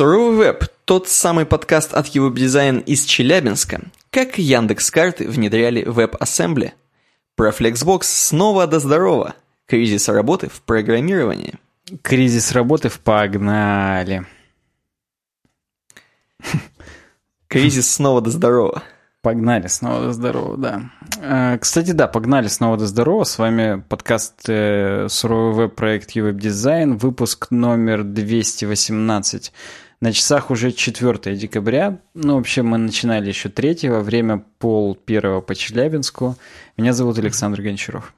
Суровый веб – тот самый подкаст от Дизайн из Челябинска. Как Яндекс Карты внедряли веб-ассембли. Про Flexbox снова до здорова. Кризис работы в программировании. Кризис работы в погнали. Кризис снова до здорова. Погнали снова до здорова, да. Э, кстати, да, погнали снова до здорова. С вами подкаст э, Суровый веб-проект Web Design, выпуск номер 218. На часах уже 4 декабря. Ну, вообще, мы начинали еще 3 время пол первого по Челябинску. Меня зовут Александр Гончаров.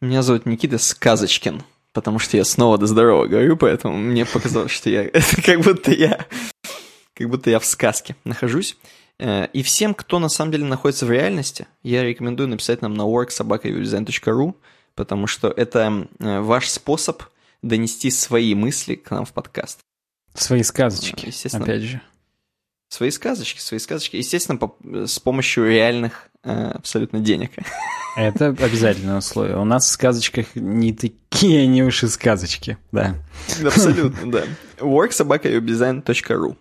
Меня зовут Никита Сказочкин, потому что я снова до здорова говорю, поэтому мне показалось, что я... как будто я... как будто я в сказке нахожусь. Э, и всем, кто на самом деле находится в реальности, я рекомендую написать нам на worksobakadesign.ru, потому что это э, ваш способ донести свои мысли к нам в подкаст. Свои сказочки, Естественно, опять же. Свои сказочки, свои сказочки. Естественно, по, с помощью реальных э, абсолютно денег. Это обязательное условие. У нас в сказочках не такие, не уж и сказочки, да. Абсолютно, да. worksobakadesign.ru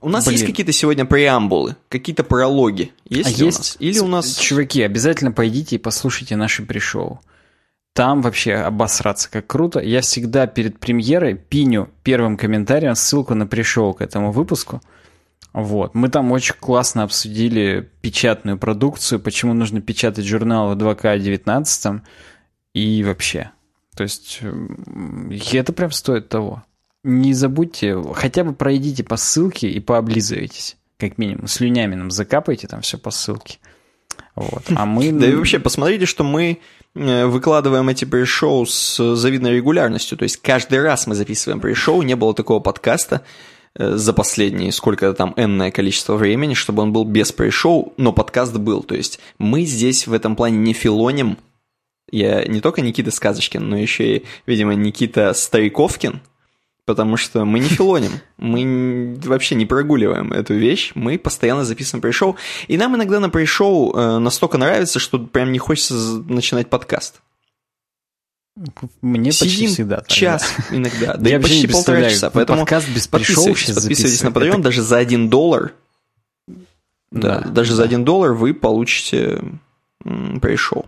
у нас Блин. есть какие-то сегодня преамбулы, какие-то прологи? Есть а есть? У нас? Или у нас... Чуваки, обязательно пойдите и послушайте наши пришоу. Там вообще обосраться как круто. Я всегда перед премьерой пиню первым комментарием ссылку на пришоу к этому выпуску. Вот. Мы там очень классно обсудили печатную продукцию, почему нужно печатать журнал в 2К19 и вообще. То есть это прям стоит того не забудьте, хотя бы пройдите по ссылке и пооблизывайтесь, как минимум. Слюнями нам закапайте там все по ссылке. Вот. А мы... Да и вообще, посмотрите, что мы выкладываем эти пришоу с завидной регулярностью. То есть каждый раз мы записываем пришоу, не было такого подкаста э, за последние сколько там энное количество времени, чтобы он был без пришоу, но подкаст был. То есть мы здесь в этом плане не филоним. Я не только Никита Сказочкин, но еще и, видимо, Никита Стариковкин – потому что мы не филоним, мы вообще не прогуливаем эту вещь, мы постоянно записываем пришоу, и нам иногда на пришоу э, настолько нравится, что прям не хочется начинать подкаст. Мне Сидим почти всегда. Так, час да. иногда, да и почти полтора часа, поэтому подкаст без подписывайтесь, подписывайтесь на Patreon, даже за один доллар, да, да даже да. за один доллар вы получите пришоу.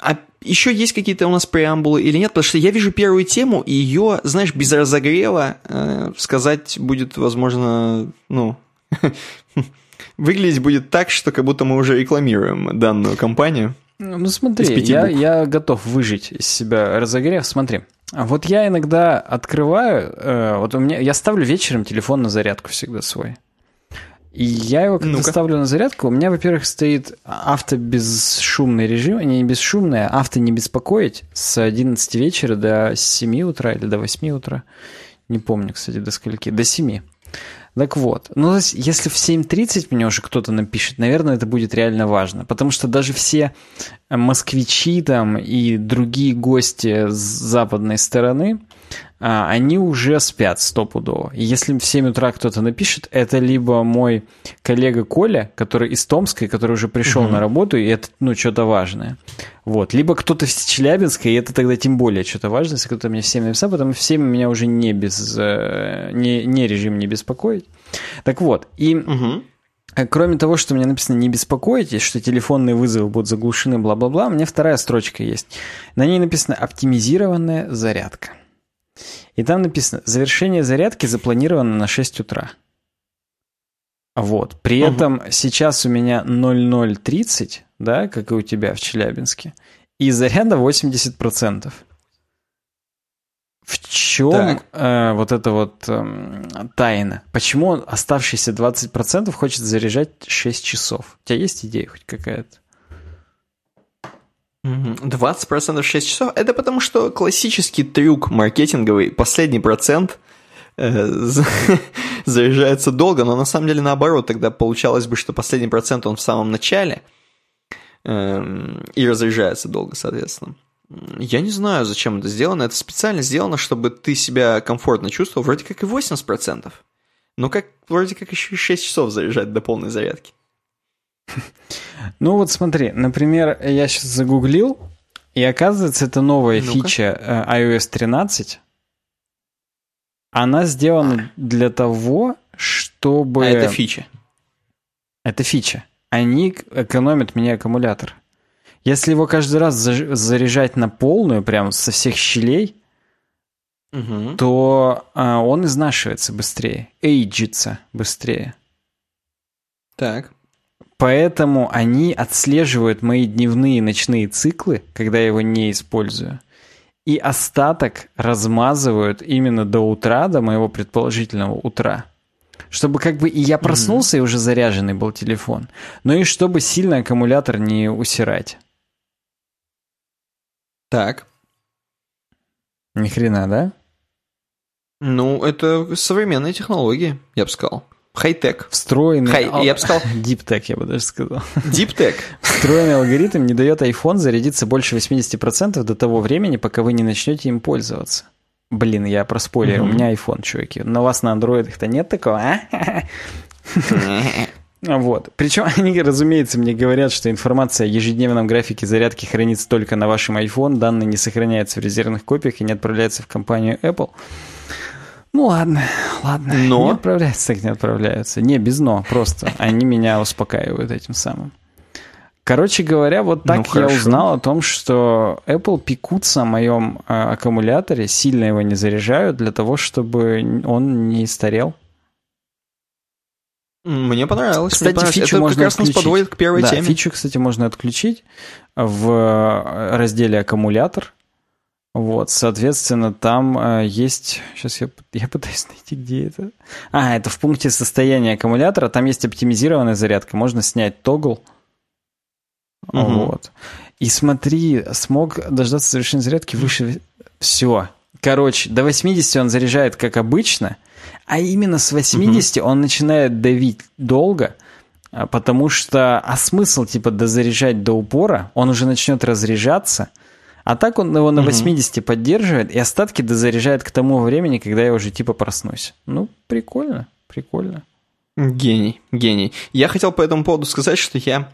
А еще есть какие-то у нас преамбулы или нет? Потому что я вижу первую тему, и ее, знаешь, без разогрева э, сказать будет, возможно, ну, выглядеть будет так, что как будто мы уже рекламируем данную компанию. Ну смотри, я, я готов выжить из себя разогрев. Смотри, вот я иногда открываю, э, вот у меня, я ставлю вечером телефон на зарядку всегда свой. И я его когда ну ставлю на зарядку, у меня, во-первых, стоит автобесшумный режим, не бесшумный, а авто не беспокоить с 11 вечера до 7 утра или до 8 утра. Не помню, кстати, до скольки. До 7. Так вот, ну, если в 7.30 мне уже кто-то напишет, наверное, это будет реально важно, потому что даже все москвичи там и другие гости с западной стороны, они уже спят стопудово. И если в 7 утра кто-то напишет, это либо мой коллега Коля, который из Томска, который уже пришел угу. на работу, и это, ну, что-то важное. Вот. Либо кто-то в Челябинске, и это тогда тем более что-то важное, если кто-то мне в 7 написал, потому что в 7 меня уже не, без, э, не, не режим не беспокоить. Так вот, и... Угу. Кроме того, что мне написано «не беспокойтесь», что телефонные вызовы будут заглушены, бла-бла-бла, у меня вторая строчка есть. На ней написано «оптимизированная зарядка». И там написано, завершение зарядки запланировано на 6 утра. Вот. При угу. этом сейчас у меня 0030, да, как и у тебя в Челябинске, и заряда 80%. В чем э, вот эта вот э, тайна? Почему оставшиеся 20% хочет заряжать 6 часов? У тебя есть идея хоть какая-то? 20% 6 часов. Это потому, что классический трюк маркетинговый, последний процент э, заряжается долго, но на самом деле наоборот, тогда получалось бы, что последний процент он в самом начале э, и разряжается долго, соответственно. Я не знаю, зачем это сделано. Это специально сделано, чтобы ты себя комфортно чувствовал, вроде как и 80%. Но как, вроде как еще и 6 часов заряжать до полной зарядки. Ну вот смотри, например, я сейчас загуглил, и оказывается, это новая ну фича э, iOS 13. Она сделана для того, чтобы... А это фича. Это фича. Они экономят мне аккумулятор. Если его каждый раз заряжать на полную, прям со всех щелей, угу. то а, он изнашивается быстрее, эйджится быстрее. Так. Поэтому они отслеживают мои дневные и ночные циклы, когда я его не использую. И остаток размазывают именно до утра, до моего предположительного утра. Чтобы как бы и я проснулся, mm-hmm. и уже заряженный был телефон, но и чтобы сильно аккумулятор не усирать. Так. Ни хрена, да? Ну, это современные технологии, я бы сказал. Хай-тек. Встроенный... Хай, я бы сказал... Диптек, я бы даже сказал. Диптек? Встроенный алгоритм не дает iPhone зарядиться больше 80% до того времени, пока вы не начнете им пользоваться. Блин, я проспойлерил, mm-hmm. у меня iPhone, чуваки. Но у вас на андроидах-то нет такого, а? Вот. Причем они, разумеется, мне говорят, что информация о ежедневном графике зарядки хранится только на вашем iPhone, данные не сохраняются в резервных копиях и не отправляются в компанию Apple. Ну ладно, ладно. Но? Не отправляются, так не отправляются. Не, без но, просто. Они меня успокаивают этим самым. Короче говоря, вот так ну, я узнал о том, что Apple пекутся о моем э, аккумуляторе, сильно его не заряжают для того, чтобы он не старел. Мне понравилось. Кстати, мне понравилось. фичу Это можно как раз отключить. нас подводит к первой да, теме. фичу, кстати, можно отключить в э, разделе «Аккумулятор». Вот, соответственно, там э, есть... Сейчас я, я пытаюсь найти, где это. А, это в пункте состояния аккумулятора. Там есть оптимизированная зарядка. Можно снять тогл. Угу. Вот. И смотри, смог дождаться завершения зарядки выше... Все. Короче, до 80 он заряжает как обычно, а именно с 80 угу. он начинает давить долго, а, потому что... А смысл, типа, дозаряжать до упора, он уже начнет разряжаться, а так он его на 80 угу. поддерживает, и остатки дозаряжает к тому времени, когда я уже, типа, проснусь. Ну, прикольно, прикольно. Гений, гений. Я хотел по этому поводу сказать, что я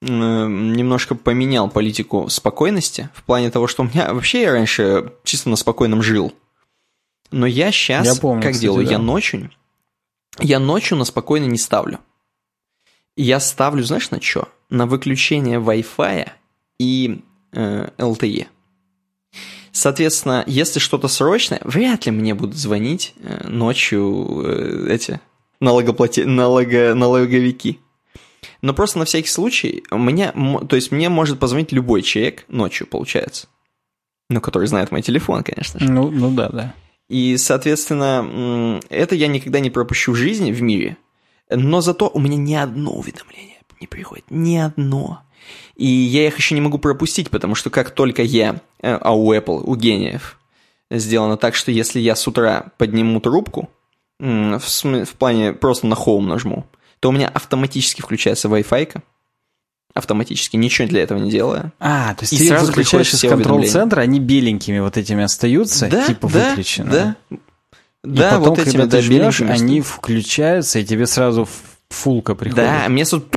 немножко поменял политику спокойности, в плане того, что у меня вообще я раньше чисто на спокойном жил. Но я сейчас, я помню, как кстати, делаю, да. я ночью, я ночью на спокойно не ставлю. Я ставлю, знаешь, на что? На выключение Wi-Fi и э, LTE. Соответственно, если что-то срочное, вряд ли мне будут звонить э, ночью э, эти налогоплате... налого... налоговики. Но просто на всякий случай, мне, то есть мне может позвонить любой человек ночью, получается. Ну, который знает мой телефон, конечно же. Ну, ну да, да. И, соответственно, это я никогда не пропущу в жизни, в мире. Но зато у меня ни одно уведомление не приходит. Ни одно. И я их еще не могу пропустить, потому что как только я, э, а у Apple, у гениев, сделано так, что если я с утра подниму трубку, в, в плане просто на Home нажму, то у меня автоматически включается Wi-Fi, автоматически, ничего для этого не делая. А, то есть и ты сразу выключаешь из контрол-центра, они беленькими вот этими остаются, да, типа да, выключено. Да, и да, потом, вот этими, когда да, ты жмешь, они включаются, и тебе сразу фулка приходит. Да, мне тут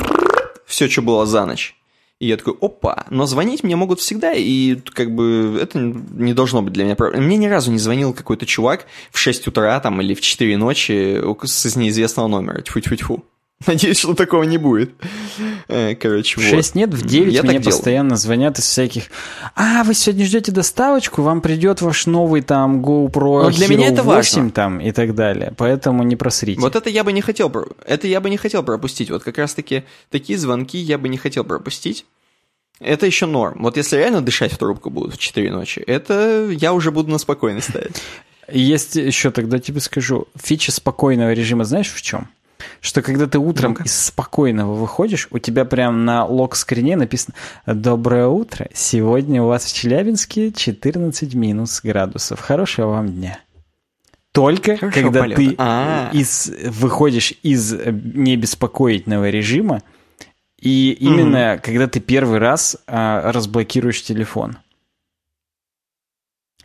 все, что было за ночь. И я такой, опа, но звонить мне могут всегда, и как бы это не должно быть для меня проблемой. Мне ни разу не звонил какой-то чувак в 6 утра там или в 4 ночи с неизвестного номера. Тьфу-тьфу-тьфу. Надеюсь, что такого не будет. Э, короче, в 6 нет, в 9 Я мне постоянно звонят из всяких «А, вы сегодня ждете доставочку, вам придет ваш новый там GoPro Но для Hero меня это 8 важно. там и так далее, поэтому не просрите». Вот это я бы не хотел, это я бы не хотел пропустить. Вот как раз-таки такие звонки я бы не хотел пропустить. Это еще норм. Вот если реально дышать в трубку будут в 4 ночи, это я уже буду на спокойно ставить. Есть еще, тогда тебе скажу, фича спокойного режима знаешь в чем? Что когда ты утром ну из спокойного выходишь, у тебя прям на лог-скрине написано «Доброе утро, сегодня у вас в Челябинске 14 минус градусов, хорошего вам дня». Только Хорошего когда полета. ты а. из, выходишь из э, небеспокоительного режима, и именно mm. когда ты первый раз а, разблокируешь телефон.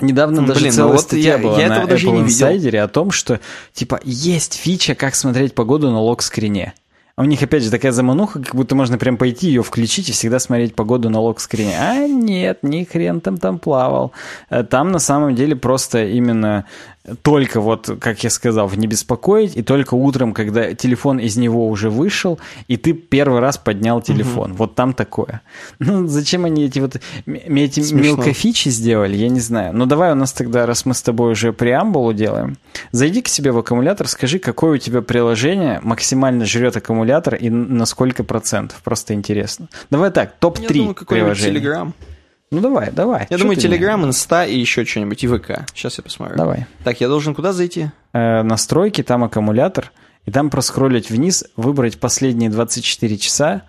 Недавно даже Блин, целая ну вот статья я, была я на даже Apple Insider о том, что типа есть фича, как смотреть погоду на лог-скрине. А у них, опять же, такая замануха, как будто можно прям пойти ее включить и всегда смотреть погоду на лог-скрине. А нет, ни хрен там там плавал. Э, там на самом деле просто именно только вот, как я сказал, в не беспокоить, и только утром, когда телефон из него уже вышел, и ты первый раз поднял телефон. Угу. Вот там такое. Ну, зачем они эти вот эти мелкофичи сделали, я не знаю. Ну, давай у нас тогда, раз мы с тобой уже преамбулу делаем, зайди к себе в аккумулятор, скажи, какое у тебя приложение максимально жрет аккумулятор и на сколько процентов. Просто интересно. Давай так, топ-3 приложения. Telegram. Ну давай, давай. Я думаю, Telegram, Insta и еще что-нибудь, и ВК. Сейчас я посмотрю. Давай. Так, я должен куда зайти? Э, настройки, там аккумулятор, и там проскролить вниз, выбрать последние 24 часа,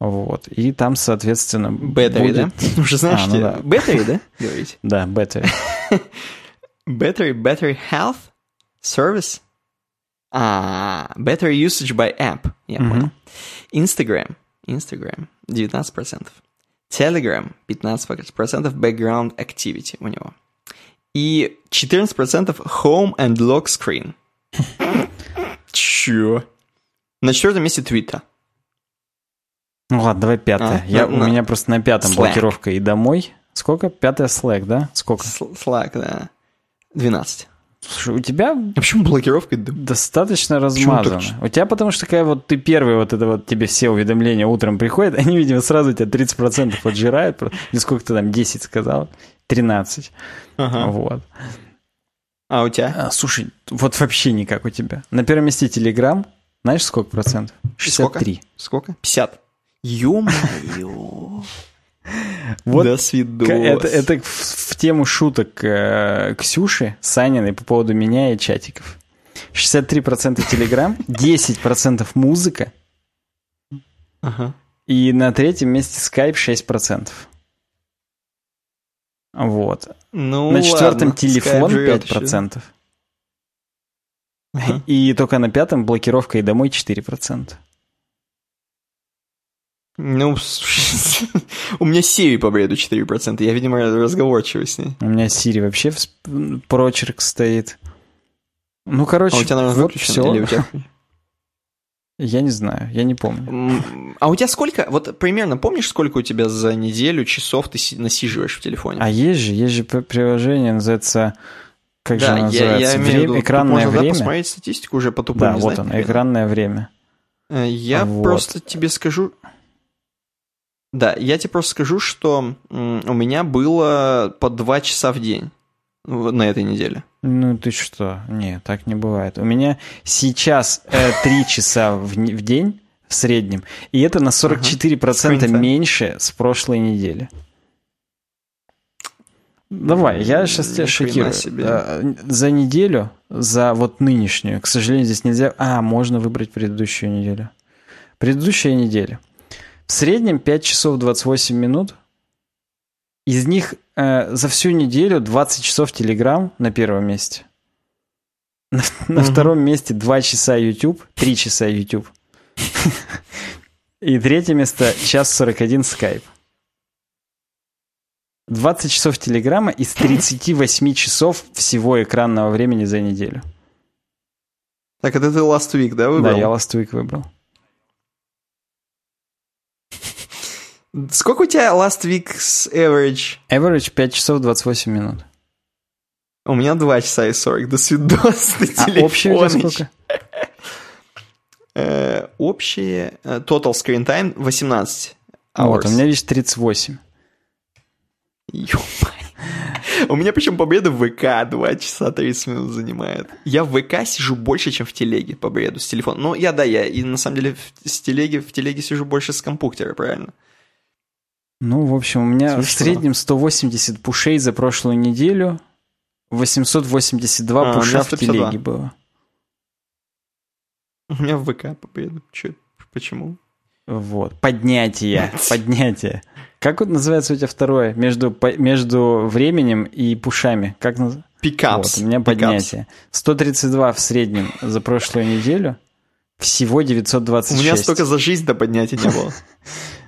вот, и там, соответственно, Battery, будет... да? Уже знаешь, а, ну, да. Battery, да? Говорите. Да, battery. battery, battery health, service. А, battery usage by app, я понял. Instagram, Instagram, 19%. Telegram 15% background activity у него. И 14% home and lock screen. Чё? На четвертом месте Twitter. Ну ладно, давай пятое. А, Я, на, у на... меня просто на пятом Slack. блокировка и домой. Сколько? Пятое Slack, да? Сколько? Slack, да. 12. Слушай, у тебя... А почему блокировка? Достаточно размазано. У тебя потому что такая вот ты первый, вот это вот тебе все уведомления утром приходят, они, видимо, сразу тебя 30% отжирают. Сколько ты там, 10 сказал? 13. Ага. Вот. А у тебя? А, слушай, вот вообще никак у тебя. На первом месте Telegram. Знаешь, сколько процентов? 63. Сколько? сколько? 50. Ё-моё. Вот До свидос. Это, это в, в тему шуток э, Ксюши Саниной по поводу меня и чатиков. 63% Телеграм, 10% музыка. Ага. И на третьем месте Skype 6%. Вот. Ну, на четвертом ладно. телефон 5%. Ага. И только на пятом блокировка и домой 4%. Ну, у меня Сири по бреду 4%. Я, видимо, разговорчивый с ней. У меня Сири вообще в прочерк стоит. Ну, короче, а у тебя, наверное, вот все. Или у тебя... Я не знаю, я не помню. А у тебя сколько, вот примерно помнишь, сколько у тебя за неделю часов ты насиживаешь в телефоне? А есть же, есть же приложение, называется, как да, же называется? Я, я имею время, виду, экранное можно, время. Да, посмотреть статистику уже по тупым Да, вот он, экранное время. Э, я вот. просто тебе скажу, да, я тебе просто скажу, что у меня было по два часа в день на этой неделе. Ну ты что? Не, так не бывает. У меня сейчас э, 3 часа в, в день в среднем, и это на 44% ага. меньше с прошлой недели. Давай, я сейчас тебя шокирую. Себе. Э, за неделю, за вот нынешнюю, к сожалению, здесь нельзя... А, можно выбрать предыдущую неделю. Предыдущая неделя – в среднем 5 часов 28 минут. Из них э, за всю неделю 20 часов Telegram на первом месте. На, на втором месте 2 часа YouTube, 3 часа YouTube. И третье место час 41 Skype. 20 часов Телеграма из 38 часов всего экранного времени за неделю. Так, это ты Last Week, да, выбрал? Да, я Last Week выбрал. Сколько у тебя last week's average? Average 5 часов 28 минут. У меня 2 часа и 40. До свидос на а общее у тебя сколько? Э, общее э, total screen time 18 hours. Вот, у меня, видишь, 38. ё У меня причем победа в ВК 2 часа 30 минут занимает. Я в ВК сижу больше, чем в телеге по бреду с телефона. Ну, я, да, я и на самом деле в, с телеги, в телеге сижу больше с компьютера, правильно? Ну, в общем, у меня Смешно. в среднем 180 пушей за прошлую неделю, 882 а, пуша в телеге было. У меня в ВК победа. Че? Почему? Вот. Поднятие. Поднятие. Как вот называется у тебя второе? Между, между временем и пушами. Как называется? Пикапс. Вот, у меня поднятие. 132 в среднем за прошлую неделю. Всего 926. У меня столько за жизнь до поднятия не было.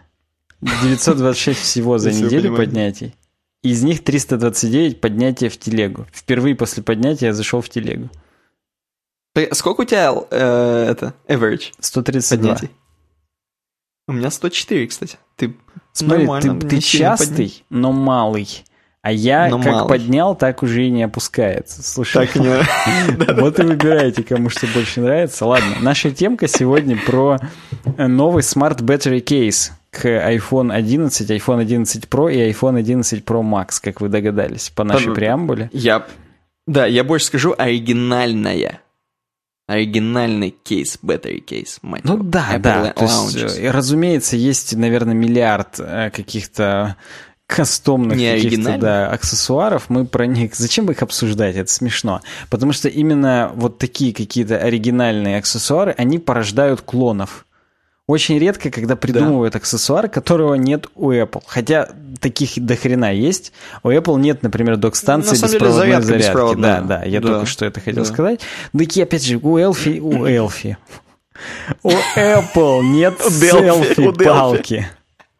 926 всего за неделю поднятий. Из них 329 поднятия в телегу. Впервые после поднятия я зашел в телегу. Сколько у тебя э, это average? 132. Поднятий? У меня 104, кстати. Ты Смотри, ты, ты частый, поднять. но малый. А я Но как малый. поднял, так уже и не опускается. Слушай, так не... вот и выбирайте, кому что больше нравится. Ладно, наша темка сегодня про новый Smart Battery Case к iPhone 11, iPhone 11 Pro и iPhone 11 Pro Max, как вы догадались, по нашей преамбуле. Я, да, я больше скажу, оригинальная оригинальный кейс, battery кейс, мать Ну да, Apple да. То есть, э, разумеется, есть, наверное, миллиард э, каких-то кастомных каких-то да, аксессуаров, мы про них... Зачем их обсуждать? Это смешно. Потому что именно вот такие какие-то оригинальные аксессуары, они порождают клонов. Очень редко, когда придумывают да. аксессуар, которого нет у Apple. Хотя таких до хрена есть. У Apple нет, например, док-станции беспроводной деле, зарядки. Да, да, я да. только что это хотел да. сказать. И опять же, у Элфи, у Элфи. У Apple нет селфи-палки.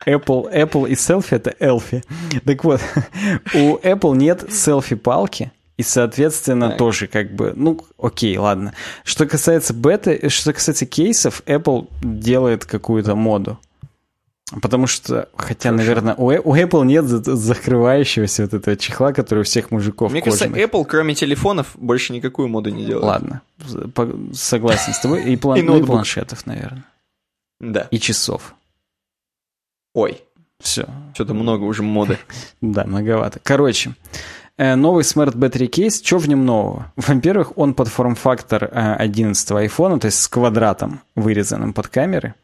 Apple, Apple и селфи это Элфи. Так вот, у Apple нет селфи-палки, и, соответственно, так. тоже как бы, ну, окей, ладно. Что касается бета, что касается кейсов, Apple делает какую-то моду. Потому что, хотя, Хорошо. наверное, у, у Apple нет закрывающегося вот этого чехла, который у всех мужиков Мне кожаных. кажется, Apple, кроме телефонов, больше никакую моду не делает. Ладно, согласен с тобой. И, план... и, ну, и планшетов, наверное. Да. И часов. Ой. Все. Что-то много уже моды. Да, многовато. Короче, новый Smart Battery Case, что в нем нового? Во-первых, он под форм-фактор 11 iPhone, то есть с квадратом, вырезанным под камеры.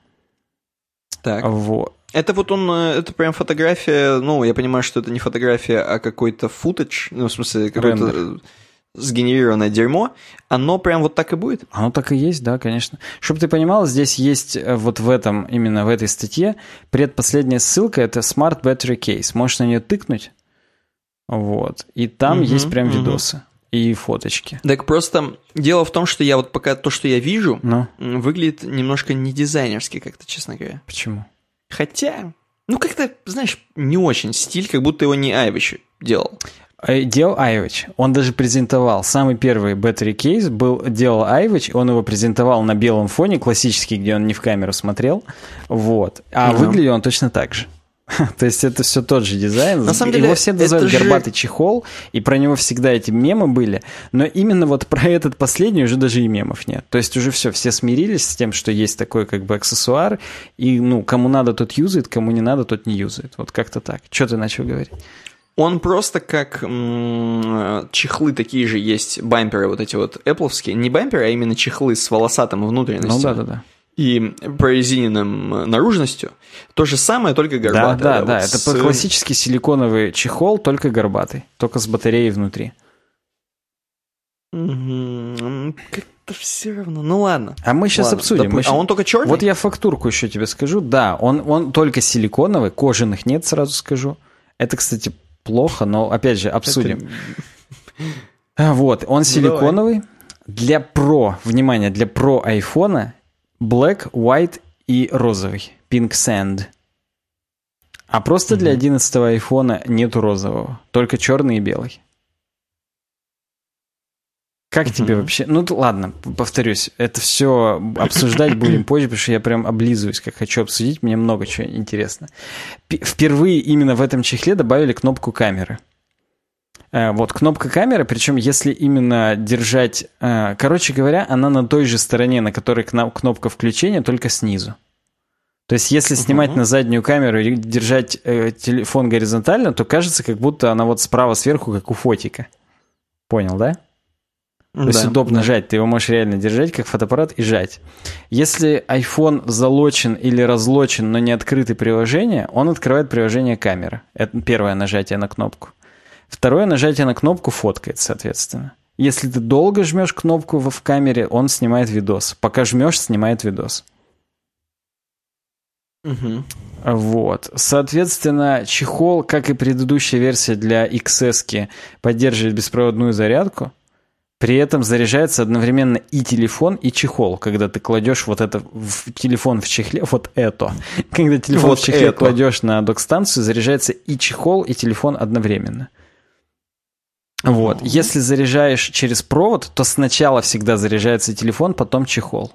Так. Вот. Это вот он, э, это прям фотография, ну, я понимаю, что это не фотография, а какой-то футаж, ну, в смысле, какой-то сгенерированное дерьмо, оно прям вот так и будет? Оно так и есть, да, конечно. Чтобы ты понимал, здесь есть э, вот в этом, именно в этой статье, предпоследняя ссылка, это Smart Battery Case. Можешь на нее тыкнуть, вот, и там угу, есть прям угу. видосы и фоточки. Так просто дело в том, что я вот пока то, что я вижу, ну? выглядит немножко не дизайнерски как-то, честно говоря. Почему? Хотя, ну как-то, знаешь, не очень стиль, как будто его не Айвич делал. Э, делал Айвич. Он даже презентовал. Самый первый battery кейс был делал Айвич. Он его презентовал на белом фоне, классический, где он не в камеру смотрел. Вот. А угу. выглядел он точно так же. То есть это все тот же дизайн. На самом деле, его все называют же... горбатый чехол, и про него всегда эти мемы были. Но именно вот про этот последний уже даже и мемов нет. То есть уже все, все смирились с тем, что есть такой как бы аксессуар, и ну кому надо, тот юзает, кому не надо, тот не юзает. Вот как-то так. Что ты начал говорить? Он просто как м- чехлы такие же есть, бамперы вот эти вот Appleские. Не бамперы, а именно чехлы с волосатым внутренностью. Ну да-да-да. И прорезиненным наружностью. То же самое, только горбатое. Да, да, да. Вот это с... классический силиконовый чехол, только горбатый. Только с батареей внутри. Как-то все равно. Ну ладно. А мы сейчас ладно. обсудим. Доп... Мы а он только черный? Вот я фактурку еще тебе скажу. Да, он, он только силиконовый, кожаных нет, сразу скажу. Это, кстати, плохо, но опять же обсудим. Это... Вот, он ну, силиконовый. Давай. Для Pro, внимание, для Pro айфона Black, White и розовый. Pink Sand. А просто угу. для 11 айфона нету розового. Только черный и белый. Как тебе вообще? Ну ладно, повторюсь, это все обсуждать будем позже, потому что я прям облизываюсь, как хочу обсудить, мне много чего интересно. Впервые именно в этом чехле добавили кнопку камеры. Э, вот кнопка камеры, причем если именно держать... Э, короче говоря, она на той же стороне, на которой кнопка включения, только снизу. То есть, если снимать uh-huh. на заднюю камеру и держать э, телефон горизонтально, то кажется, как будто она вот справа сверху, как у фотика. Понял, да? То есть да, удобно да. жать, ты его можешь реально держать как фотоаппарат и жать. Если iPhone залочен или разлочен, но не открыты приложение, он открывает приложение камеры. Это первое нажатие на кнопку. Второе нажатие на кнопку фоткает, соответственно. Если ты долго жмешь кнопку в камере, он снимает видос. Пока жмешь, снимает видос. Угу. Вот. Соответственно, чехол, как и предыдущая версия для XS, поддерживает беспроводную зарядку. При этом заряжается одновременно и телефон, и чехол, когда ты кладешь вот это в телефон в чехле, вот это. Когда телефон вот в чехле это. кладешь на док-станцию, заряжается и чехол, и телефон одновременно. Вот. Если заряжаешь через провод, то сначала всегда заряжается телефон, потом чехол.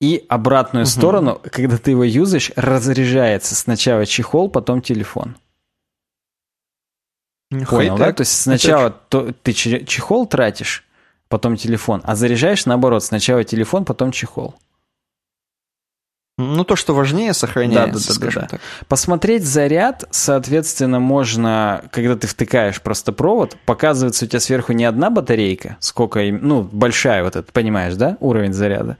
И обратную угу. сторону, когда ты его юзаешь, разряжается сначала чехол, потом телефон. Понял, да? То есть сначала то, ты чехол тратишь, потом телефон, а заряжаешь наоборот, сначала телефон, потом чехол. Ну, то, что важнее, сохраняется, да, да, да, да, так. Посмотреть заряд, соответственно, можно, когда ты втыкаешь просто провод, показывается у тебя сверху не одна батарейка, сколько, ну, большая вот эта, понимаешь, да, уровень заряда?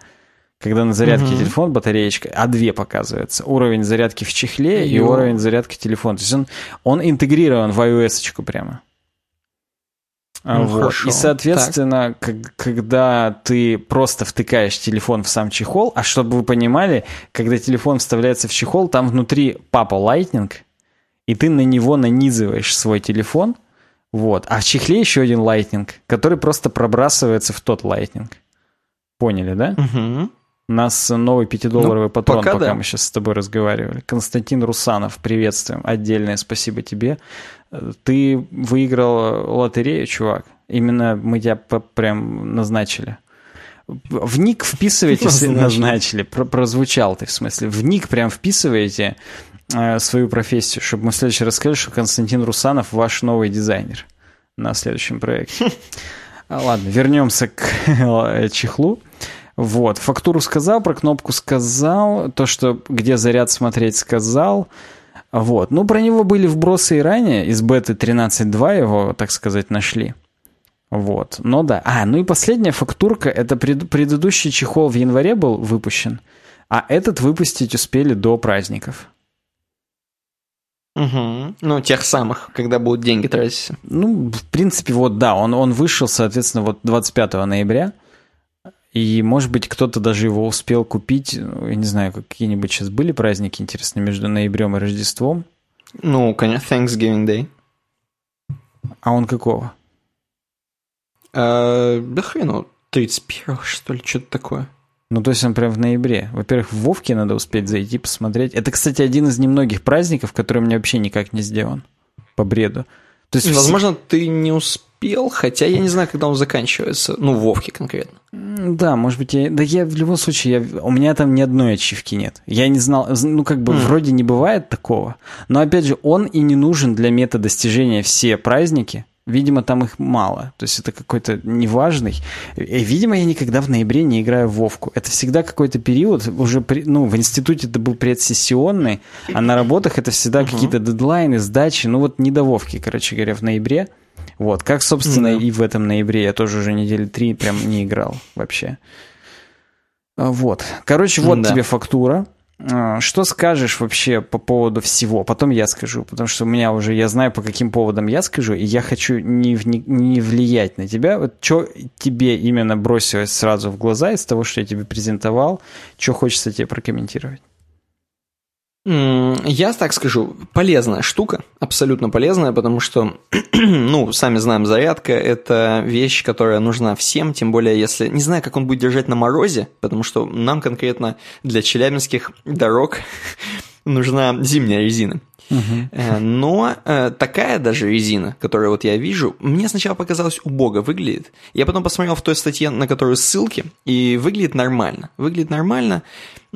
Когда на зарядке угу. телефон батареечка, а две показывается. Уровень зарядки в чехле Ё. и уровень зарядки телефона. То есть он, он интегрирован в iOS-очку прямо. Ну, вот. Хорошо. И, соответственно, как, когда ты просто втыкаешь телефон в сам чехол, а чтобы вы понимали, когда телефон вставляется в чехол, там внутри папа Lightning, и ты на него нанизываешь свой телефон, вот. А в чехле еще один Lightning, который просто пробрасывается в тот Lightning. Поняли, да? Угу. Нас новый 5-долларовый ну, патрон, пока, пока да. мы сейчас с тобой разговаривали. Константин Русанов, приветствуем. Отдельное спасибо тебе. Ты выиграл лотерею, чувак. Именно мы тебя прям назначили. В ник вписываете, назначили, назначили прозвучал ты в смысле. В ник прям вписываете э, свою профессию, чтобы мы в следующий раз сказали, что Константин Русанов ваш новый дизайнер на следующем проекте. Ладно, вернемся к чехлу. Вот, фактуру сказал, про кнопку сказал, то, что где заряд смотреть сказал. Вот, ну про него были вбросы и ранее, из беты 13.2 его, так сказать, нашли. Вот, но да. А, ну и последняя фактурка, это пред, предыдущий чехол в январе был выпущен, а этот выпустить успели до праздников. Угу. Ну, тех самых, когда будут деньги тратиться. Ну, в принципе, вот да, он, он вышел, соответственно, вот 25 ноября. И, может быть, кто-то даже его успел купить. Я не знаю, какие-нибудь сейчас были праздники, интересно, между ноябрем и Рождеством? Ну, конечно, Thanksgiving Day. А он какого? А, да хрену, 31 что ли, что-то такое. Ну, то есть он прям в ноябре. Во-первых, в Вовке надо успеть зайти, посмотреть. Это, кстати, один из немногих праздников, который у меня вообще никак не сделан. По бреду. То есть, Возможно, ты не успел, хотя я не знаю, когда он заканчивается. Ну, Вовке конкретно. Да, может быть, я... Да я в любом случае, я... у меня там ни одной ачивки нет. Я не знал, ну, как бы, mm. вроде не бывает такого. Но, опять же, он и не нужен для метадостижения все праздники. Видимо, там их мало. То есть это какой-то неважный. И, видимо, я никогда в ноябре не играю в Вовку. Это всегда какой-то период, уже при, ну, в институте это был предсессионный, а на работах это всегда uh-huh. какие-то дедлайны, сдачи. Ну вот не до Вовки, короче говоря, в ноябре. Вот, как, собственно, uh-huh. и в этом ноябре я тоже уже недели три прям не играл вообще. Вот. Короче, вот да. тебе фактура. А, что скажешь вообще по поводу всего? Потом я скажу, потому что у меня уже, я знаю, по каким поводам я скажу, и я хочу не, не, не влиять на тебя. Вот что тебе именно бросилось сразу в глаза из того, что я тебе презентовал, что хочется тебе прокомментировать? Я так скажу, полезная штука, абсолютно полезная, потому что, ну, сами знаем, зарядка – это вещь, которая нужна всем, тем более если… Не знаю, как он будет держать на морозе, потому что нам конкретно для челябинских дорог нужна зимняя резина. Угу. Но э, такая даже резина, которую вот я вижу, мне сначала показалось убого выглядит. Я потом посмотрел в той статье, на которую ссылки, и выглядит нормально. Выглядит нормально.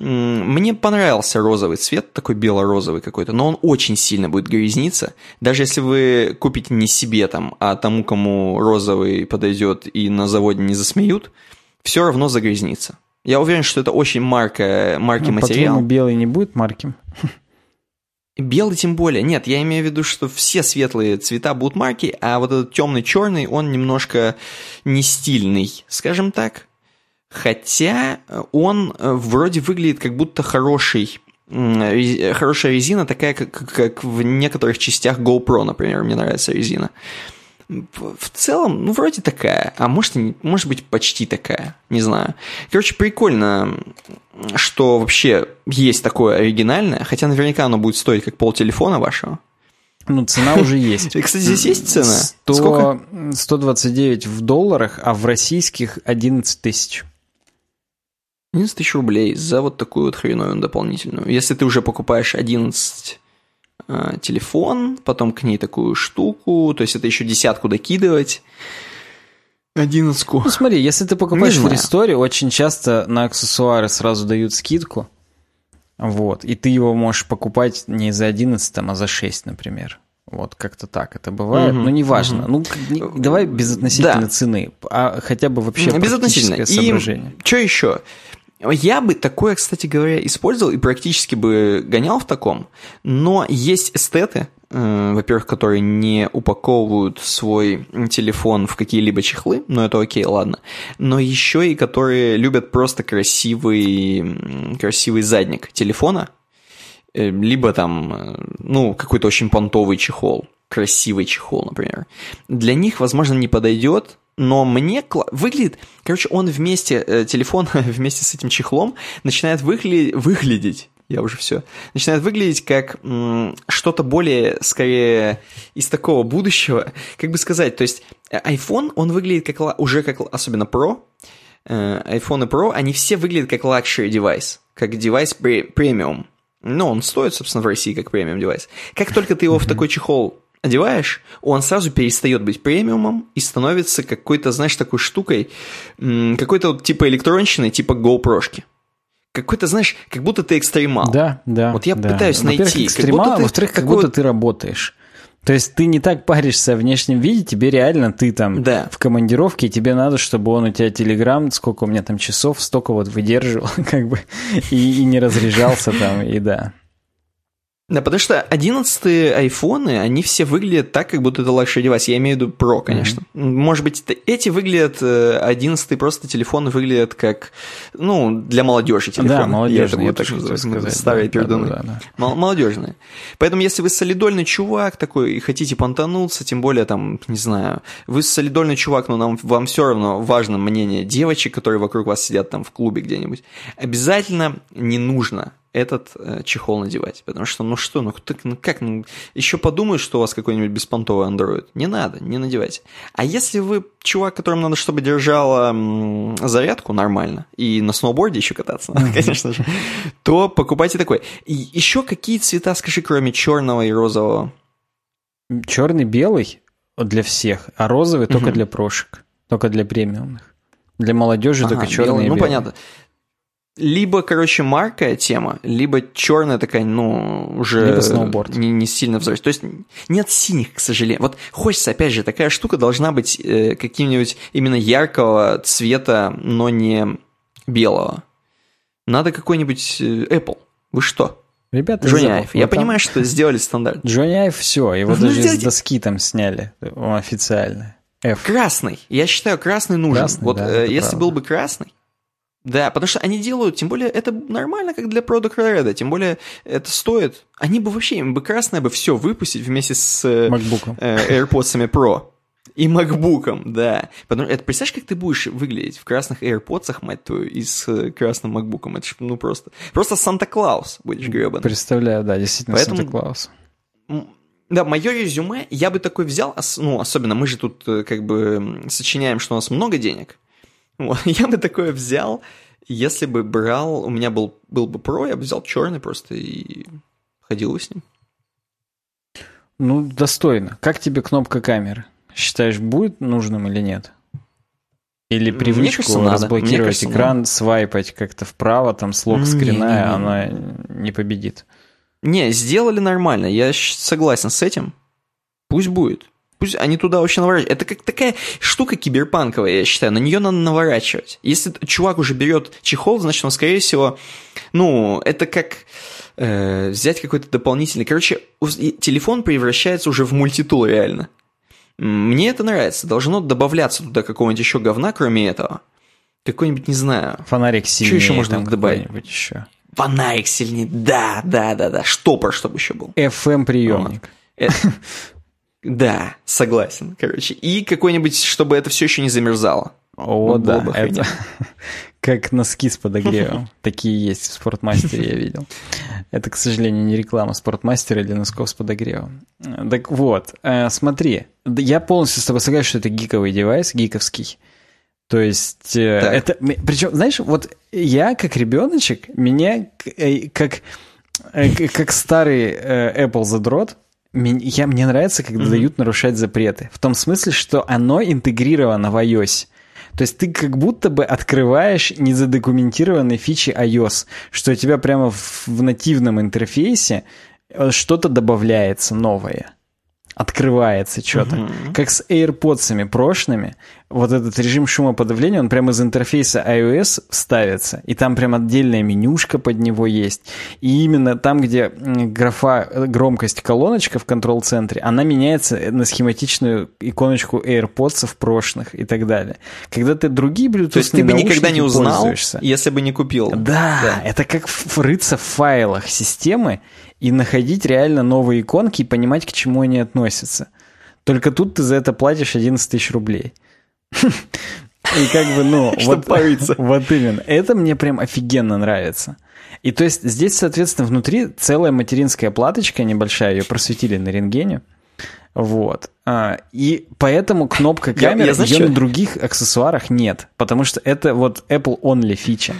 Мне понравился розовый цвет, такой бело-розовый какой-то, но он очень сильно будет грязниться. Даже если вы купите не себе там, а тому, кому розовый подойдет и на заводе не засмеют, все равно загрязнится. Я уверен, что это очень марка, марки ну, материал. По белый не будет марки? Белый тем более. Нет, я имею в виду, что все светлые цвета будут марки, а вот этот темный черный, он немножко не стильный, скажем так. Хотя он э, вроде выглядит как будто хороший хорошая резина, такая, как, как в некоторых частях GoPro, например, мне нравится резина в целом, ну, вроде такая, а может, может быть, почти такая, не знаю. Короче, прикольно, что вообще есть такое оригинальное, хотя наверняка оно будет стоить как пол телефона вашего. Ну, цена уже есть. Кстати, здесь есть цена? 100, Сколько? 129 в долларах, а в российских 11 тысяч. 11 тысяч рублей за вот такую вот хреновую дополнительную. Если ты уже покупаешь 11 Э, телефон, потом к ней такую штуку, то есть это еще десятку докидывать. Одиннадцатку. Ну смотри, если ты покупаешь в ресторе, очень часто на аксессуары сразу дают скидку. Вот. И ты его можешь покупать не за 11, а за 6, например. Вот как-то так это бывает, угу, но неважно. Угу. Ну, давай без относительно да. цены, а хотя бы вообще без относительно. соображение. И что еще? Я бы такое, кстати говоря, использовал и практически бы гонял в таком, но есть эстеты, э, во-первых, которые не упаковывают свой телефон в какие-либо чехлы, но это окей, ладно, но еще и которые любят просто красивый, красивый задник телефона, э, либо там, э, ну, какой-то очень понтовый чехол, красивый чехол, например. Для них, возможно, не подойдет, но мне кла... выглядит, короче, он вместе, э, телефон вместе с этим чехлом начинает выгля... выглядеть, я уже все, начинает выглядеть как что-то более, скорее, из такого будущего, как бы сказать, то есть э, iPhone, он выглядит как, уже как, особенно Pro, э, iPhone и Pro, они все выглядят как luxury девайс, как девайс премиум. Ну, он стоит, собственно, в России как премиум девайс. Как только ты его в такой чехол одеваешь, он сразу перестает быть премиумом и становится какой-то, знаешь, такой штукой, какой-то вот типа электронщины, типа GoPro-шки. Какой-то, знаешь, как будто ты экстремал. Да, да. Вот я да. пытаюсь найти. Экстремал, как будто ты, во-вторых, как будто ты работаешь. То есть ты не так паришься о внешнем виде, тебе реально ты там да. в командировке, и тебе надо, чтобы он у тебя телеграм, сколько у меня там часов, столько вот выдерживал, как бы, и, и не разряжался там, и да. Да, потому что 11 айфоны, они все выглядят так, как будто это лучший девайс. Я имею в виду Pro, конечно. Mm-hmm. Может быть, эти выглядят, 11 э, просто телефоны выглядят как, ну, для молодежи телефоны. Да, молодежные, я, я так сказать. Старые да, пердуны. Да, да, да. Молодежные. Поэтому, если вы солидольный чувак такой и хотите понтануться, тем более, там, не знаю, вы солидольный чувак, но нам, вам все равно важно мнение девочек, которые вокруг вас сидят там в клубе где-нибудь, обязательно не нужно этот э, чехол надевать. Потому что, ну что, ну, так, ну как, ну, еще подумают, что у вас какой-нибудь беспонтовый андроид. Не надо, не надевайте. А если вы чувак, которому надо, чтобы держала м, зарядку нормально, и на сноуборде еще кататься надо, конечно же, то покупайте такой. И еще какие цвета, скажи, кроме черного и розового? Черный, белый для всех, а розовый только для прошек, только для премиумных. Для молодежи ага, только черный белый, и ну, белый. Ну, понятно либо, короче, маркая тема, либо черная такая, ну, уже либо сноуборд. Не, не сильно взрослая. То есть нет синих, к сожалению. Вот хочется, опять же, такая штука должна быть э, каким-нибудь именно яркого цвета, но не белого. Надо какой-нибудь э, Apple. Вы что? Ребята, Джонни Айв. Я там... понимаю, что сделали стандарт. Джонни Айв все, его ну, даже сделайте... с доски там сняли официально. F. Красный. Я считаю, красный нужен. Красный, вот да, э, если правда. был бы красный, да, потому что они делают, тем более это нормально, как для Product Red, тем более это стоит. Они бы вообще, им бы красное бы все выпустить вместе с MacBook. Э, AirPods Pro. И MacBook, да. Потому это представляешь, как ты будешь выглядеть в красных AirPods, мать твою, и с э, красным MacBook? Это ж, ну просто... Просто Санта-Клаус будешь гребаный. Представляю, да, действительно Поэтому... Санта-Клаус. Да, мое резюме я бы такой взял, ну, особенно мы же тут э, как бы сочиняем, что у нас много денег. Я бы такое взял, если бы брал, у меня был, был бы Pro, я бы взял черный просто и ходил бы с ним. Ну, достойно. Как тебе кнопка камеры? Считаешь, будет нужным или нет? Или привычку кажется, разблокировать кажется, экран, надо. свайпать как-то вправо, там с лок-скрина, она не победит? Не, сделали нормально, я согласен с этим. Пусть будет. Пусть они туда очень наворачивают. Это как такая штука киберпанковая, я считаю. На нее надо наворачивать. Если чувак уже берет чехол, значит, он, скорее всего, ну, это как э, взять какой-то дополнительный... Короче, телефон превращается уже в мультитул реально. Мне это нравится. Должно добавляться туда какого-нибудь еще говна, кроме этого. Какой-нибудь, не знаю... Фонарик сильнее. Что еще можно добавить? еще. Фонарик сильнее, да, да, да, да. Штопор, чтобы еще был. FM-приемник. Вот. Да, согласен, короче. И какой-нибудь, чтобы это все еще не замерзало. О, вот да, это как носки с подогревом. Такие есть в спортмастере, я видел. Это, к сожалению, не реклама спортмастера для носков с подогревом. Так вот, э, смотри, я полностью с тобой согласен, что это гиковый девайс, гиковский. То есть э, так. это... Причем, знаешь, вот я как ребеночек, меня э, как, как старый Apple задрот, я, мне нравится, когда mm-hmm. дают нарушать запреты. В том смысле, что оно интегрировано в iOS. То есть ты как будто бы открываешь незадокументированные фичи iOS, что у тебя прямо в, в нативном интерфейсе э, что-то добавляется новое. Открывается что-то. Угу. Как с AirPods прошлыми, вот этот режим шумоподавления, он прямо из интерфейса iOS ставится, и там прям отдельная менюшка под него есть. И именно там, где графа э, громкость колоночка в контрол-центре, она меняется на схематичную иконочку AirPods прошлых и так далее. Когда ты другие Bluetooth То есть ты бы никогда не узнал, если бы не купил. Да, да, это как рыться в файлах системы и находить реально новые иконки и понимать, к чему они относятся. Только тут ты за это платишь 11 тысяч рублей. И как бы, ну, вот, вот именно. Это мне прям офигенно нравится. И то есть здесь, соответственно, внутри целая материнская платочка небольшая, ее просветили на рентгене. Вот. А, и поэтому кнопка камеры, я, я ее на других аксессуарах нет. Потому что это вот Apple only фича.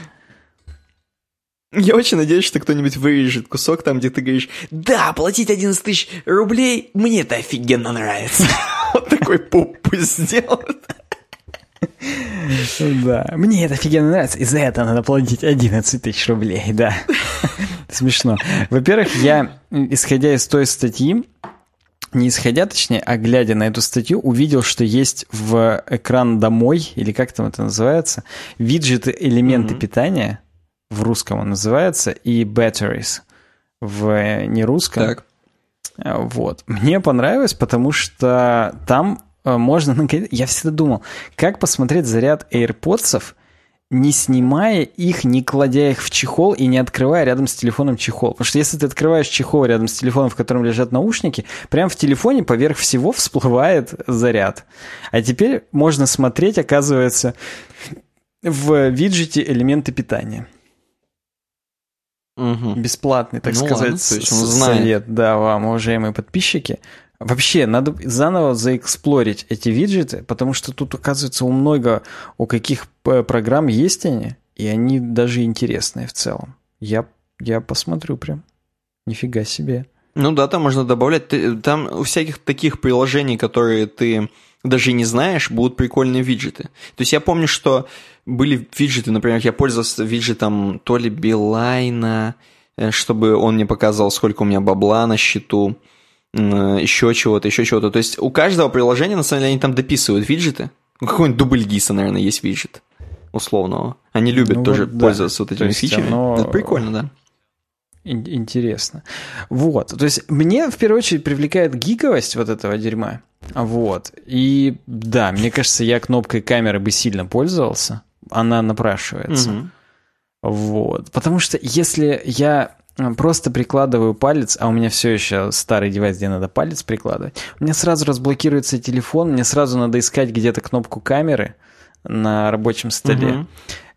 Я очень надеюсь, что кто-нибудь вырежет кусок там, где ты говоришь, да, платить 11 тысяч рублей, мне это офигенно нравится. Вот такой пуп пусть сделают. Да, мне это офигенно нравится, и за это надо платить 11 тысяч рублей, да. Смешно. Во-первых, я, исходя из той статьи, не исходя, точнее, а глядя на эту статью, увидел, что есть в экран домой, или как там это называется, виджеты элементы mm-hmm. питания, в русском он называется, и batteries в нерусском. Так. Вот. Мне понравилось, потому что там э, можно... Я всегда думал, как посмотреть заряд AirPods, не снимая их, не кладя их в чехол и не открывая рядом с телефоном чехол. Потому что если ты открываешь чехол рядом с телефоном, в котором лежат наушники, прямо в телефоне поверх всего всплывает заряд. А теперь можно смотреть, оказывается, в виджете элементы питания. Угу. Бесплатный, так ну, сказать, ладно, совет, да, вам, уважаемые подписчики. Вообще, надо заново заэксплорить эти виджеты, потому что тут, оказывается, у много, у каких программ есть они, и они даже интересные в целом. Я, я посмотрю прям. Нифига себе. Ну да, там можно добавлять. Там у всяких таких приложений, которые ты даже не знаешь, будут прикольные виджеты. То есть я помню, что были виджеты, например, я пользовался виджетом то ли Билайна, э, чтобы он мне показывал, сколько у меня бабла на счету, еще чего-то, еще чего-то. То есть у каждого приложения, на самом деле, они там дописывают виджеты. Ну, какой-нибудь дубль гиса, наверное, есть виджет условного. Они любят ну, тоже вот, пользоваться да. вот этими фичами. Оно... Это прикольно, да. Интересно. Вот. То есть мне в первую очередь привлекает гиковость вот этого дерьма. Вот. И да, мне кажется, я кнопкой камеры бы сильно пользовался. Она напрашивается. Угу. Вот. Потому что если я э, просто прикладываю палец, а у меня все еще старый девайс, где надо палец прикладывать, у меня сразу разблокируется телефон, мне сразу надо искать где-то кнопку камеры на рабочем столе. Угу.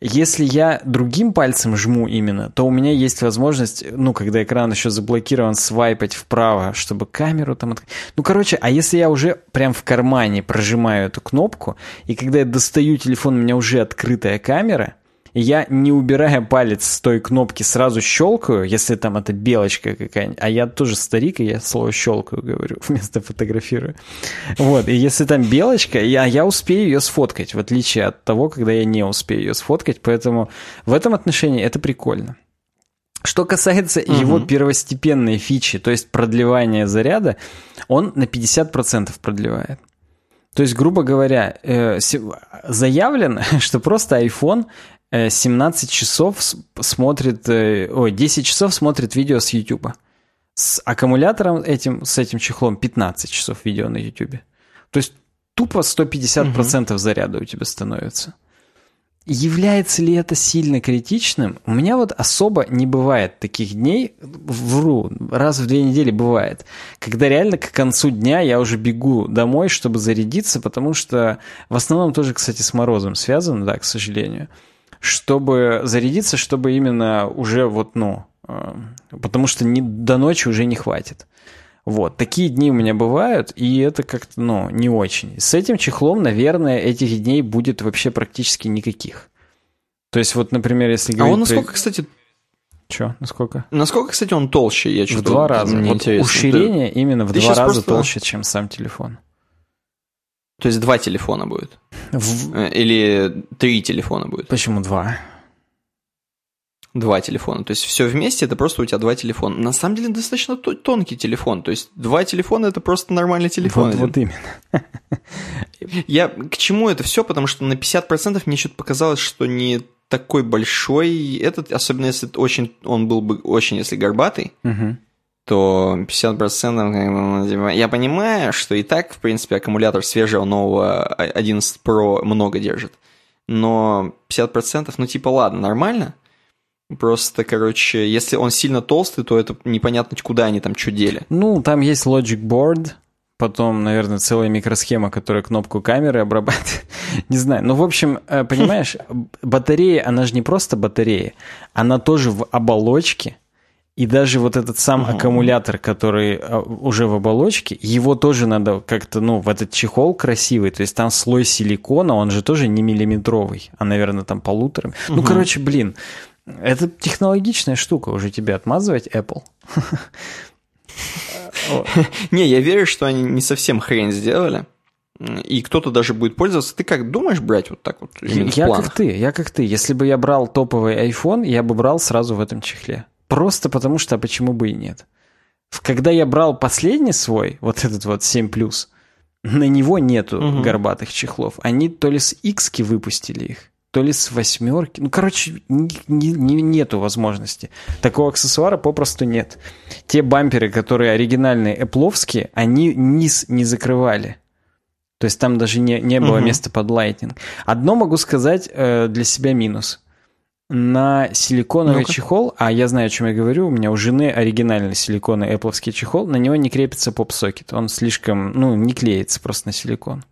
Если я другим пальцем жму именно, то у меня есть возможность, ну, когда экран еще заблокирован, свайпать вправо, чтобы камеру там... От... Ну, короче, а если я уже прям в кармане прожимаю эту кнопку, и когда я достаю телефон, у меня уже открытая камера, я, не убирая палец с той кнопки, сразу щелкаю, если там это белочка какая-нибудь, а я тоже старик, и я слово щелкаю говорю, вместо фотографирую. Вот, и если там белочка, я, я успею ее сфоткать, в отличие от того, когда я не успею ее сфоткать, поэтому в этом отношении это прикольно. Что касается угу. его первостепенной фичи, то есть продлевания заряда, он на 50% продлевает. То есть, грубо говоря, э, заявлено, что просто iPhone 17 э, часов смотрит, э, ой, 10 часов смотрит видео с YouTube. С аккумулятором этим, с этим чехлом 15 часов видео на YouTube. То есть тупо 150% угу. заряда у тебя становится. Является ли это сильно критичным? У меня вот особо не бывает таких дней, вру, раз в две недели бывает, когда реально к концу дня я уже бегу домой, чтобы зарядиться, потому что в основном тоже, кстати, с морозом связано, да, к сожалению чтобы зарядиться, чтобы именно уже вот, ну, э, потому что не, до ночи уже не хватит. Вот, такие дни у меня бывают, и это как-то, ну, не очень. С этим чехлом, наверное, этих дней будет вообще практически никаких. То есть вот, например, если говорить... А он насколько, про... кстати... Че, насколько? Насколько, кстати, он толще, я чувствую. В два раза. Мне вот интересно. Уширение Ты... именно в Ты два раза просто... толще, чем сам телефон. То есть два телефона будет? В... Э, или три телефона будет? Почему два? два телефона. То есть все вместе это просто у тебя два телефона. На самом деле достаточно тонкий телефон. То есть два телефона это просто нормальный телефон. Вот, вот именно. Я к чему это все? Потому что на 50% мне что-то показалось, что не такой большой этот, особенно если очень, он был бы очень, если горбатый, угу. То 50% типа, я понимаю, что и так, в принципе, аккумулятор свежего нового 11 Pro много держит. Но 50%, ну типа ладно, нормально, Просто, короче, если он сильно толстый, то это непонятно, куда они там что дели. Ну, там есть Logic Board, потом, наверное, целая микросхема, которая кнопку камеры обрабатывает. не знаю. Ну, в общем, э, понимаешь, батарея, она же не просто батарея, она тоже в оболочке. И даже вот этот сам угу. аккумулятор, который э, уже в оболочке, его тоже надо как-то, ну, в этот чехол красивый. То есть там слой силикона, он же тоже не миллиметровый, а, наверное, там полуторами. Угу. Ну, короче, блин, это технологичная штука уже тебе отмазывать Apple. Не, я верю, что они не совсем хрень сделали. И кто-то даже будет пользоваться. Ты как думаешь брать вот так вот? Я как ты, я как ты. Если бы я брал топовый iPhone, я бы брал сразу в этом чехле. Просто потому что, а почему бы и нет? Когда я брал последний свой, вот этот вот 7+, на него нету угу. горбатых чехлов. Они то ли с X выпустили их, то ли с восьмерки. Ну, короче, не, не, нету возможности. Такого аксессуара попросту нет. Те бамперы, которые оригинальные эпловские, они низ не закрывали. То есть там даже не, не было угу. места под лайтинг. Одно могу сказать э, для себя минус. На силиконовый ну чехол, а я знаю, о чем я говорю, у меня у жены оригинальный силиконовый Apple чехол, на него не крепится поп-сокет. Он слишком, ну, не клеится просто на силикон.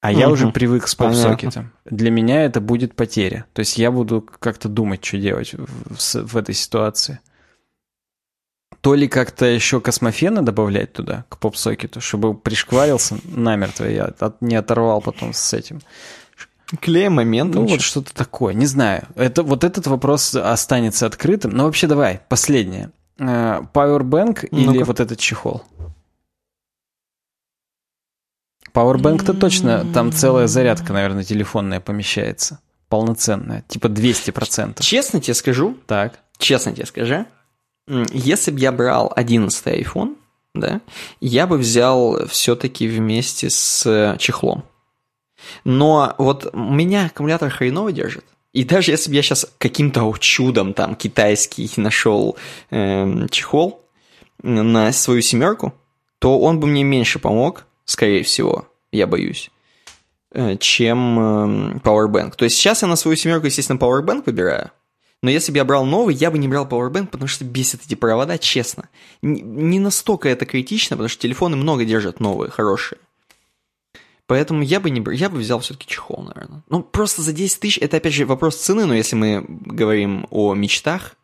А я уже привык с поп-сокетом. Для меня это будет потеря. То есть я буду как-то думать, что делать в, в, в этой ситуации. То ли как-то еще космофена добавлять туда, к поп-сокету, чтобы пришкварился намертво, я от, не оторвал потом с этим. Клей момент. Ну, вот что-то такое. Не знаю. Это, вот этот вопрос останется открытым. Но вообще давай, последнее. Э, Powerbank ну или вот этот чехол? Powerbank-то точно, там целая зарядка, наверное, телефонная помещается. Полноценная, типа 200%. Честно тебе скажу, так. честно тебе скажи, если бы я брал 11 iPhone, да, я бы взял все-таки вместе с чехлом. Но вот у меня аккумулятор хреново держит. И даже если бы я сейчас каким-то чудом там китайский нашел э, чехол на свою семерку, то он бы мне меньше помог, скорее всего, я боюсь, э, чем эм, Powerbank. То есть сейчас я на свою семерку, естественно, Powerbank выбираю, но если бы я брал новый, я бы не брал Powerbank, потому что бесит эти провода, честно. Не настолько это критично, потому что телефоны много держат новые, хорошие. Поэтому я бы не я бы взял все-таки чехол, наверное. Ну, просто за 10 тысяч, это опять же вопрос цены, но если мы говорим о мечтах,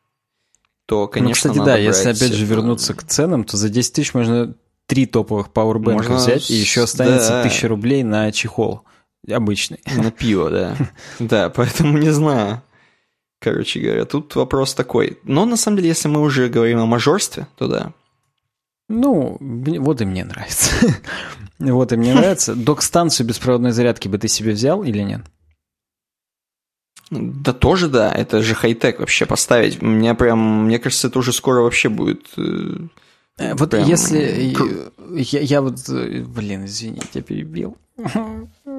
то, ну, конечно, ну, кстати, да, если опять же вернуться к ценам, то за 10 тысяч можно три топовых пауэрбэнка Можно... взять, и еще останется да. 1000 рублей на чехол обычный. На пиво, да. Да, поэтому не знаю. Короче говоря, тут вопрос такой. Но на самом деле, если мы уже говорим о мажорстве, то да. Ну, вот и мне нравится. вот и мне нравится. Док-станцию беспроводной зарядки бы ты себе взял или нет? Да тоже да, это же хай-тек вообще поставить. Мне прям, мне кажется, это уже скоро вообще будет э, Э, вот Прям... если... Я, я вот... Блин, извини, я перебил.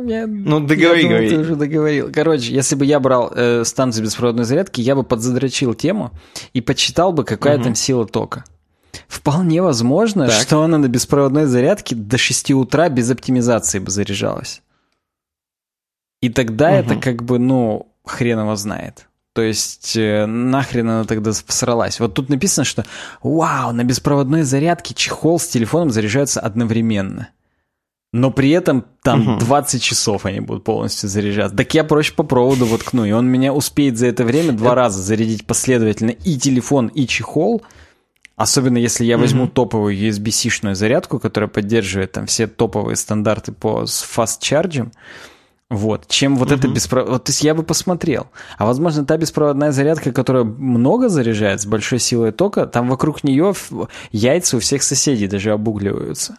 Я, ну, договори, я думал, ты уже договорил. Короче, если бы я брал э, станцию беспроводной зарядки, я бы подзадрочил тему и почитал бы, какая угу. там сила тока. Вполне возможно, так. что она на беспроводной зарядке до 6 утра без оптимизации бы заряжалась. И тогда угу. это как бы, ну, хрен его знает. То есть э, нахрен она тогда посралась. Вот тут написано, что вау, на беспроводной зарядке чехол с телефоном заряжаются одновременно. Но при этом там угу. 20 часов они будут полностью заряжаться. Так я проще по проводу воткну, и он меня успеет за это время два раза зарядить последовательно и телефон, и чехол. Особенно если я возьму mm топовую USB-C-шную зарядку, которая поддерживает там все топовые стандарты по fast charge. Вот, чем вот угу. это беспроводная... Вот, то есть я бы посмотрел. А возможно, та беспроводная зарядка, которая много заряжает с большой силой тока, там вокруг нее яйца у всех соседей даже обугливаются.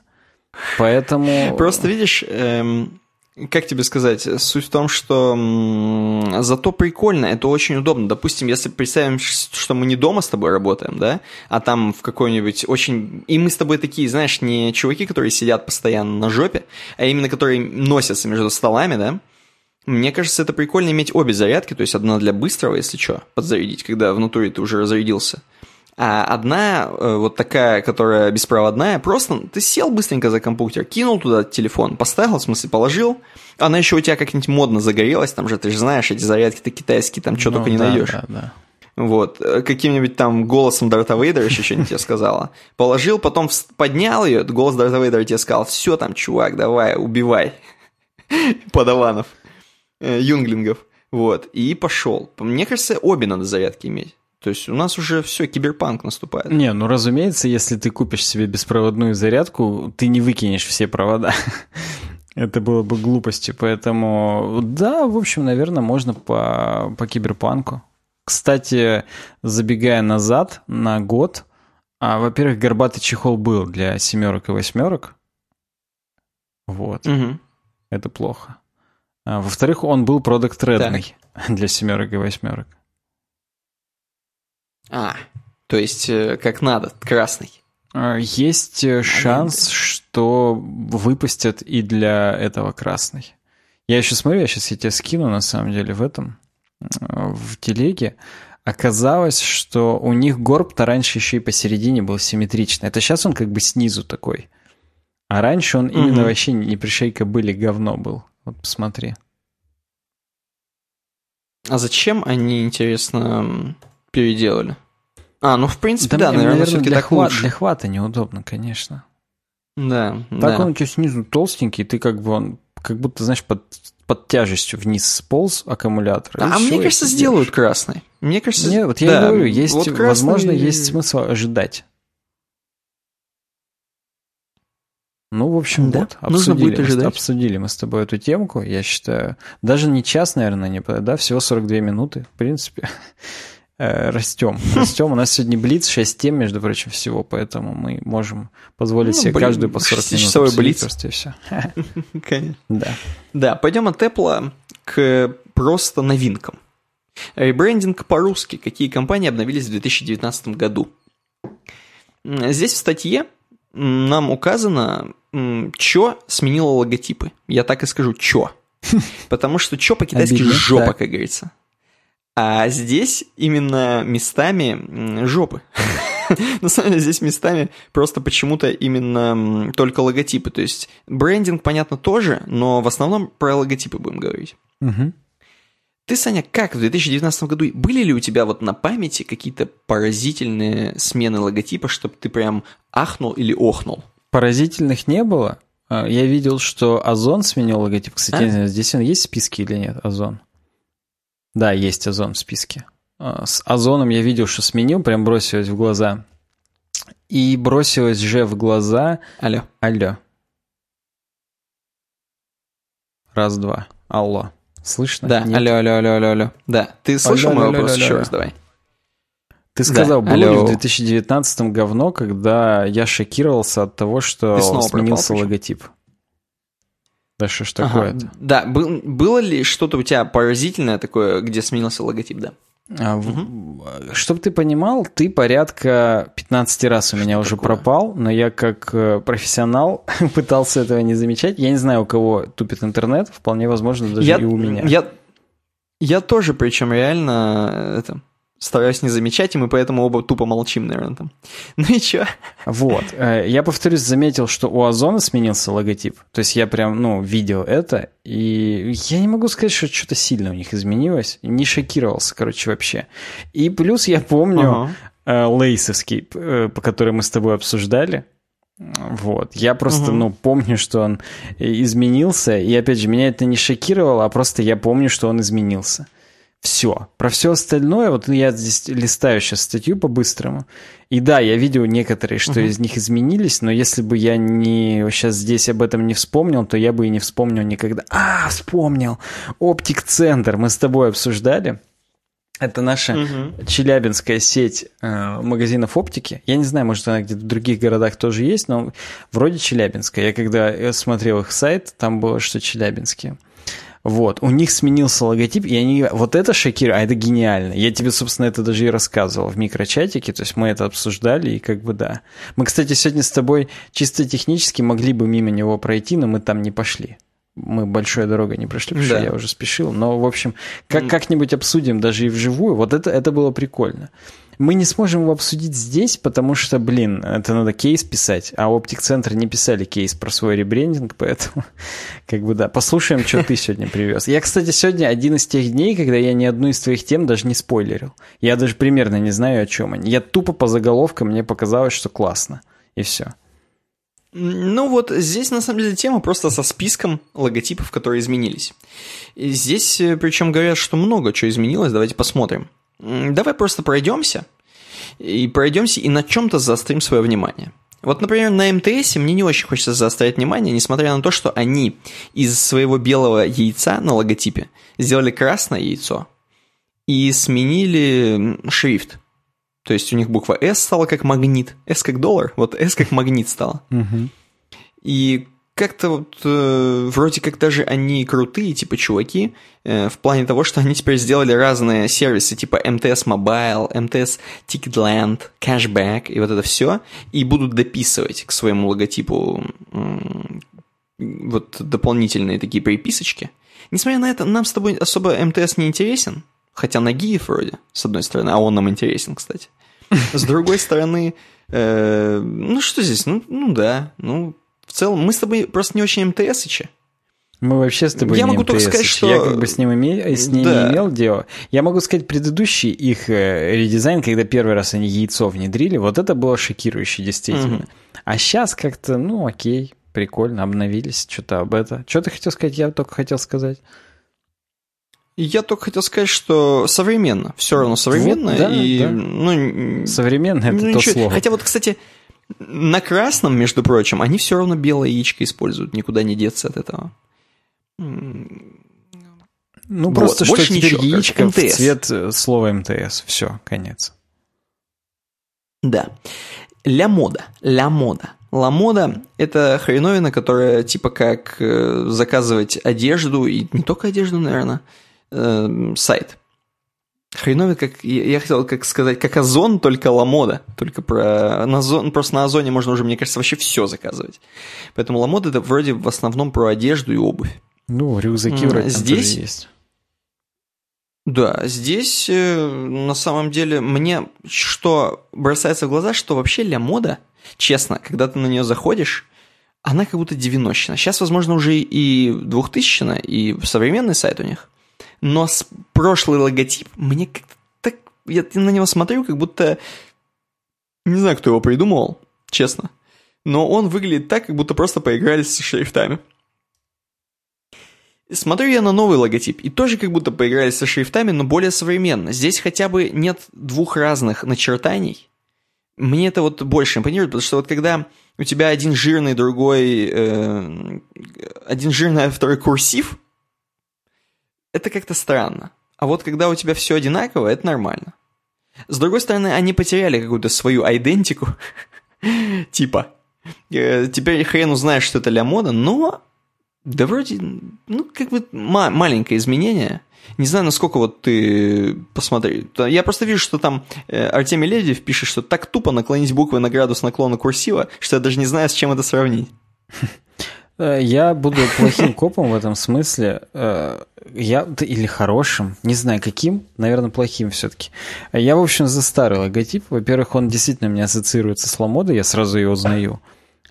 Поэтому... Просто видишь, эм, как тебе сказать, суть в том, что зато прикольно, это очень удобно. Допустим, если представим, что мы не дома с тобой работаем, да, а там в какой-нибудь очень... И мы с тобой такие, знаешь, не чуваки, которые сидят постоянно на жопе, а именно которые носятся между столами, да, мне кажется, это прикольно иметь обе зарядки, то есть одна для быстрого, если что, подзарядить, когда внутри ты уже разрядился – а одна, э, вот такая, которая беспроводная, просто ты сел быстренько за компьютер, кинул туда телефон, поставил, в смысле положил, она еще у тебя как-нибудь модно загорелась, там же, ты же знаешь, эти зарядки-то китайские, там что ну, только не да, найдешь. Да, да. Вот, э, каким-нибудь там голосом Дарта Вейдера еще что-нибудь тебе сказала. Положил, потом поднял ее, голос Дарта Вейдера тебе сказал, все там, чувак, давай, убивай подаванов, э, юнглингов. Вот, и пошел. Мне кажется, обе надо зарядки иметь. То есть у нас уже все, киберпанк наступает. Не, ну разумеется, если ты купишь себе беспроводную зарядку, ты не выкинешь все провода. Это было бы глупостью, поэтому да, в общем, наверное, можно по, по киберпанку. Кстати, забегая назад на год, а, во-первых, горбатый чехол был для семерок и восьмерок. Вот. Угу. Это плохо. А, во-вторых, он был продукт редный для семерок и восьмерок. А, то есть э, как надо, красный. А, есть э, шанс, что выпустят и для этого красный. Я еще смотрю, я сейчас я тебе скину на самом деле в этом, в телеге. Оказалось, что у них горб-то раньше еще и посередине был симметричный. Это сейчас он как бы снизу такой. А раньше он угу. именно вообще не пришейка были, говно был. Вот посмотри. А зачем они, интересно, переделали. А, ну в принципе, да, да наверное, наверное все-таки для так хват, лучше. Для хвата неудобно, конечно. Да, так да. он у тебя снизу толстенький, ты как бы он, как будто, знаешь, под, под тяжестью вниз сполз аккумулятор. А, а мне кажется, сделают красный. Мне кажется, Нет, вот я да, и говорю, есть, вот красный... возможно, есть смысл ожидать. Ну, в общем, да, вот, нужно будет ожидать. обсудили мы с тобой эту темку, я считаю. Даже не час, наверное, не да, всего 42 минуты, в принципе. Э, растем. Растем. У нас сегодня Блиц, 6 тем, между прочим, всего, поэтому мы можем позволить ну, себе блин, каждую по 40 минут. Часовой Блиц. Просто и все. Конечно. Да. Да, пойдем от Apple к просто новинкам. Ребрендинг по-русски. Какие компании обновились в 2019 году? Здесь в статье нам указано, что сменило логотипы. Я так и скажу, что. Потому что что по-китайски жопа, как говорится. А здесь именно местами жопы. На самом деле здесь местами просто почему-то именно только логотипы. То есть брендинг, понятно, тоже, но в основном про логотипы будем говорить. Угу. Ты, Саня, как в 2019 году, были ли у тебя вот на памяти какие-то поразительные смены логотипа, чтобы ты прям ахнул или охнул? Поразительных не было. А, я видел, что Озон сменил логотип. Кстати, а? здесь он есть в списке или нет, Озон? Да, есть Озон в списке. А, с Озоном я видел, что сменил, прям бросилось в глаза. И бросилось же в глаза... Алло. Алло. Раз, два. Алло. Слышно? Да, Нет? алло, алло, алло, алло, алло. Да, ты слышал алло, мой алло, вопрос алло, еще алло. раз, давай. Ты сказал, да, было алло. ли в 2019 говно, когда я шокировался от того, что сменился пропал, логотип? Да что ж такое-то? Ага. Да, был, было ли что-то у тебя поразительное такое, где сменился логотип, да? А, угу. Чтобы ты понимал, ты порядка 15 раз у меня что уже такое? пропал, но я как э, профессионал пытался этого не замечать. Я не знаю, у кого тупит интернет, вполне возможно, даже я, и у меня. Я, я тоже, причем реально э, это, стараюсь не замечать, и мы поэтому оба тупо молчим, наверное, там. Ну и чё? Вот. Э, я, повторюсь, заметил, что у Озона сменился логотип. То есть я прям, ну, видел это, и я не могу сказать, что что-то сильно у них изменилось. Не шокировался, короче, вообще. И плюс я помню ага. Э, лейсовский, э, по которому мы с тобой обсуждали. Вот. Я просто, угу. ну, помню, что он изменился, и опять же, меня это не шокировало, а просто я помню, что он изменился все. Про все остальное, вот я здесь листаю сейчас статью по-быстрому. И да, я видел некоторые, что uh-huh. из них изменились, но если бы я не сейчас здесь об этом не вспомнил, то я бы и не вспомнил никогда. А, вспомнил! Оптик-центр мы с тобой обсуждали. Это наша угу. челябинская сеть э, магазинов оптики. Я не знаю, может, она где-то в других городах тоже есть, но вроде челябинская. Я когда смотрел их сайт, там было, что челябинские. Вот, у них сменился логотип, и они, вот это шокирует, а это гениально. Я тебе, собственно, это даже и рассказывал в микрочатике, то есть мы это обсуждали, и как бы да. Мы, кстати, сегодня с тобой чисто технически могли бы мимо него пройти, но мы там не пошли. Мы большой дорогой не прошли, потому да. что я уже спешил. Но, в общем, как, как-нибудь обсудим даже и вживую. Вот это, это было прикольно. Мы не сможем его обсудить здесь, потому что, блин, это надо кейс писать, а Оптик Центр не писали кейс про свой ребрендинг, поэтому, как бы, да, послушаем, что ты сегодня привез. Я, кстати, сегодня один из тех дней, когда я ни одну из твоих тем даже не спойлерил. Я даже примерно не знаю, о чем они. Я тупо по заголовкам, мне показалось, что классно, и все. Ну вот здесь на самом деле тема просто со списком логотипов, которые изменились. И здесь э, причем говорят, что много чего изменилось, давайте посмотрим. Давай просто пройдемся. И пройдемся и на чем-то заострим свое внимание. Вот, например, на МТС мне не очень хочется заострять внимание, несмотря на то, что они из своего белого яйца на логотипе сделали красное яйцо и сменили шрифт. То есть у них буква S стала как магнит. S как доллар, вот S как магнит стала. И как-то вот э, вроде как даже они крутые, типа чуваки, э, в плане того, что они теперь сделали разные сервисы, типа МТС Mobile, МТС Ticketland, Cashback и вот это все, и будут дописывать к своему логотипу э, вот дополнительные такие приписочки. Несмотря на это, нам с тобой особо МТС не интересен, хотя Нагиев вроде, с одной стороны, а он нам интересен, кстати. С другой стороны, э, ну что здесь, ну, ну да, ну целом, мы с тобой просто не очень МТСычи. Мы вообще с тобой я не могу только сказать, что... Я как бы с, ним име... с да. имел дело. Я могу сказать, предыдущий их э, редизайн, когда первый раз они яйцо внедрили, вот это было шокирующе, действительно. Угу. А сейчас как-то, ну окей, прикольно, обновились, что-то об это. Что ты хотел сказать? Я только хотел сказать. Я только хотел сказать, что современно, все равно современно. Вот, да, и, да. Ну, современно это ну, то ничего. слово. Хотя вот, кстати, на красном, между прочим, они все равно белое яичко используют, никуда не деться от этого. Ну, вот, просто что теперь ничего, яичко в цвет э, слова МТС. Все, конец. Да. Ля мода. Ля мода. Ла мода – это хреновина, которая типа как э, заказывать одежду, и не только одежду, наверное, э, сайт. Хреновит, как я хотел как сказать, как Озон, только Ламода. Только про на Озон, просто на Озоне можно уже, мне кажется, вообще все заказывать. Поэтому Ламода это вроде в основном про одежду и обувь. Ну, рюкзаки вроде здесь есть. Да, здесь э, на самом деле мне что бросается в глаза, что вообще Ля Мода, честно, когда ты на нее заходишь, она как будто 90 Сейчас, возможно, уже и 2000 и современный сайт у них но прошлый логотип мне как-то так... Я на него смотрю, как будто... Не знаю, кто его придумал, честно. Но он выглядит так, как будто просто поигрались с шрифтами. Смотрю я на новый логотип, и тоже как будто поигрались со шрифтами, но более современно. Здесь хотя бы нет двух разных начертаний. Мне это вот больше импонирует, потому что вот когда у тебя один жирный, другой... Э, один жирный, а второй курсив, это как-то странно. А вот когда у тебя все одинаково, это нормально. С другой стороны, они потеряли какую-то свою идентику. типа, э, теперь хрен узнаешь, что это Ля Мода, но да вроде, ну, как бы ма- маленькое изменение. Не знаю, насколько вот ты посмотри. Я просто вижу, что там э, Артемий Лебедев пишет, что так тупо наклонить буквы на градус наклона курсива, что я даже не знаю, с чем это сравнить. Э, я буду плохим копом в этом смысле. Э, я или хорошим, не знаю каким, наверное, плохим все-таки. Я, в общем, за старый логотип. Во-первых, он действительно мне ассоциируется с Ламодой, я сразу ее узнаю.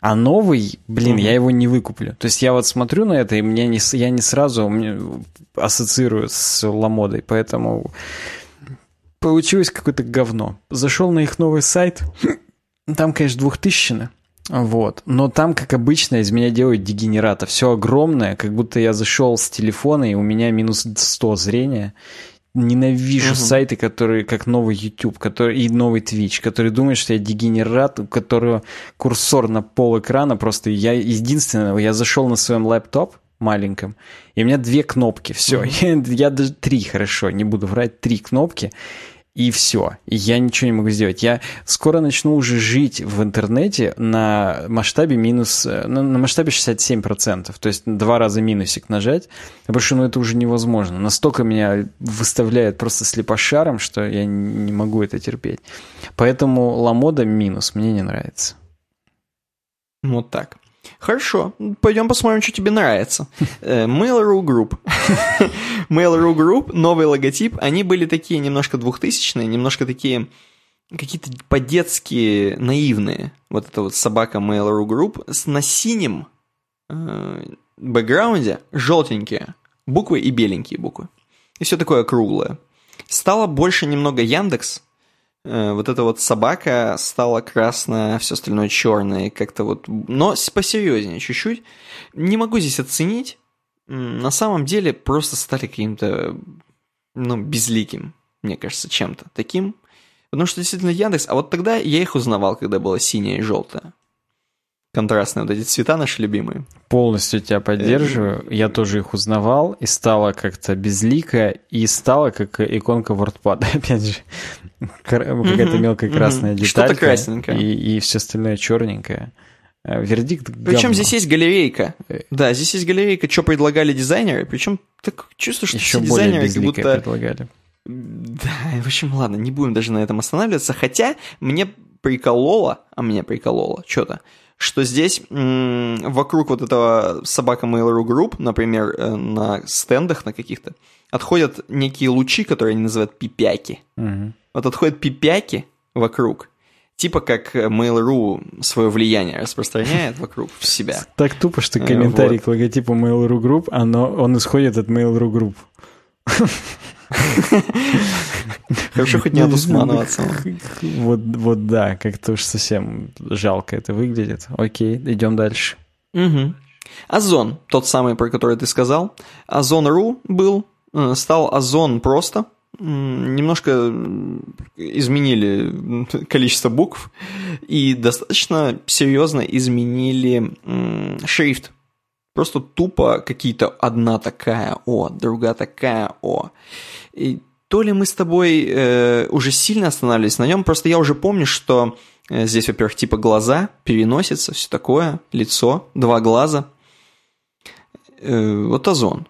А новый, блин, mm-hmm. я его не выкуплю. То есть я вот смотрю на это, и мне не, я не сразу мне ассоциирую с Ламодой, поэтому получилось какое-то говно. Зашел на их новый сайт, там, конечно, двухтысячный. Вот. Но там, как обычно, из меня делают дегенерата. Все огромное, как будто я зашел с телефона, и у меня минус 100 зрения. Ненавижу угу. сайты, которые, как новый YouTube который, и новый Twitch, который думает, что я дегенерат, у которого курсор на пол экрана просто... Я единственное, я зашел на своем лэптоп, маленьком, и у меня две кнопки, все. Mm-hmm. Я, я даже три, хорошо, не буду врать, три кнопки и все. И я ничего не могу сделать. Я скоро начну уже жить в интернете на масштабе минус, на, на масштабе 67%. То есть два раза минусик нажать, потому что ну, это уже невозможно. Настолько меня выставляет просто слепошаром, что я не могу это терпеть. Поэтому ламода минус мне не нравится. Вот так. Хорошо, пойдем посмотрим, что тебе нравится. Э, Mail.ru Group. Mail.ru Group, новый логотип, они были такие немножко двухтысячные, немножко такие какие-то по-детски наивные. Вот эта вот собака Mail.ru Group с, на синем э, бэкграунде желтенькие буквы и беленькие буквы. И все такое круглое. Стало больше немного Яндекс, Э, вот эта вот собака стала красная, все остальное черное, как-то вот, но посерьезнее чуть-чуть. Не могу здесь оценить. На самом деле просто стали каким-то, ну, безликим, мне кажется, чем-то таким. Потому что действительно Яндекс, а вот тогда я их узнавал, когда было синее и желтое контрастные вот эти цвета наши любимые. Полностью тебя поддерживаю. Я тоже их узнавал, и стало как-то безлико, и стало как иконка WordPad, опять же. Какая-то мелкая красная деталь. Что-то красненькое. И, и все остальное черненькое. Э, вердикт Причем здесь есть галерейка. Э. Да, здесь есть галерейка, что предлагали дизайнеры. Причем так чувствуешь, что Еще все дизайнеры как будто... предлагали. Да, в общем, ладно, не будем даже на этом останавливаться. Хотя мне прикололо, а мне прикололо что-то, что здесь м- вокруг вот этого собака Mail.ru Group, например, э, на стендах на каких-то, отходят некие лучи, которые они называют пипяки. Угу. Вот отходят пипяки вокруг, типа как Mail.ru свое влияние распространяет вокруг себя. Так тупо, что э, комментарий к логотипу Mail.ru Group, оно, он исходит от Mail.ru Group. Хорошо, хоть не от Усманова Вот, вот да, как-то уж совсем жалко это выглядит. Окей, идем дальше. Угу. Озон, тот самый, про который ты сказал. Озон.ру был, э, стал Озон просто. Немножко изменили количество букв и достаточно серьезно изменили шрифт. Просто тупо какие-то одна такая О, другая такая О. И то ли мы с тобой э, уже сильно останавливались на нем, просто я уже помню, что э, здесь, во-первых, типа глаза, переносится, все такое, лицо, два глаза. Э, вот озон.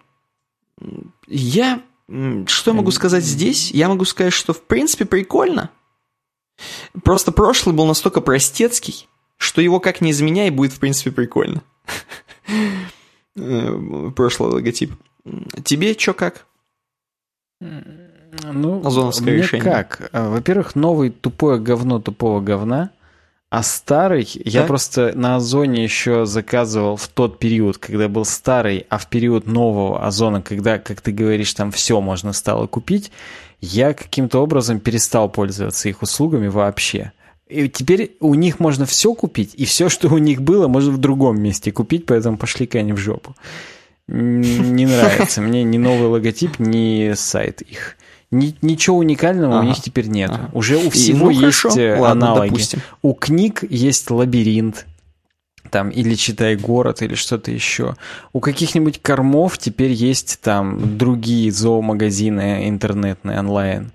Я... Что я могу сказать здесь? Я могу сказать, что в принципе прикольно. Просто прошлый был настолько простецкий, что его как не изменяй, будет в принципе прикольно. Э, прошлый логотип. Тебе что как? Ну, Озоновское мне решение. как? А, во-первых, новый тупое говно тупого говна, а старый да? я просто на Озоне еще заказывал в тот период, когда был старый, а в период нового Озона, когда, как ты говоришь, там все можно стало купить, я каким-то образом перестал пользоваться их услугами вообще. И теперь у них можно все купить, и все, что у них было, можно в другом месте купить, поэтому пошли-ка они в жопу. Не нравится мне ни новый логотип, ни сайт их. Ни, ничего уникального ага. у них теперь нет. Ага. Уже у всего и, ну, есть хорошо. Э, аналоги. Допустим. У книг есть лабиринт, там, или читай город, или что-то еще. У каких-нибудь кормов теперь есть там другие зоомагазины интернетные, онлайн.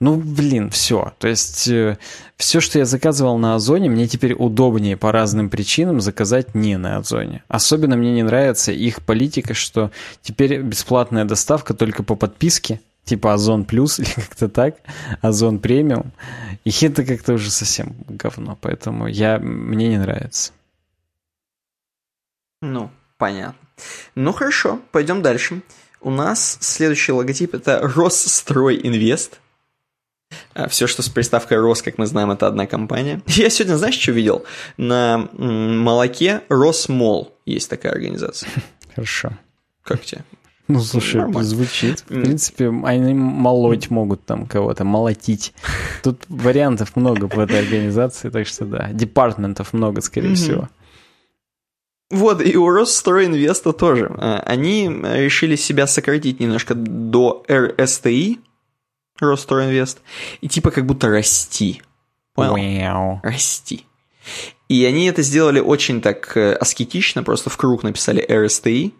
Ну, блин, все. То есть, э, все, что я заказывал на Озоне, мне теперь удобнее по разным причинам заказать не на Озоне. Особенно мне не нравится их политика, что теперь бесплатная доставка только по подписке, типа Озон Плюс или как-то так, Озон Премиум. И это как-то уже совсем говно, поэтому я, мне не нравится. Ну, понятно. Ну хорошо, пойдем дальше. У нас следующий логотип это Росстрой Инвест. А Все, что с приставкой Рос, как мы знаем, это одна компания. Я сегодня, знаешь, что видел? На молоке Росмол есть такая организация. Хорошо. Как тебе? Ну, слушай, Нормально. звучит. В принципе, они молоть могут там кого-то, молотить. Тут вариантов много в этой организации, так что да, департментов много, скорее всего. Вот, и у Росстройинвеста тоже. А, они решили себя сократить немножко до РСТИ, Росстройинвест, и типа как будто расти. Понял? Wow. Расти. И они это сделали очень так э, аскетично, просто в круг написали РСТИ,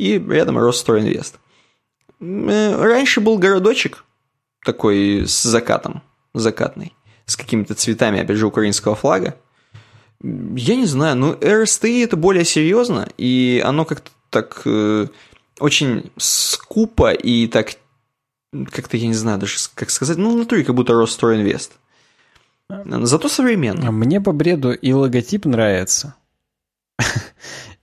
и рядом Ростстройинвест. Э, раньше был городочек такой с закатом, закатный, с какими-то цветами, опять же, украинского флага. Я не знаю, ну РСТИ это более серьезно, и оно как-то так э, очень скупо и так как-то, я не знаю даже, как сказать, ну, в натуре как будто Ростстройинвест. Зато современно. Мне по бреду и логотип нравится.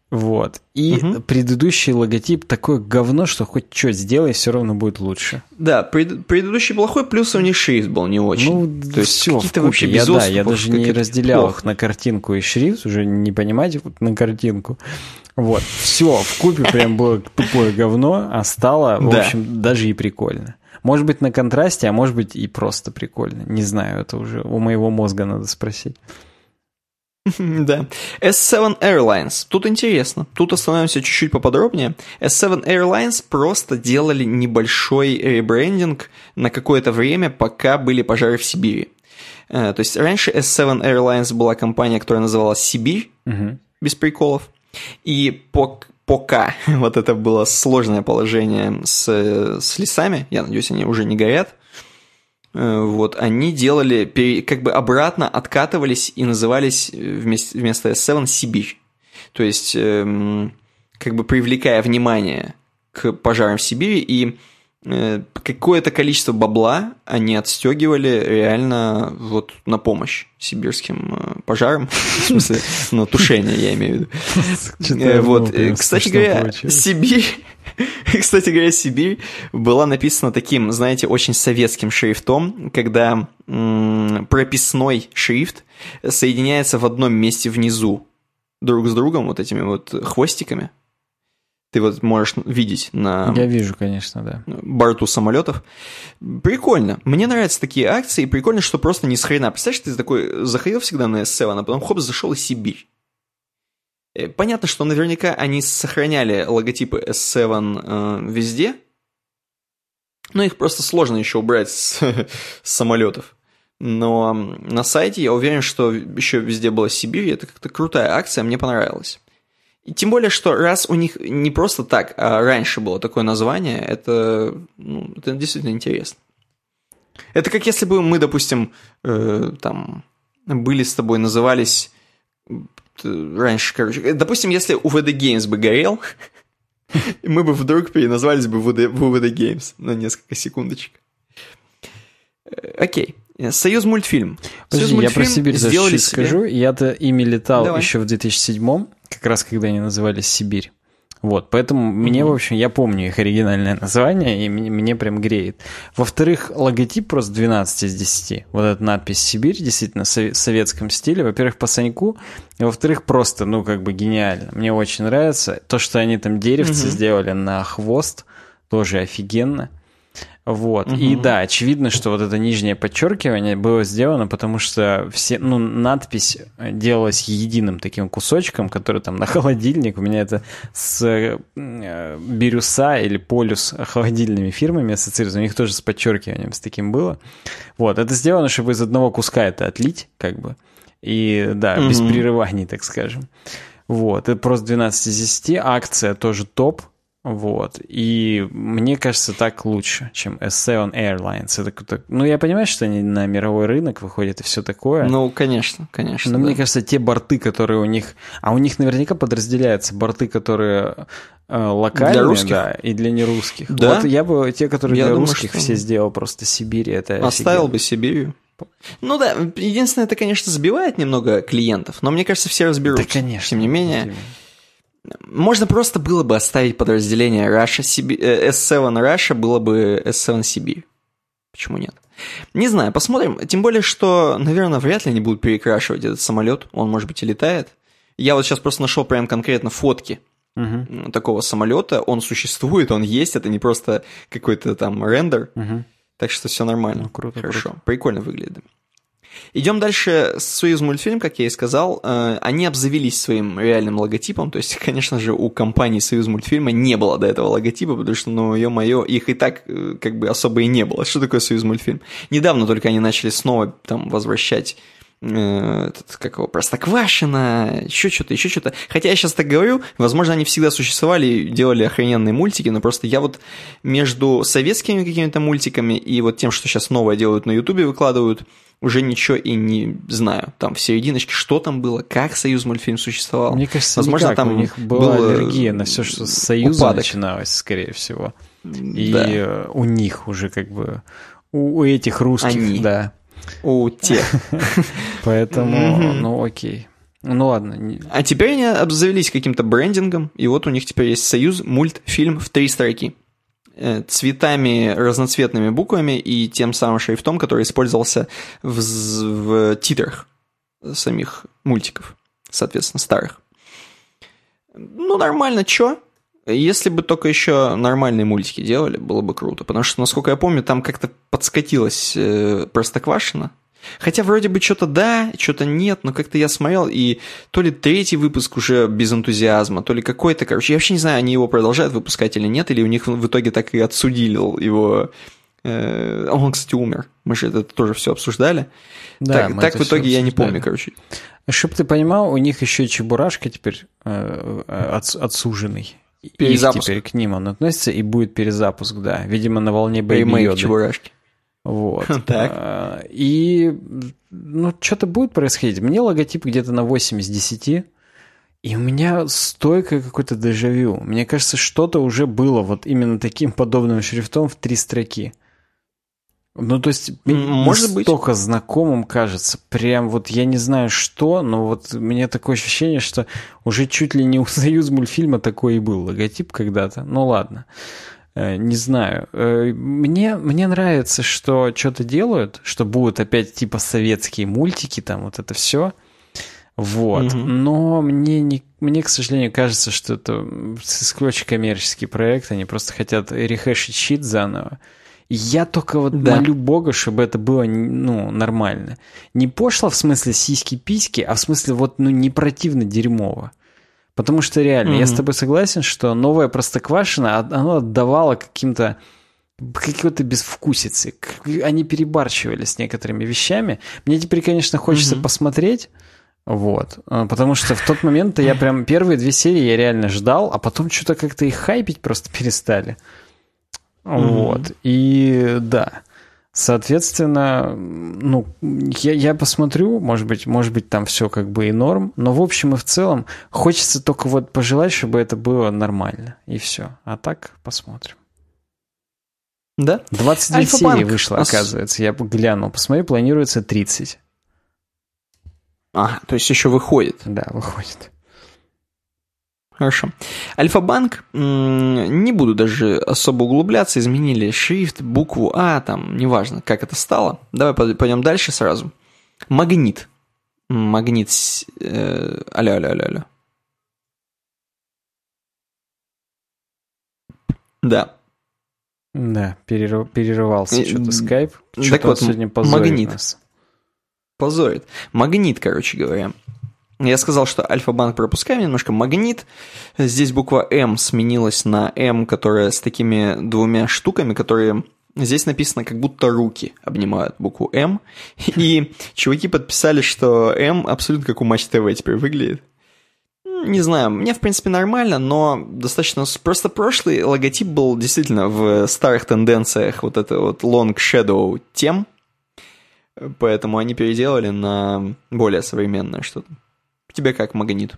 Вот. И угу. предыдущий логотип такое говно, что хоть что сделай, все равно будет лучше. Да, пред, предыдущий плохой, плюс у них шрифт был не очень. Ну, То есть все, какие-то вообще я, да, я даже не разделял плохо. их на картинку и шрифт, уже не понимаете, на картинку. Вот, все, в купе прям было тупое говно, а стало, в да. общем, даже и прикольно. Может быть, на контрасте, а может быть и просто прикольно. Не знаю, это уже у моего мозга надо спросить. Да. S7 Airlines. Тут интересно. Тут остановимся чуть-чуть поподробнее. S7 Airlines просто делали небольшой ребрендинг на какое-то время, пока были пожары в Сибири. Э, то есть раньше S7 Airlines была компания, которая называлась Сибирь, угу. без приколов. И по, пока вот это было сложное положение с, с лесами, я надеюсь, они уже не горят, Э, вот, они делали, как бы обратно откатывались и назывались э, вместо, вместо S7 Сибирь. То есть, эм, как бы привлекая внимание к пожарам в Сибири, и э, какое-то количество бабла они отстегивали реально вот на помощь сибирским пожарам, в смысле, на тушение, я имею в виду. Вот, кстати говоря, Сибирь Кстати говоря, Сибирь была написана таким, знаете, очень советским шрифтом, когда прописной шрифт соединяется в одном месте внизу друг с другом, вот этими вот хвостиками. Ты вот можешь видеть на... Я вижу, конечно, да. Борту самолетов. Прикольно. Мне нравятся такие акции, и прикольно, что просто не с хрена. Представляешь, ты такой заходил всегда на S7, а потом хоп, зашел и Сибирь. Э, понятно, что наверняка они сохраняли логотипы S7 э, везде, но их просто сложно еще убрать с, с самолетов. Но на сайте я уверен, что еще везде была Сибирь, это как-то крутая акция, мне понравилась. Тем более, что раз у них не просто так, а раньше было такое название, это, ну, это действительно интересно. Это как если бы мы, допустим, э, там были с тобой, назывались раньше, короче, допустим, если УВД Games бы горел, мы бы вдруг переназвались бы в УВД Games на несколько секундочек. Э, окей. Союз мультфильм. Подожди, Союз мультфильм я про Сибирь сделали скажу. Я-то ими летал Давай. еще в 2007 как раз когда они назывались Сибирь. Вот, поэтому mm-hmm. мне, в общем, я помню их оригинальное название, и мне, мне прям греет. Во-вторых, логотип просто 12 из 10. Вот эта надпись «Сибирь» действительно в советском стиле. Во-первых, по Саньку, и во-вторых, просто, ну, как бы гениально. Мне очень нравится. То, что они там деревцы mm-hmm. сделали на хвост, тоже офигенно. Вот. Угу. И да, очевидно, что вот это нижнее подчеркивание было сделано, потому что все, ну, надпись делалась единым таким кусочком, который там на холодильник. У меня это с э, Бирюса или Полюс холодильными фирмами ассоциируется. У них тоже с подчеркиванием с таким было. Вот. Это сделано, чтобы из одного куска это отлить, как бы. И да, угу. без прерываний, так скажем. Вот. Это просто 12 из 10. Акция тоже топ вот. И мне кажется, так лучше, чем S7 Airlines. Это, ну, я понимаю, что они на мировой рынок выходят и все такое. Ну, конечно, конечно. Но да. мне кажется, те борты, которые у них... А у них наверняка подразделяются борты, которые э, локальные, для русских? да, и для нерусских. Да? Вот я бы те, которые я для думаю, русских что... все сделал просто Сибирь. Это Оставил офигенно. бы Сибирь. Ну да, единственное, это, конечно, сбивает немного клиентов, но мне кажется, все разберутся. Да, конечно. Тем не менее... Можно просто было бы оставить подразделение Russia, э, S7 Russia, было бы S7 CB. Почему нет? Не знаю, посмотрим. Тем более, что, наверное, вряд ли они будут перекрашивать этот самолет. Он, может быть, и летает. Я вот сейчас просто нашел прям конкретно фотки угу. такого самолета. Он существует, он есть. Это не просто какой-то там рендер. Угу. Так что все нормально. Ну, круто, Хорошо. Круто. Прикольно выглядит. Идем дальше. Союз мультфильм, как я и сказал, э, они обзавелись своим реальным логотипом. То есть, конечно же, у компании Союз мультфильма не было до этого логотипа, потому что, ну, ё-моё, их и так э, как бы особо и не было. Что такое Союз мультфильм? Недавно только они начали снова там возвращать э, этот, как его, Простоквашино, еще что-то, еще что-то. Хотя я сейчас так говорю, возможно, они всегда существовали и делали охрененные мультики, но просто я вот между советскими какими-то мультиками и вот тем, что сейчас новое делают на Ютубе, выкладывают, уже ничего и не знаю. Там в серединочке, что там было, как Союз мультфильм существовал. Мне кажется, Возможно, никак. там у них была был аллергия на все, что с Союза упадок. начиналось, скорее всего. И да. Э, у них уже как бы у, у этих русских, Они. да. У тех. Поэтому, ну окей. Ну ладно. А теперь они обзавелись каким-то брендингом, и вот у них теперь есть союз мультфильм в три строки. Э, цветами, разноцветными буквами и тем самым шрифтом, который использовался в, в титрах самих мультиков, соответственно, старых. Ну, нормально, чё? Если бы только еще нормальные мультики делали, было бы круто. Потому что, насколько я помню, там как-то подскатилась э, Простоквашина. Хотя вроде бы что-то да, что-то нет, но как-то я смотрел, и то ли третий выпуск уже без энтузиазма, то ли какой-то, короче, я вообще не знаю, они его продолжают выпускать или нет, или у них в итоге так и отсудили его... Э, он, кстати, умер. Мы же это тоже все обсуждали. Да, так, так в итоге я не помню, короче. Чтоб ты понимал, у них еще Чебурашка теперь э, от, отсуженный. Перезапуск. теперь к ним он относится, и будет перезапуск, да. Видимо, на волне Бэйби Йоды. Чебурашки. Вот. Так. А, и, ну, что-то будет происходить. Мне логотип где-то на 8 из 10. И у меня стойкое какое-то дежавю. Мне кажется, что-то уже было вот именно таким подобным шрифтом в три строки. Ну, то есть, может быть. Только знакомым кажется. Прям вот я не знаю что, но вот у меня такое ощущение, что уже чуть ли не у Союз мультфильма такой и был логотип когда-то. Ну, ладно. Э, не знаю. Э, мне, мне нравится, что что-то делают, что будут опять типа советские мультики, там вот это все. Вот. Угу. Но мне, не, мне, к сожалению, кажется, что это исключительно коммерческий проект. Они просто хотят рехешить щит заново. Я только вот да. молю Бога, чтобы это было, ну, нормально. Не пошло в смысле сиськи-письки, а в смысле вот, ну, не противно дерьмово. Потому что реально, mm-hmm. я с тобой согласен, что новое Простоквашино, оно отдавало каким-то какой-то безвкусицы. Они перебарщивали с некоторыми вещами. Мне теперь, конечно, хочется mm-hmm. посмотреть, вот. А, потому что в тот момент я прям первые две серии я реально ждал, а потом что-то как-то их хайпить просто перестали. Mm-hmm. Вот. И да. Соответственно, ну, я, я посмотрю, может быть, может быть, там все как бы и норм, но в общем и в целом хочется только вот пожелать, чтобы это было нормально, и все. А так посмотрим. Да? 29 серий вышло, оказывается. Я глянул. Посмотри, планируется 30. А, то есть еще выходит. Да, выходит. Хорошо. Альфа-банк, не буду даже особо углубляться, изменили шрифт, букву А, там, неважно, как это стало. Давай пойдем дальше сразу. Магнит. Магнит, э, алло, алло, алло, алло. Да. Да, перерыв, перерывался что-то скайп. Что-то так вот, сегодня позорит магнит. нас. Позорит. Магнит, короче говоря. Я сказал, что Альфа-банк пропускаем немножко. Магнит. Здесь буква М сменилась на М, которая с такими двумя штуками, которые... Здесь написано, как будто руки обнимают букву М. И чуваки подписали, что М абсолютно как у Матч ТВ теперь выглядит. Не знаю, мне в принципе нормально, но достаточно... Просто прошлый логотип был действительно в старых тенденциях вот это вот Long Shadow тем, поэтому они переделали на более современное что-то тебе как магнит?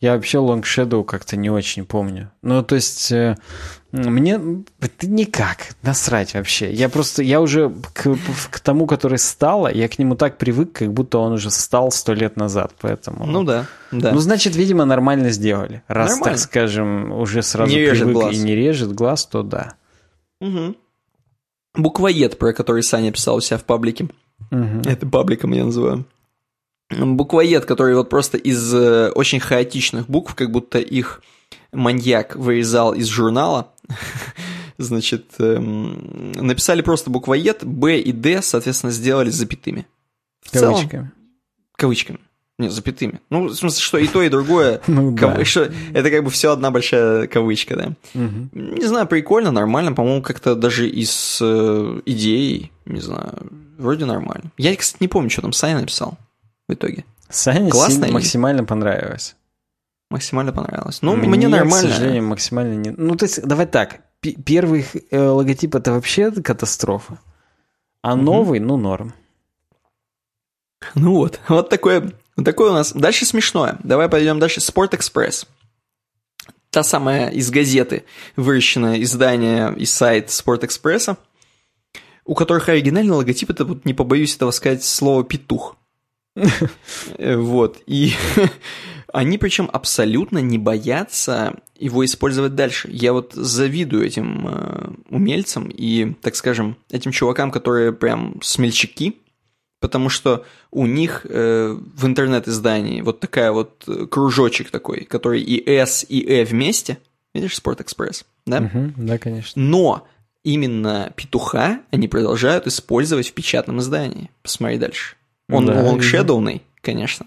Я вообще Long Shadow как-то не очень помню. Ну, то есть, э, мне никак, насрать вообще. Я просто, я уже к, к тому, который стало, я к нему так привык, как будто он уже стал сто лет назад, поэтому... Ну да, да. Ну, значит, видимо, нормально сделали. Раз, нормально. так скажем, уже сразу не привык глаз. и не режет глаз, то да. Угу. Буквоед, про который Саня писал у себя в паблике. Угу. Это пабликом я называю буквоед, который вот просто из э, очень хаотичных букв, как будто их маньяк вырезал из журнала. Значит, эм, написали просто буквоед, Б и Д, соответственно, сделали запятыми. Кавычками. Кавычками. Нет, запятыми. Ну, в смысле, что и то, и другое. ну, да. что... Это как бы все одна большая кавычка, да. Угу. Не знаю, прикольно, нормально. По-моему, как-то даже из э, идей, не знаю, вроде нормально. Я, кстати, не помню, что там Саня написал в итоге. Саня Классно максимально понравилось. Максимально понравилось. Ну, мне, мне нормально. к сожалению, максимально не... Ну, то есть, давай так. Первый э, логотип это вообще катастрофа. А угу. новый, ну, норм. Ну вот, вот такое, вот такое у нас. Дальше смешное. Давай пойдем дальше. Спорт Экспресс. Та самая из газеты, выращенное издание и сайт Спорт Экспресса, у которых оригинальный логотип, это вот не побоюсь этого сказать, слово «петух». Вот, и они причем абсолютно не боятся его использовать дальше. Я вот завидую этим э, умельцам и, так скажем, этим чувакам, которые прям смельчаки, потому что у них э, в интернет-издании вот такая вот э, кружочек такой, который и S, и E вместе, видишь, Спорт Экспресс, да? Угу, да, конечно. Но именно петуха они продолжают использовать в печатном издании. Посмотри дальше. Он да, лонгшедоуный, конечно,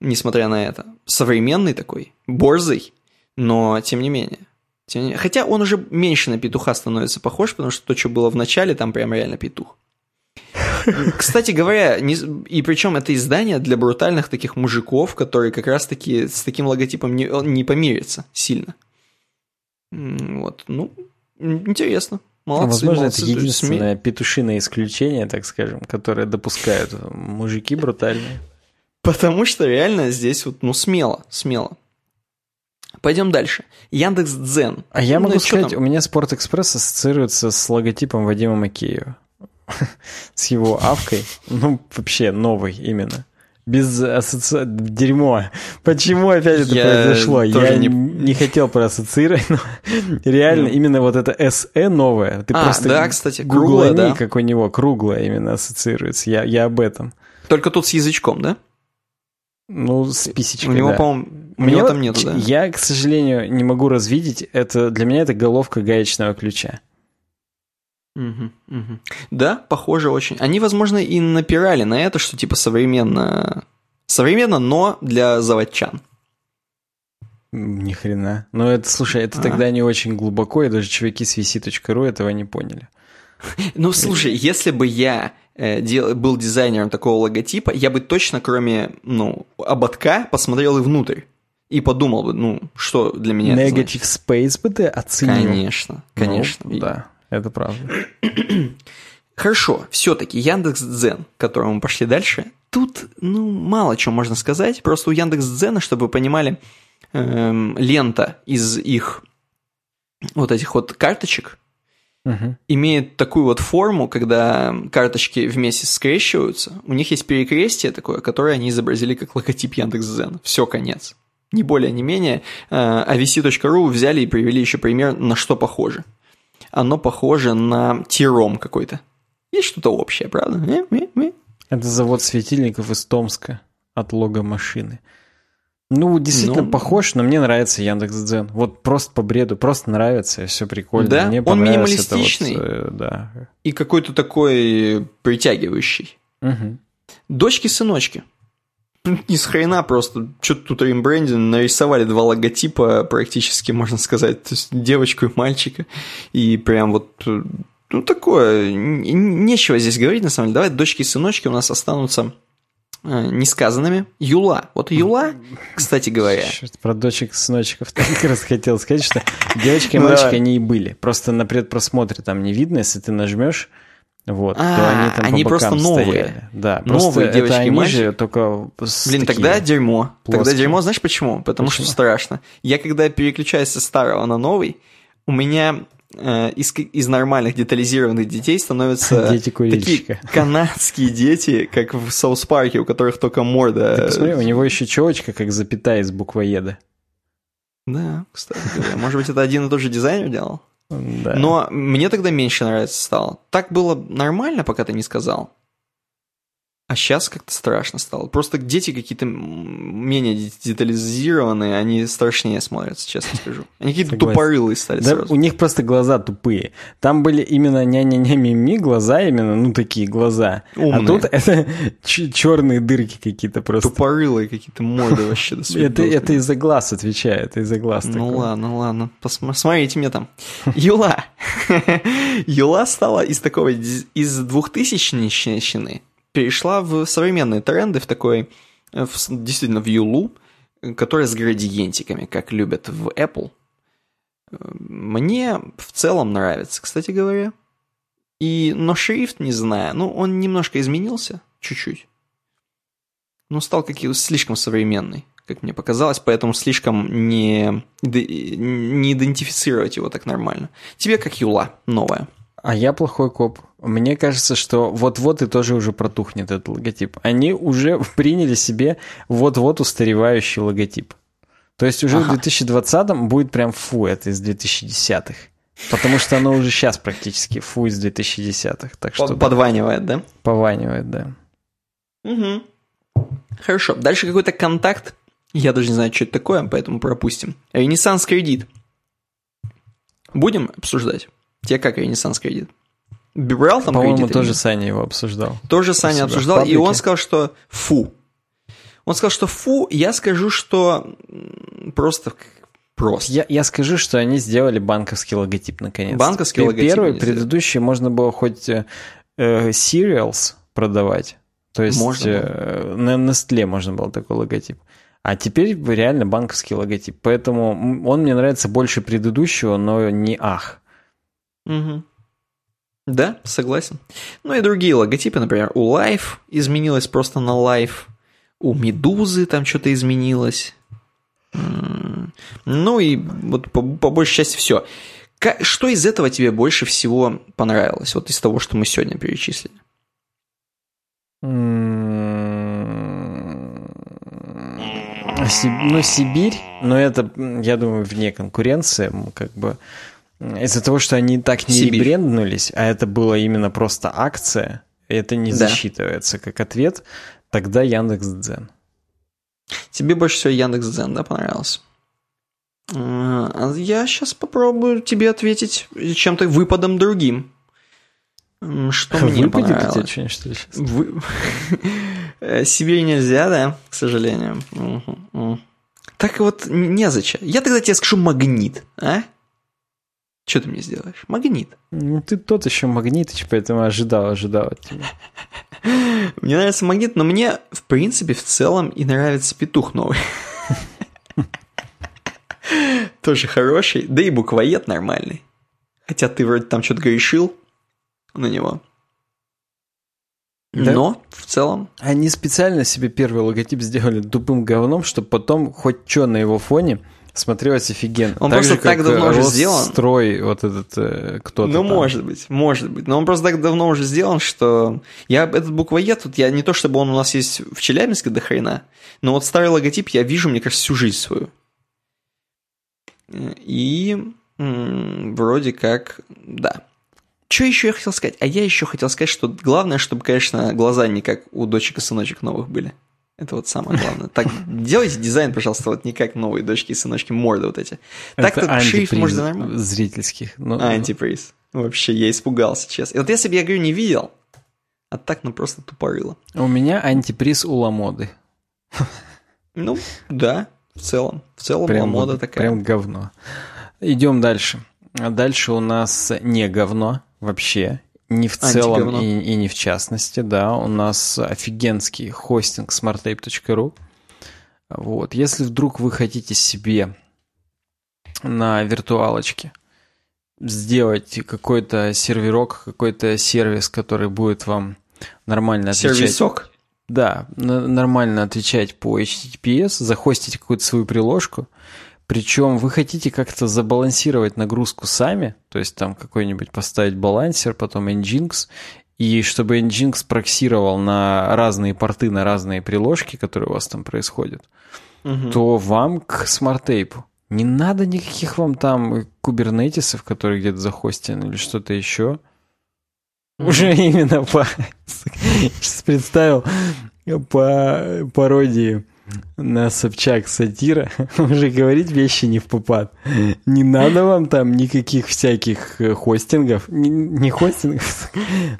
несмотря на это. Современный такой, борзый, но тем не менее. Тем не менее. Хотя он уже меньше на петуха становится похож, потому что то, что было в начале, там прям реально петух. Кстати говоря, не, и причем это издание для брутальных таких мужиков, которые как раз-таки с таким логотипом не, не помирятся сильно. Вот, ну, интересно. Молодцы, Возможно, молодцы, это единственное СМИ. петушиное исключение, так скажем, которое допускают мужики брутальные. Потому что реально здесь вот, ну, смело, смело. Пойдем дальше. Яндекс Дзен. А я ну, могу сказать, у меня Спорт Экспресс ассоциируется с логотипом Вадима Макеева. с его авкой. Ну, вообще новый именно. Без ассоциации... Дерьмо. Почему опять это я произошло? Я не... не хотел проассоциировать, но реально mm. именно вот это SE новое. Ты а, просто да, кстати, круглое, да? как у него, круглое именно ассоциируется. Я, я об этом. Только тут с язычком, да? Ну, с писечкой, У него, да. по-моему, у него там нету, да? Я, к сожалению, не могу развидеть. Это, для меня это головка гаечного ключа. Угу, угу. Да, похоже очень. Они, возможно, и напирали на это, что типа современно... Современно, но для заводчан. Ни хрена. Но это, слушай, это а. тогда не очень глубоко, и даже чуваки с vc.ru этого не поняли. Ну, слушай, если бы я э, был дизайнером такого логотипа, я бы точно, кроме, ну, ободка, посмотрел и внутрь. И подумал бы, ну, что для меня Negative Space бы ты оценил? Конечно, конечно. Ну, да. Это правда. Хорошо, все-таки Яндекс Дзен, к которому мы пошли дальше, тут, ну, мало чего можно сказать. Просто у Яндекс Дзена, чтобы вы понимали, эм, лента из их вот этих вот карточек угу. имеет такую вот форму, когда карточки вместе скрещиваются. У них есть перекрестие такое, которое они изобразили как логотип Яндекс Дзен. Все, конец. Не более, не менее. А vc.ru взяли и привели еще пример, на что похоже оно похоже на тиром какой-то. Есть что-то общее, правда? Это завод светильников из Томска от лога машины. Ну, действительно ну, похож, но мне нравится Яндекс.Дзен. Вот просто по бреду, просто нравится, все прикольно. Да, мне он минималистичный вот, э, да. и какой-то такой притягивающий. Угу. Дочки-сыночки. Ни с хрена просто, что-то тут рембрендинг, нарисовали два логотипа практически, можно сказать, то есть девочку и мальчика, и прям вот, ну такое, нечего здесь говорить на самом деле, давай дочки и сыночки у нас останутся э, несказанными. Юла. Вот Юла, кстати говоря. Черт, про дочек и сыночков так раз хотел сказать, что девочки и мальчики, они и были. Просто на предпросмотре там не видно, если ты нажмешь вот, а, то они там они по просто новые. Стояли. Да, новые девочки это они же только Блин, тогда дерьмо. Плоские. Тогда дерьмо, знаешь почему? Потому почему? что страшно. Я когда переключаюсь со старого на новый, у меня э, из, из нормальных детализированных детей становятся дети такие канадские дети, как в Соус Парке, у которых только морда... Ты посмотри, у него еще челочка, как запятая из буквоеда. Да, кстати говоря. Может быть, это один и тот же дизайнер делал? Да. Но мне тогда меньше нравится стало. Так было нормально, пока ты не сказал. А сейчас как-то страшно стало. Просто дети какие-то менее детализированные, они страшнее смотрятся, честно скажу. Они какие-то тупорылые стали да, сразу. У них просто глаза тупые. Там были именно ня-ня-ня-ми-ми глаза именно, ну такие глаза. А Умные. А тут это черные дырки какие-то просто. Тупорылые какие-то морды вообще. Это, это из-за глаз отвечает, это из-за глаз. Ну ладно, ладно. Посмотрите мне там. Юла. Юла стала из такого, из двухтысячничной перешла в современные тренды, в такой, э, в, действительно, в Юлу, которая с градиентиками, как любят в Apple. Э, мне в целом нравится, кстати говоря. И, но шрифт, не знаю, ну, он немножко изменился, чуть-чуть. Но стал какие слишком современный, как мне показалось, поэтому слишком не, не идентифицировать его так нормально. Тебе как Юла, новая. А я плохой коп. Мне кажется, что вот-вот и тоже уже протухнет этот логотип. Они уже приняли себе вот-вот устаревающий логотип. То есть уже ага. в 2020-м будет прям фу, это из 2010-х. Потому что оно уже сейчас практически фу из 2010-х. Так что, Подванивает, да? Пованивает, да. Угу. Хорошо. Дальше какой-то контакт. Я даже не знаю, что это такое, поэтому пропустим. Ренессанс кредит. Будем обсуждать? Тебе как Ренессанс кредит? Брал там По-моему, тоже Саня его обсуждал. Тоже Саня обсуждал, и он сказал, что фу. Он сказал, что фу, я скажу, что просто просто. Я, я скажу, что они сделали банковский логотип наконец. Банковский логотип. Первый, предыдущий, можно было хоть э, э, cereals продавать. То есть можно э, на Nestle можно было такой логотип. А теперь реально банковский логотип. Поэтому он мне нравится больше предыдущего, но не ах. Угу. Да, согласен. Ну и другие логотипы, например, у Life изменилось просто на Life, у Медузы там что-то изменилось. Ну и вот по, по большей части все. Что из этого тебе больше всего понравилось? Вот из того, что мы сегодня перечислили. Ну, Сибирь, но это, я думаю, вне конкуренции, как бы из-за того, что они так не Сибирь. ребренднулись, а это была именно просто акция, это не да. засчитывается как ответ, тогда Яндекс.Дзен. Тебе больше всего Яндекс.Дзен, да, понравился? А, я сейчас попробую тебе ответить чем-то выпадом другим. Что мне Выпадет понравилось? у тебя что-нибудь что сейчас? Вы... Сибирь нельзя, да, к сожалению. Так вот, незачем. Я тогда тебе скажу магнит, а? Что ты мне сделаешь? Магнит. Ну, ты тот еще магнитыч, поэтому ожидал, ожидал от тебя. Мне нравится магнит, но мне, в принципе, в целом и нравится петух новый. Тоже хороший. Да и буквоед нормальный. Хотя ты вроде там что-то грешил на него. Да? Но в целом... Они специально себе первый логотип сделали тупым говном, чтобы потом хоть что на его фоне смотрелось офигенно. Он так просто же, так давно уже сделан. Строй вот этот э, кто-то. Ну, там. может быть, может быть. Но он просто так давно уже сделан, что я этот буквоед тут, я не то чтобы он у нас есть в Челябинске до хрена, но вот старый логотип я вижу, мне кажется, всю жизнь свою. И м- вроде как, да. Что еще я хотел сказать? А я еще хотел сказать, что главное, чтобы, конечно, глаза не как у дочек и сыночек новых были. Это вот самое главное. Так, делайте дизайн, пожалуйста, вот не как новые дочки и сыночки, морды вот эти. Так-то шрифт может нормально. Зрительских. Но... Антиприз. Вообще, я испугался, честно. И вот если бы я, говорю, не видел, а так, ну просто тупорыло. У меня антиприз у Ламоды. Ну, да, в целом. В целом прям, Ламода такая. Прям говно. Идем дальше. А дальше у нас не говно вообще. Не в целом и, и не в частности, да. У нас офигенский хостинг smartape.ru. Вот. Если вдруг вы хотите себе на виртуалочке сделать какой-то серверок, какой-то сервис, который будет вам нормально отвечать. Сервисок? Да, нормально отвечать по HTTPS, захостить какую-то свою приложку – причем вы хотите как-то забалансировать нагрузку сами, то есть там какой-нибудь поставить балансер, потом Nginx, и чтобы Nginx проксировал на разные порты, на разные приложки, которые у вас там происходят, угу. то вам к SmartApe у. Не надо никаких вам там Kubernetes ов, которые где-то захостены или что-то еще. Уже именно по... Сейчас представил по пародии на Собчак сатира уже говорить вещи не в попад. Не надо вам там никаких всяких э, хостингов. Не, не хостингов.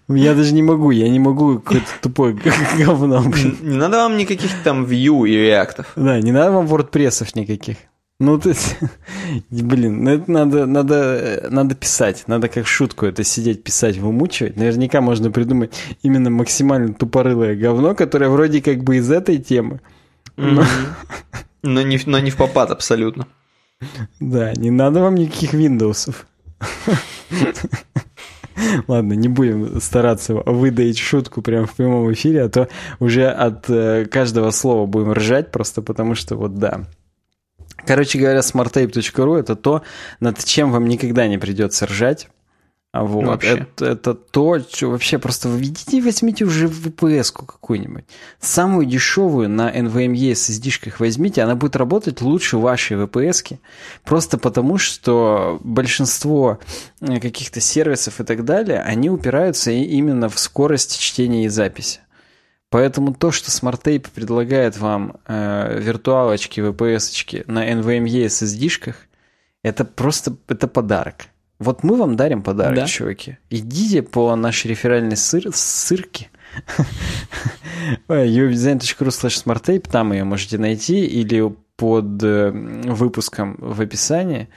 Я даже не могу, я не могу какое-то тупое говно. Не надо вам никаких там view и реактов. Да, не надо вам вордпрессов никаких. Ну, то есть, блин, ну это надо, надо, э, надо писать, надо как шутку это сидеть, писать, вымучивать. Наверняка можно придумать именно максимально тупорылое говно, которое вроде как бы из этой темы, но... Но, не, но не в попад абсолютно. Да, не надо вам никаких Windows. Ладно, не будем стараться выдаить шутку прямо в прямом эфире, а то уже от э, каждого слова будем ржать, просто потому что вот да. Короче говоря, smarttape.ru это то, над чем вам никогда не придется ржать. Вот, вообще. Это, это то, что вообще просто введите и возьмите уже VPS-ку какую-нибудь. Самую дешевую на NVMe SSD-шках возьмите, она будет работать лучше вашей VPS-ки. Просто потому, что большинство э, каких-то сервисов и так далее, они упираются именно в скорость чтения и записи. Поэтому то, что SmartTape предлагает вам э, виртуалочки, VPS-очки на NVMe SSD-шках, это просто это подарок. Вот мы вам дарим подарок, да. чуваки. Идите по нашей реферальной сыр, ссылке. uwdesign.ru slash smarttape, там ее можете найти, или под э, выпуском в описании.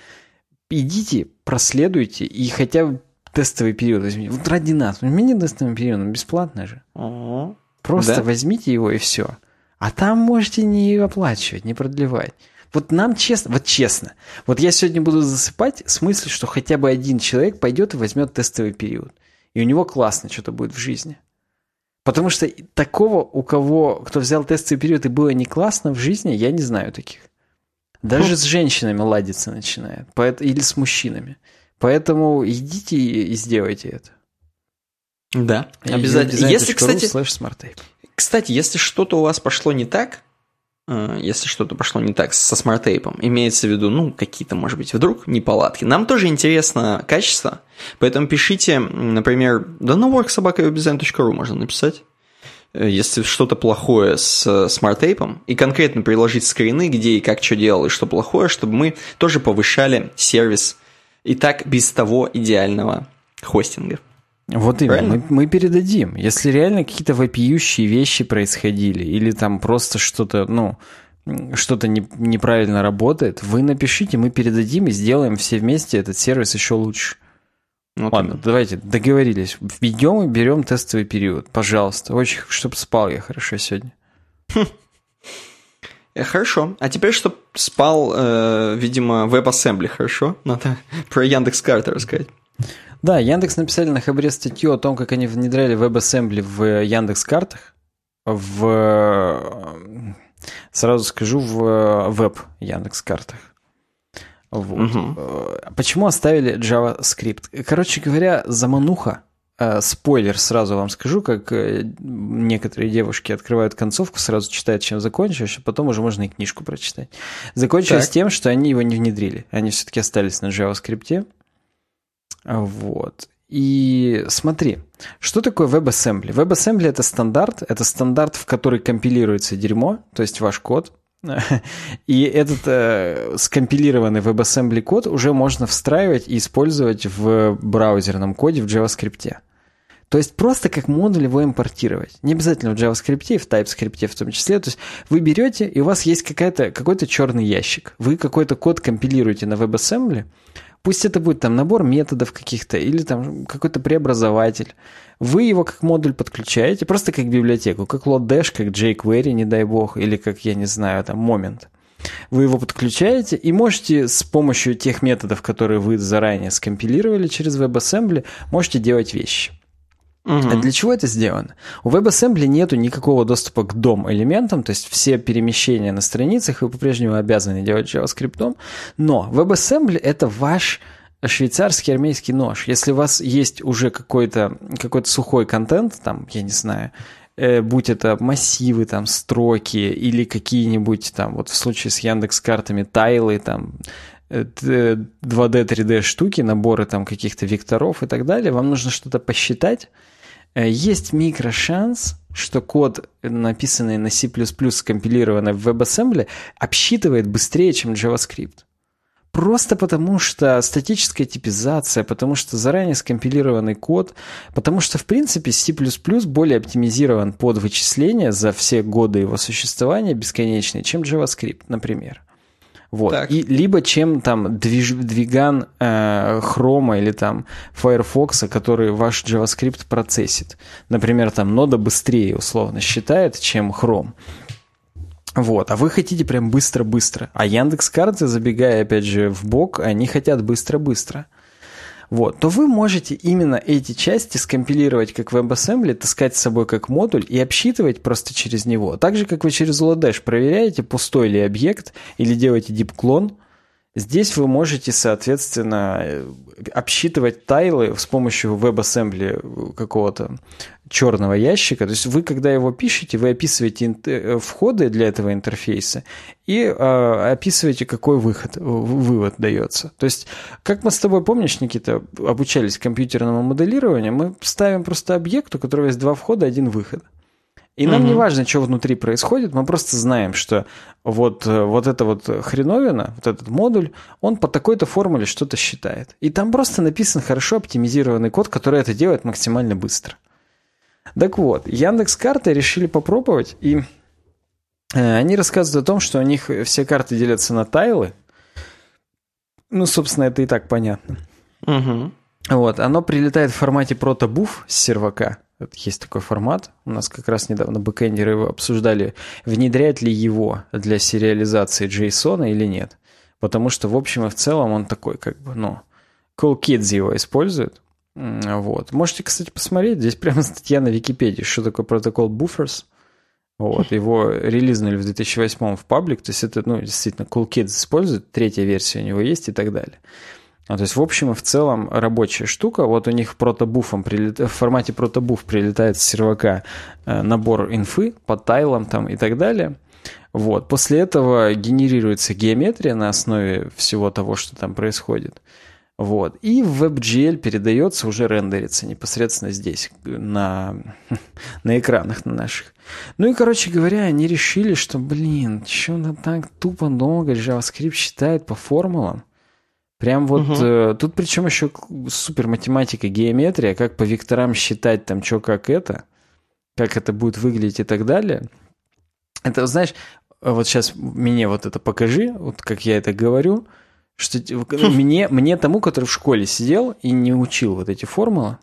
Идите, проследуйте, и хотя бы тестовый период возьмите. Вот ради нас. Возьмите тестовый период, он бесплатный же. Просто да? возьмите его и все. А там можете не оплачивать, не продлевать. Вот нам честно, вот честно, вот я сегодня буду засыпать с мыслью, что хотя бы один человек пойдет и возьмет тестовый период. И у него классно что-то будет в жизни. Потому что такого, у кого, кто взял тестовый период и было не классно в жизни, я не знаю таких. Даже ну. с женщинами ладиться начинает. Или с мужчинами. Поэтому идите и сделайте это. Да, обязательно. Если, кстати, кстати, если что-то у вас пошло не так, если что-то пошло не так со SmartApe ом, имеется в виду, ну, какие-то, может быть, вдруг неполадки. Нам тоже интересно качество, поэтому пишите, например, да на work собака webdesign.ru можно написать, э, если что-то плохое с SmartApe ом, и конкретно приложить скрины, где и как что делал, и что плохое, чтобы мы тоже повышали сервис и так без того идеального хостинга. Вот именно, мы, мы передадим. Если реально какие-то вопиющие вещи происходили, или там просто что-то, ну, что-то не, неправильно работает, вы напишите, мы передадим и сделаем все вместе этот сервис еще лучше. Вот Ладно, именно. давайте договорились. Введем и берем тестовый период. Пожалуйста. Очень, чтобы спал я хорошо сегодня. Хм. Э, хорошо. А теперь, чтобы спал, э, видимо, WebAssembly, хорошо? Надо про Яндекс Карты рассказать. Да, Яндекс написали на Хабре статью о том, как они внедряли WebAssembly в Яндекс картах, в сразу скажу в веб Яндекс картах. Вот. Угу. Почему оставили JavaScript? Короче говоря, замануха. Э, спойлер сразу вам скажу, как э, некоторые девушки открывают концовку, сразу читают, чем закончишь, а потом уже можно и книжку прочитать. Закончилось так. тем, что они его не внедрили. Они все-таки остались на JavaScript. Вот. И смотри, что такое WebAssembly? WebAssembly это стандарт, это стандарт, в который компилируется дерьмо, то есть ваш код. И этот э, скомпилированный WebAssembly код уже можно встраивать и использовать в браузерном коде в JavaScript. То есть просто как модуль его импортировать. Не обязательно в JavaScript, в TypeScript в том числе. То есть вы берете, и у вас есть какой-то черный ящик. Вы какой-то код компилируете на WebAssembly, Пусть это будет там набор методов каких-то или там какой-то преобразователь. Вы его как модуль подключаете, просто как библиотеку, как Lodash, как jQuery, не дай бог, или как, я не знаю, там, Moment. Вы его подключаете и можете с помощью тех методов, которые вы заранее скомпилировали через WebAssembly, можете делать вещи. Угу. Для чего это сделано? У WebAssembly нету никакого доступа к DOM-элементам, то есть все перемещения на страницах вы по-прежнему обязаны делать JavaScript, но WebAssembly — это ваш швейцарский армейский нож. Если у вас есть уже какой-то какой сухой контент, там, я не знаю, э, будь это массивы, там, строки или какие-нибудь там, вот в случае с Яндекс картами тайлы, там, 2D, 3D штуки, наборы там каких-то векторов и так далее, вам нужно что-то посчитать, Э, есть микрошанс, что код, написанный на C++, скомпилированный в WebAssembly, обсчитывает быстрее, чем JavaScript. Просто потому, что статическая типизация, потому что заранее скомпилированный код, потому что, в принципе, C++ более оптимизирован под вычисления за все годы его существования бесконечные, чем JavaScript, например. Вот. Так. И либо чем там движ, двиган э, Chrome или там Firefox, который ваш JavaScript процессит. Например, там нода быстрее условно считает, чем Chrome. Вот, а вы хотите прям быстро-быстро. А Яндекс карты, забегая опять же в бок, они хотят быстро-быстро вот, то вы можете именно эти части скомпилировать как WebAssembly, таскать с собой как модуль и обсчитывать просто через него. Так же, как вы через Lodash проверяете, пустой ли объект, или делаете дип-клон, здесь вы можете, соответственно, э, обсчитывать тайлы с помощью WebAssembly какого-то черного ящика. То есть вы, когда его пишете, вы описываете э, входы для этого интерфейса и э, описываете, какой выход, вывод дается. То есть, как мы с тобой, помнишь, Никита, обучались компьютерному моделированию, мы ставим просто объект, у которого есть два входа, один выход. И нам угу. не важно, что внутри происходит, мы просто знаем, что вот, э, вот эта вот хреновина, вот этот модуль, он по такой-то формуле что-то считает. И там просто написан хорошо оптимизированный код, который это делает максимально быстро. Так вот, Яндекс карты решили попробовать, и э, они рассказывают о том, что у них все карты делятся на тайлы. Ну, собственно, это и так понятно. Угу. Вот, оно прилетает в формате протобуф с сервака. Есть такой формат. У нас как раз недавно бэкэндеры обсуждали, внедрять ли его для сериализации JSON или нет. Потому что, в общем и в целом, он такой, как бы, ну, Cool Kids его используют. Вот. Можете, кстати, посмотреть. Здесь прямо статья на Википедии, что такое протокол Buffers. Вот. Его релизнули в 2008 в паблик. То есть это, ну, действительно, Cool Kids использует. Третья версия у него есть и так далее. А, то есть, в общем и в целом, рабочая штука. Вот у них протобуфом прилет... в формате протобуф прилетает с сервака э, набор инфы по тайлам там и так далее. Вот. После этого генерируется геометрия на основе всего того, что там происходит. Вот. И в WebGL передается, уже рендерится непосредственно здесь, на, на экранах на наших. Ну и, короче говоря, они решили, что, блин, что-то так тупо долго JavaScript считает по формулам. Прям вот угу. э, тут причем еще супер математика, геометрия, как по векторам считать там что как это, как это будет выглядеть и так далее. Это, знаешь, вот сейчас мне вот это покажи, вот как я это говорю – что мне, мне тому, который в школе сидел и не учил вот эти формулы,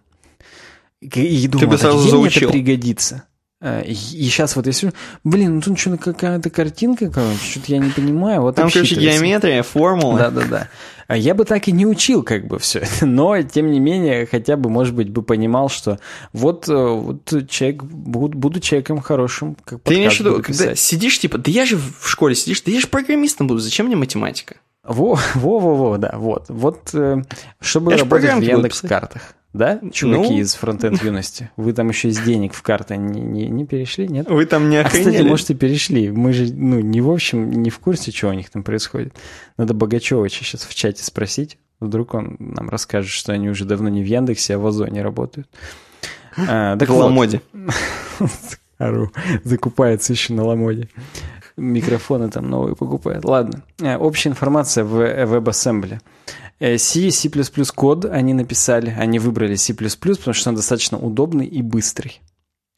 и думал, Ты бы сразу где заучил. мне это пригодится? А, и, и сейчас вот если... Блин, ну тут что-то какая-то картинка, короче, что-то я не понимаю. Вот Там, короче, геометрия, формула. Да-да-да. А я бы так и не учил как бы все это, но, тем не менее, хотя бы, может быть, бы понимал, что вот, э, вот человек, буду, буду человеком хорошим, как Ты имеешь в виду, когда сидишь, типа, да я же в школе сидишь, да я же программистом буду, зачем мне математика? Во, во, во, во, да, вот. Вот, э, чтобы Я работать в Яндекс-картах. Да, чуваки ну... из фронтенд юности? Вы там еще из денег в карты не, не, не перешли, нет? Вы там не охренели? А, кстати, может, и перешли. Мы же, ну, не в общем, не в курсе, что у них там происходит. Надо Богачевича сейчас в чате спросить. Вдруг он нам расскажет, что они уже давно не в Яндексе, а в Озоне работают. А, так в вот. Ламоде. Закупается еще на Ламоде микрофоны там новые покупают. Ладно. Э, общая информация в WebAssembly. Э, C, C++ код они написали, они выбрали C++, потому что он достаточно удобный и быстрый.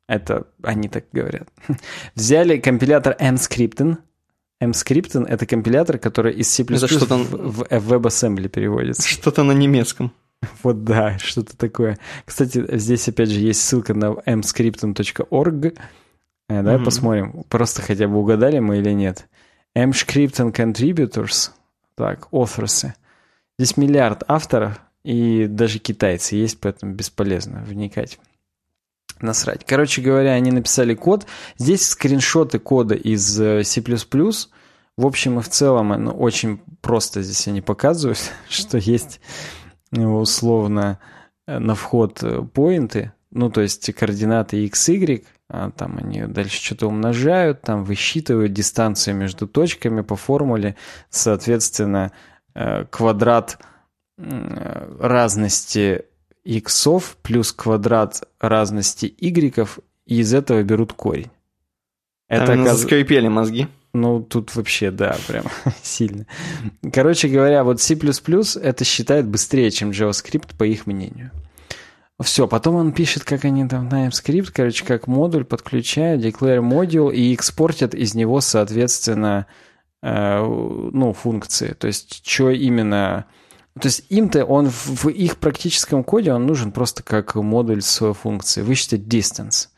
Это они так говорят. Взяли компилятор mscripten. mscripten — это компилятор, который из C++ это что-то... в, в WebAssembly переводится. Что-то на немецком. Вот да, что-то такое. Кстати, здесь опять же есть ссылка на mscripten.org, Э, давай mm-hmm. посмотрим, просто хотя бы угадали мы или нет. M-Script and Contributors, так, authors. Здесь миллиард авторов, и даже китайцы есть, поэтому бесполезно вникать. Насрать. Короче говоря, они написали код. Здесь скриншоты кода из э, C++. В общем и в целом, ну, очень просто здесь они показывают, что есть ну, условно э, на вход поинты, ну, то есть координаты x, y, там они дальше что-то умножают, там высчитывают дистанцию между точками по формуле, соответственно, э, квадрат разности иксов плюс квадрат разности игреков, и из этого берут корень. Это оказ... заскрипели мозги. Ну, тут вообще, да, прям сильно. Короче говоря, вот C++ это считает быстрее, чем JavaScript, по их мнению. Все, потом он пишет, как они там TypeScript, короче, как модуль подключают, declare module и экспортят из него, соответственно, э, ну, функции. То есть, что именно... То есть им-то он в их практическом коде он нужен просто как модуль с функцией. Вычислить distance.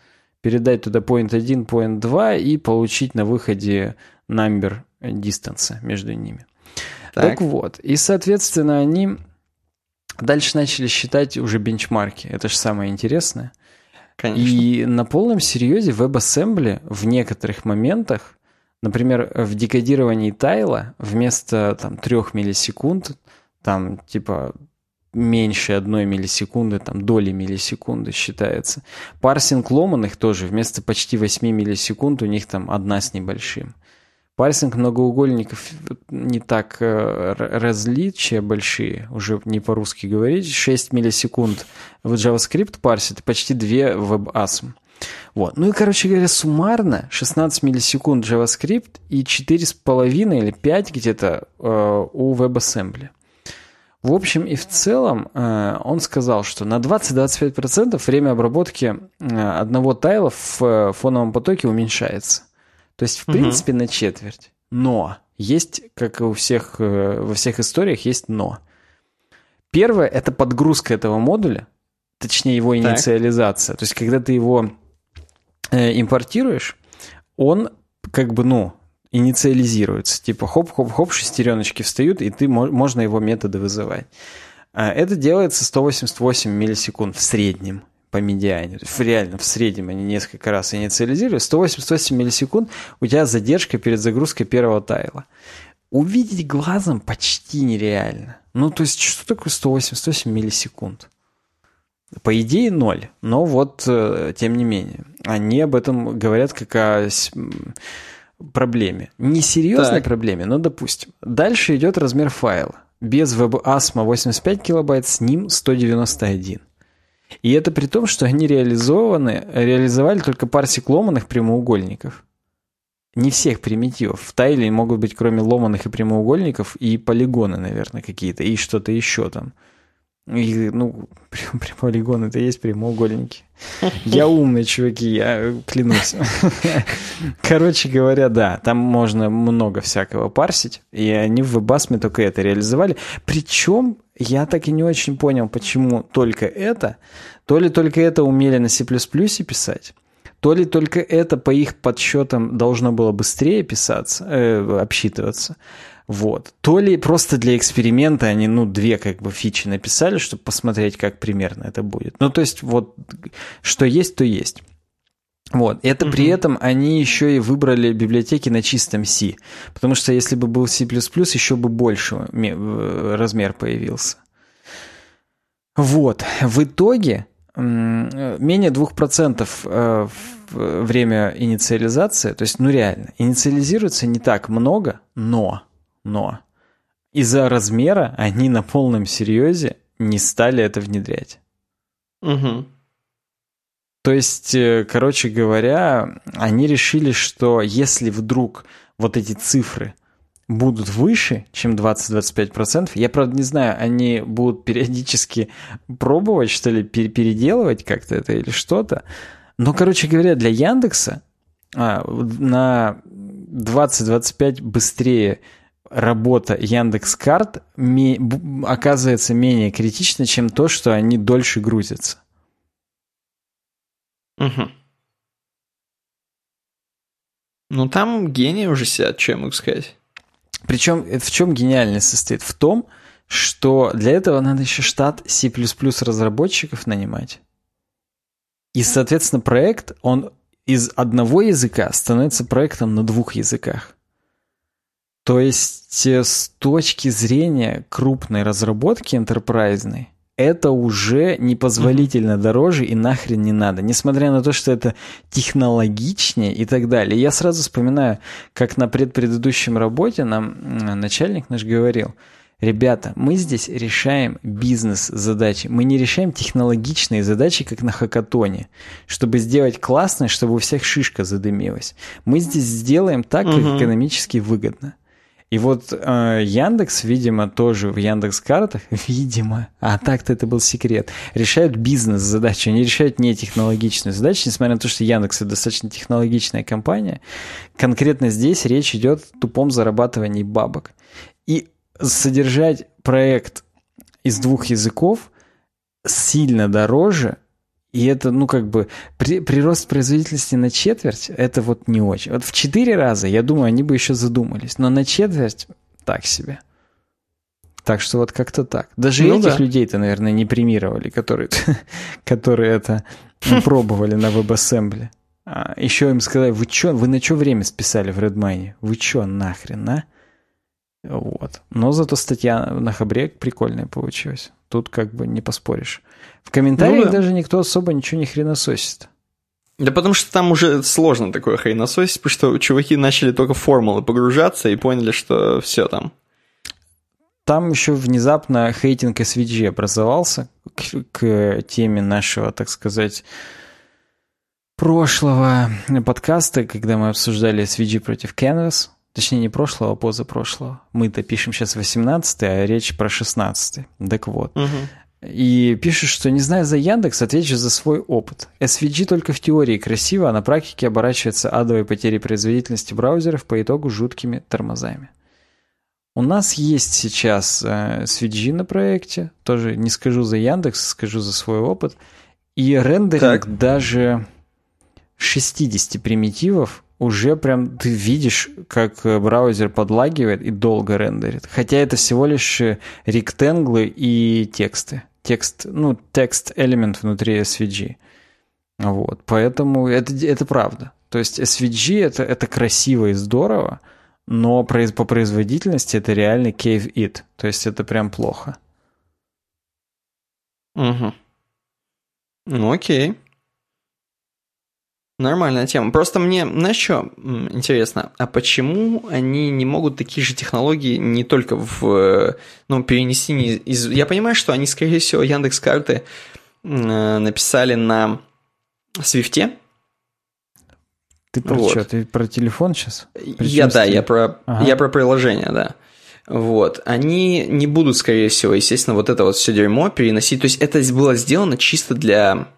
Передать туда point 1, point 2 и получить на выходе number distance между ними. Так. так вот. И, соответственно, они Дальше начали считать уже бенчмарки. Это же самое интересное. Конечно. И на полном серьезе WebAssembly в некоторых моментах, например, в декодировании тайла вместо там 3 миллисекунд, там типа меньше одной миллисекунды, там доли миллисекунды считается. Парсинг ломаных тоже вместо почти 8 миллисекунд у них там одна с небольшим. Парсинг многоугольников не так э, различия большие, уже не по-русски говорить. 6 миллисекунд в JavaScript парсит, почти 2 в WebAssembly. Вот. Ну и, короче говоря, суммарно 16 миллисекунд JavaScript и 4,5 или 5 где-то э, у WebAssembly. В общем и в целом э, он сказал, что на 20-25% время обработки одного тайла в фоновом потоке уменьшается. То есть, в угу. принципе, на четверть. Но есть, как и у всех, э, во всех историях, есть но. Первое – это подгрузка этого модуля, точнее, его инициализация. Так. То есть, когда ты его э, импортируешь, он как бы, ну, инициализируется. Типа хоп-хоп-хоп, шестереночки встают, и ты, можно его методы вызывать. А это делается 188 миллисекунд в среднем по медиане. Реально в среднем они несколько раз инициализируют. 188 миллисекунд у тебя задержка перед загрузкой первого тайла. Увидеть глазом почти нереально. Ну, то есть, что такое 188 миллисекунд? По идее, ноль. Но вот, э, тем не менее, они об этом говорят как о проблеме. Не серьезной так. проблеме, но допустим. Дальше идет размер файла. Без WebASM 85 килобайт, с ним 191. И это при том, что они реализованы, реализовали только парсик ломаных прямоугольников. Не всех примитивов. В тайле могут быть, кроме ломаных и прямоугольников, и полигоны, наверное, какие-то, и что-то еще там. И, ну, полигон это есть прямоугольники. Я умный, чуваки, я клянусь. Короче говоря, да, там можно много всякого парсить, и они в WebAssM только это реализовали. Причем я так и не очень понял, почему только это. То ли только это умели на C++ писать, то ли только это по их подсчетам должно было быстрее писаться, э, обсчитываться. Вот. То ли просто для эксперимента они, ну, две как бы фичи написали, чтобы посмотреть, как примерно это будет. Ну, то есть, вот, что есть, то есть. Вот. Это mm-hmm. при этом они еще и выбрали библиотеки на чистом C. Потому что если бы был C++, еще бы больше размер появился. Вот. В итоге менее 2% э, время инициализации, то есть, ну реально, инициализируется не так много, но но из-за размера они на полном серьезе не стали это внедрять. Угу. То есть, э, короче говоря, они решили, что если вдруг вот эти цифры будут выше, чем 20-25%, я, правда, не знаю, они будут периодически пробовать, что ли, переделывать как-то это или что-то, но, короче говоря, для Яндекса а, на 20-25 быстрее работа Яндекс Карт оказывается менее критична, чем то, что они дольше грузятся. Угу. Ну, там гении уже сидят, что я могу сказать. Причем в чем гениальность состоит? В том, что для этого надо еще штат C++ разработчиков нанимать. И, соответственно, проект, он из одного языка становится проектом на двух языках. То есть э, с точки зрения крупной разработки энтерпрайзной, это уже непозволительно mm-hmm. дороже и нахрен не надо. Несмотря на то, что это технологичнее и так далее. Я сразу вспоминаю, как на предпредыдущем работе нам начальник наш говорил, Ребята, мы здесь решаем бизнес-задачи. Мы не решаем технологичные задачи, как на хакатоне, чтобы сделать классно, чтобы у всех шишка задымилась. Мы здесь сделаем так, как экономически выгодно. И вот э, Яндекс, видимо, тоже в Яндекс картах, видимо, а так-то это был секрет, решают бизнес-задачи, они решают не технологичные задачи, несмотря на то, что Яндекс это достаточно технологичная компания. Конкретно здесь речь идет о тупом зарабатывании бабок. И содержать проект из двух языков сильно дороже, и это, ну, как бы, при, прирост производительности на четверть, это вот не очень. Вот в четыре раза, я думаю, они бы еще задумались, но на четверть так себе. Так что вот как-то так. Даже ну, этих да. людей-то, наверное, не премировали, которые, которые это пробовали на WebAssembly. А еще им сказали, вы что, вы на что время списали в Redmine? Вы что, нахрен, а? Вот. Но зато статья на Хабре прикольная получилась. Тут как бы не поспоришь. В комментариях ну, да. даже никто особо ничего не хренососит. Да потому что там уже сложно такое хренососить, потому что чуваки начали только формулы погружаться и поняли, что все там. Там еще внезапно хейтинг SVG образовался к, к теме нашего, так сказать, прошлого подкаста, когда мы обсуждали SVG против Canvas. Точнее, не прошлого, а позапрошлого. Мы-то пишем сейчас 18 а речь про 16 Так вот. Угу. И пишет, что не зная за Яндекс, отвечу за свой опыт. SVG только в теории красиво, а на практике оборачивается адовой потерей производительности браузеров по итогу жуткими тормозами. У нас есть сейчас э, SVG на проекте, тоже не скажу за Яндекс, скажу за свой опыт. И рендеринг так. даже 60 примитивов уже прям ты видишь, как э, браузер подлагивает и долго рендерит. Хотя это всего лишь э, ректанглы и тексты. Текст, ну, текст элемент внутри SVG. Вот, поэтому это, это правда. То есть SVG это, это красиво и здорово, но по производительности это реально cave it. То есть это прям плохо. Угу. Ну окей. Нормальная тема. Просто мне, знаешь что, интересно, а почему они не могут такие же технологии не только в, ну, перенести не из... Я понимаю, что они, скорее всего, Яндекс карты э, написали на Свифте. Ты про вот. что? Ты про телефон сейчас? я, да, я про, ага. я про приложение, да. Вот. Они не будут, скорее всего, естественно, вот это вот все дерьмо переносить. То есть это было сделано чисто для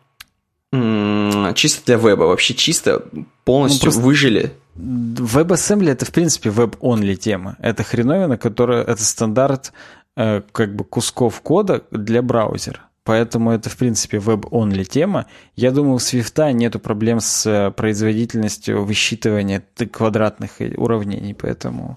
чисто для веба, вообще чисто полностью ну, выжили. WebAssembly это, в принципе, веб-онли тема. Это хреновина, которая, это стандарт э, как бы кусков кода для браузера. Поэтому это, в принципе, веб-онли тема. Я думаю, у Swift нету проблем с э, производительностью высчитывания квадратных уравнений, поэтому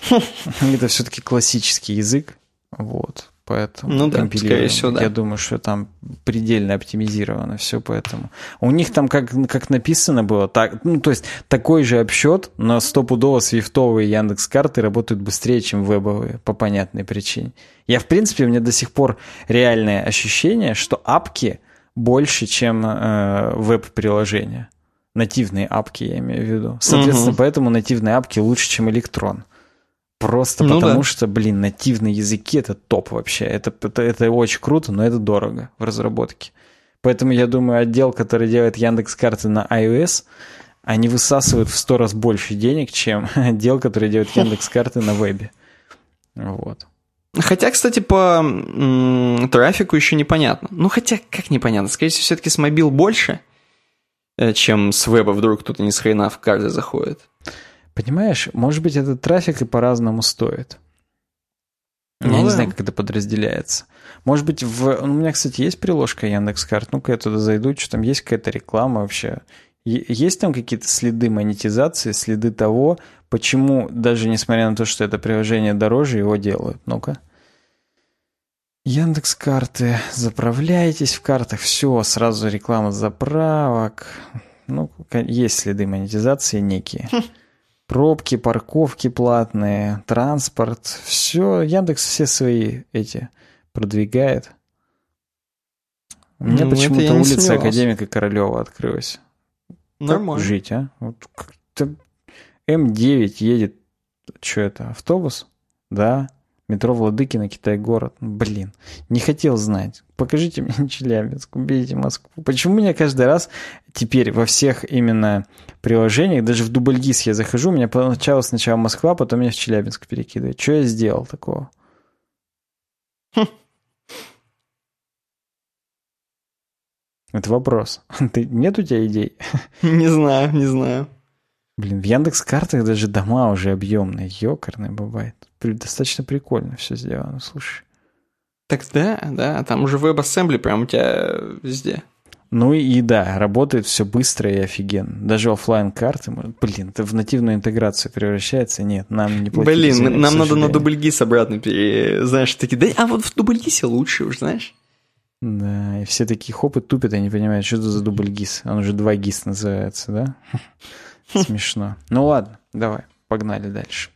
это все-таки классический язык. Вот поэтому ну да, скорее всего, да. Я думаю, что там предельно оптимизировано все, поэтому. У них там, как, как написано было, так, ну, то есть такой же обсчет, но стопудово свифтовые Яндекс карты работают быстрее, чем вебовые, по понятной причине. Я, в принципе, у меня до сих пор реальное ощущение, что апки больше, чем э, веб-приложения. Нативные апки, я имею в виду. Соответственно, угу. поэтому нативные апки лучше, чем электрон. Просто ну потому да. что, блин, нативные языки это топ вообще. Это, это, это очень круто, но это дорого в разработке. Поэтому я думаю, отдел, который делает Яндекс карты на iOS, они высасывают в сто раз больше денег, чем отдел, который делает Яндекс карты на вебе. Вот. Хотя, кстати, по м- трафику еще непонятно. Ну, хотя, как непонятно? Скорее всего, все-таки с мобил больше, э, чем с веба вдруг кто-то не с хрена в карты заходит. Понимаешь, может быть, этот трафик и по-разному стоит. Ну, Я да. не знаю, как это подразделяется. Может быть, в... Ну, у меня, кстати, есть приложка Яндекс.Карт. Ну-ка я туда зайду, что там есть какая-то реклама вообще. Есть там какие-то следы монетизации, следы того, почему, даже несмотря на то, что это приложение дороже, его делают. Ну-ка. Яндекс карты. Заправляйтесь в картах. Все, сразу реклама заправок. Ну, есть следы монетизации некие. Пробки, парковки платные, транспорт, все, Яндекс все свои эти продвигает. У меня ну, почему-то улица Академика Королева открылась. Нормально. Как жить, а? Вот М9 едет, что это, автобус? Да. Метро Владыкина, Китай-город. Блин, не хотел знать. Покажите мне Челябинск, убейте Москву. Почему меня каждый раз теперь во всех именно приложениях, даже в Дубльгиз я захожу, у меня поначалу сначала Москва, потом меня в Челябинск перекидывает. Что я сделал такого? Хм. Это вопрос. Ты, нет у тебя идей? Не знаю, не знаю. Блин, в Яндекс картах даже дома уже объемные, ёкарные бывает. Достаточно прикольно все сделано, слушай. Так да, да, там уже WebAssembly прям у тебя везде. Ну и да, работает все быстро и офигенно. Даже офлайн карты, блин, это в нативную интеграцию превращается. Нет, нам не платить. Блин, цены, нам надо на дубльгис обратно пере... Знаешь, такие, да, а вот в дубльгисе лучше уж, знаешь. Да, и все такие хопы тупят, и не понимают, что это за дубльгис. Он уже два гис называется, да? Смешно. Ну ладно, давай, погнали дальше.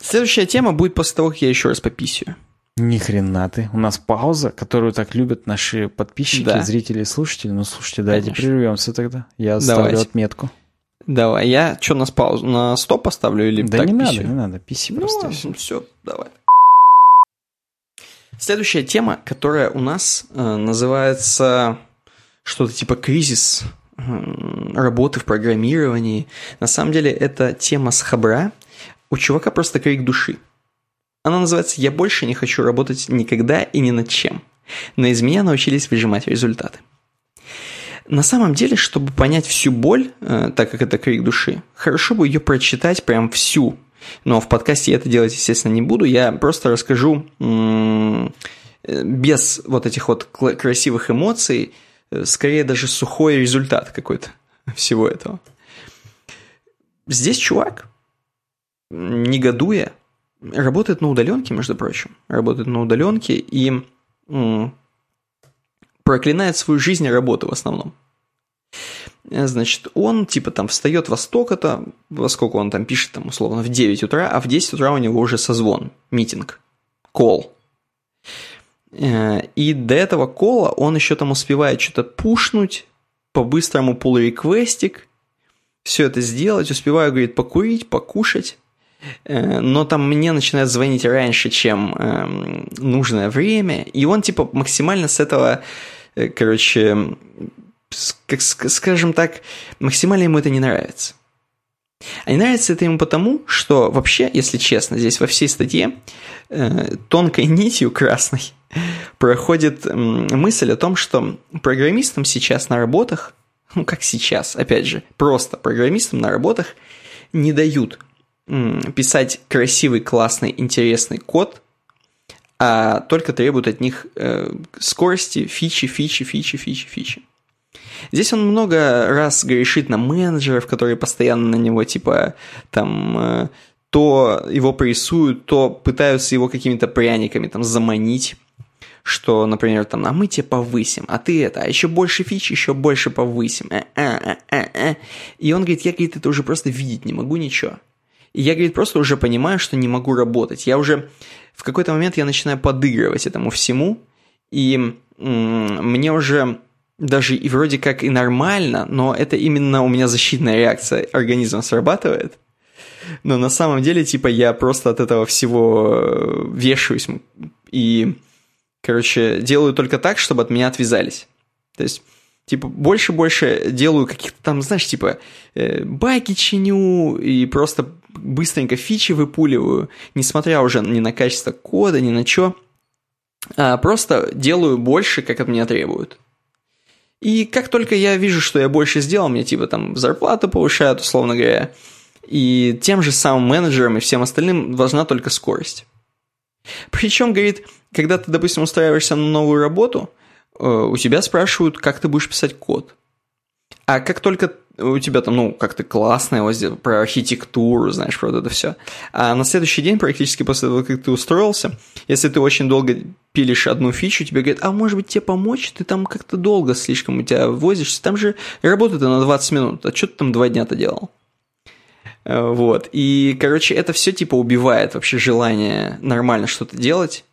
Следующая тема будет после того, как я еще раз пописью. Ни хрена ты. У нас пауза, которую так любят наши подписчики, да. зрители и слушатели. Ну, слушайте, давайте Конечно. прервемся тогда. Я ставлю давайте. отметку. Давай, я что, на паузу, на стоп поставлю или Да так не пищу? надо, не надо, писи ну, просто. Все. все, давай. Следующая тема, которая у нас э, называется что-то типа кризис работы в программировании. На самом деле это тема с хабра. У чувака просто крик души. Она называется «Я больше не хочу работать никогда и ни над чем». Но из меня научились выжимать результаты. На самом деле, чтобы понять всю боль, э, так как это крик души, хорошо бы ее прочитать прям всю. Но в подкасте я это делать, естественно, не буду. Я просто расскажу э, без вот этих вот красивых эмоций, Э, скорее даже сухой результат какой-то всего этого. Здесь чувак, негодуя, работает на удаленке, между прочим, работает на удаленке и м- проклинает свою жизнь и работу в основном. Э, значит, он типа там встает во столько-то, во сколько он там пишет, там условно в 9 утра, а в 10 утра у него уже созвон, митинг, кол. Э, и до этого кола он еще там успевает что-то пушнуть, по-быстрому pull реквестик все это сделать, успеваю, говорит, покурить, покушать, но там мне начинает звонить раньше, чем эм, нужное время, и он типа максимально с этого, э, короче, как скажем так, максимально ему это не нравится. А не нравится это ему потому, что вообще, если честно, здесь во всей статье э, тонкой нитью красной проходит мысль о том, что программистам сейчас на работах, ну как сейчас, опять же, просто программистам на работах не дают писать красивый, классный, интересный код, а только требуют от них э, скорости, фичи, фичи, фичи, фичи, фичи. Здесь он много раз грешит на менеджеров, которые постоянно на него, типа, там, э, то его прессуют, то пытаются его какими-то пряниками там заманить что, например, там, а мы тебе повысим, а ты это, а еще больше фич, еще больше повысим. Э, э, э, и он говорит, я, говорит, это уже просто видеть не могу ничего. И я, говорит, просто уже понимаю, что не могу работать. Я уже в какой-то момент я начинаю подыгрывать этому всему, и мне уже даже и вроде как и нормально, но это именно у меня защитная реакция организма срабатывает. Но на самом деле, типа, я просто от этого всего вешаюсь и короче, делаю только так, чтобы от меня отвязались. То есть, типа, больше-больше делаю каких-то там, знаешь, типа, э, байки чиню и просто быстренько фичи выпуливаю, несмотря уже ни на качество кода, ни на что. А просто делаю больше, как от меня требуют. И как только я вижу, что я больше сделал, мне типа там зарплату повышают, условно говоря, и тем же самым менеджерам и всем остальным важна только скорость. Причем, говорит, когда ты, допустим, устраиваешься на новую работу, у тебя спрашивают, как ты будешь писать код. А как только у тебя там, ну, как-то классное вот про архитектуру, знаешь, про вот это все. А на следующий день, практически после того, как ты устроился, если ты очень долго пилишь одну фичу, тебе говорят, а может быть тебе помочь? Ты там как-то долго слишком у тебя возишься. Там же работа на 20 минут, а что ты там два дня-то делал? Э, вот. И, короче, это все типа убивает вообще желание нормально что-то делать.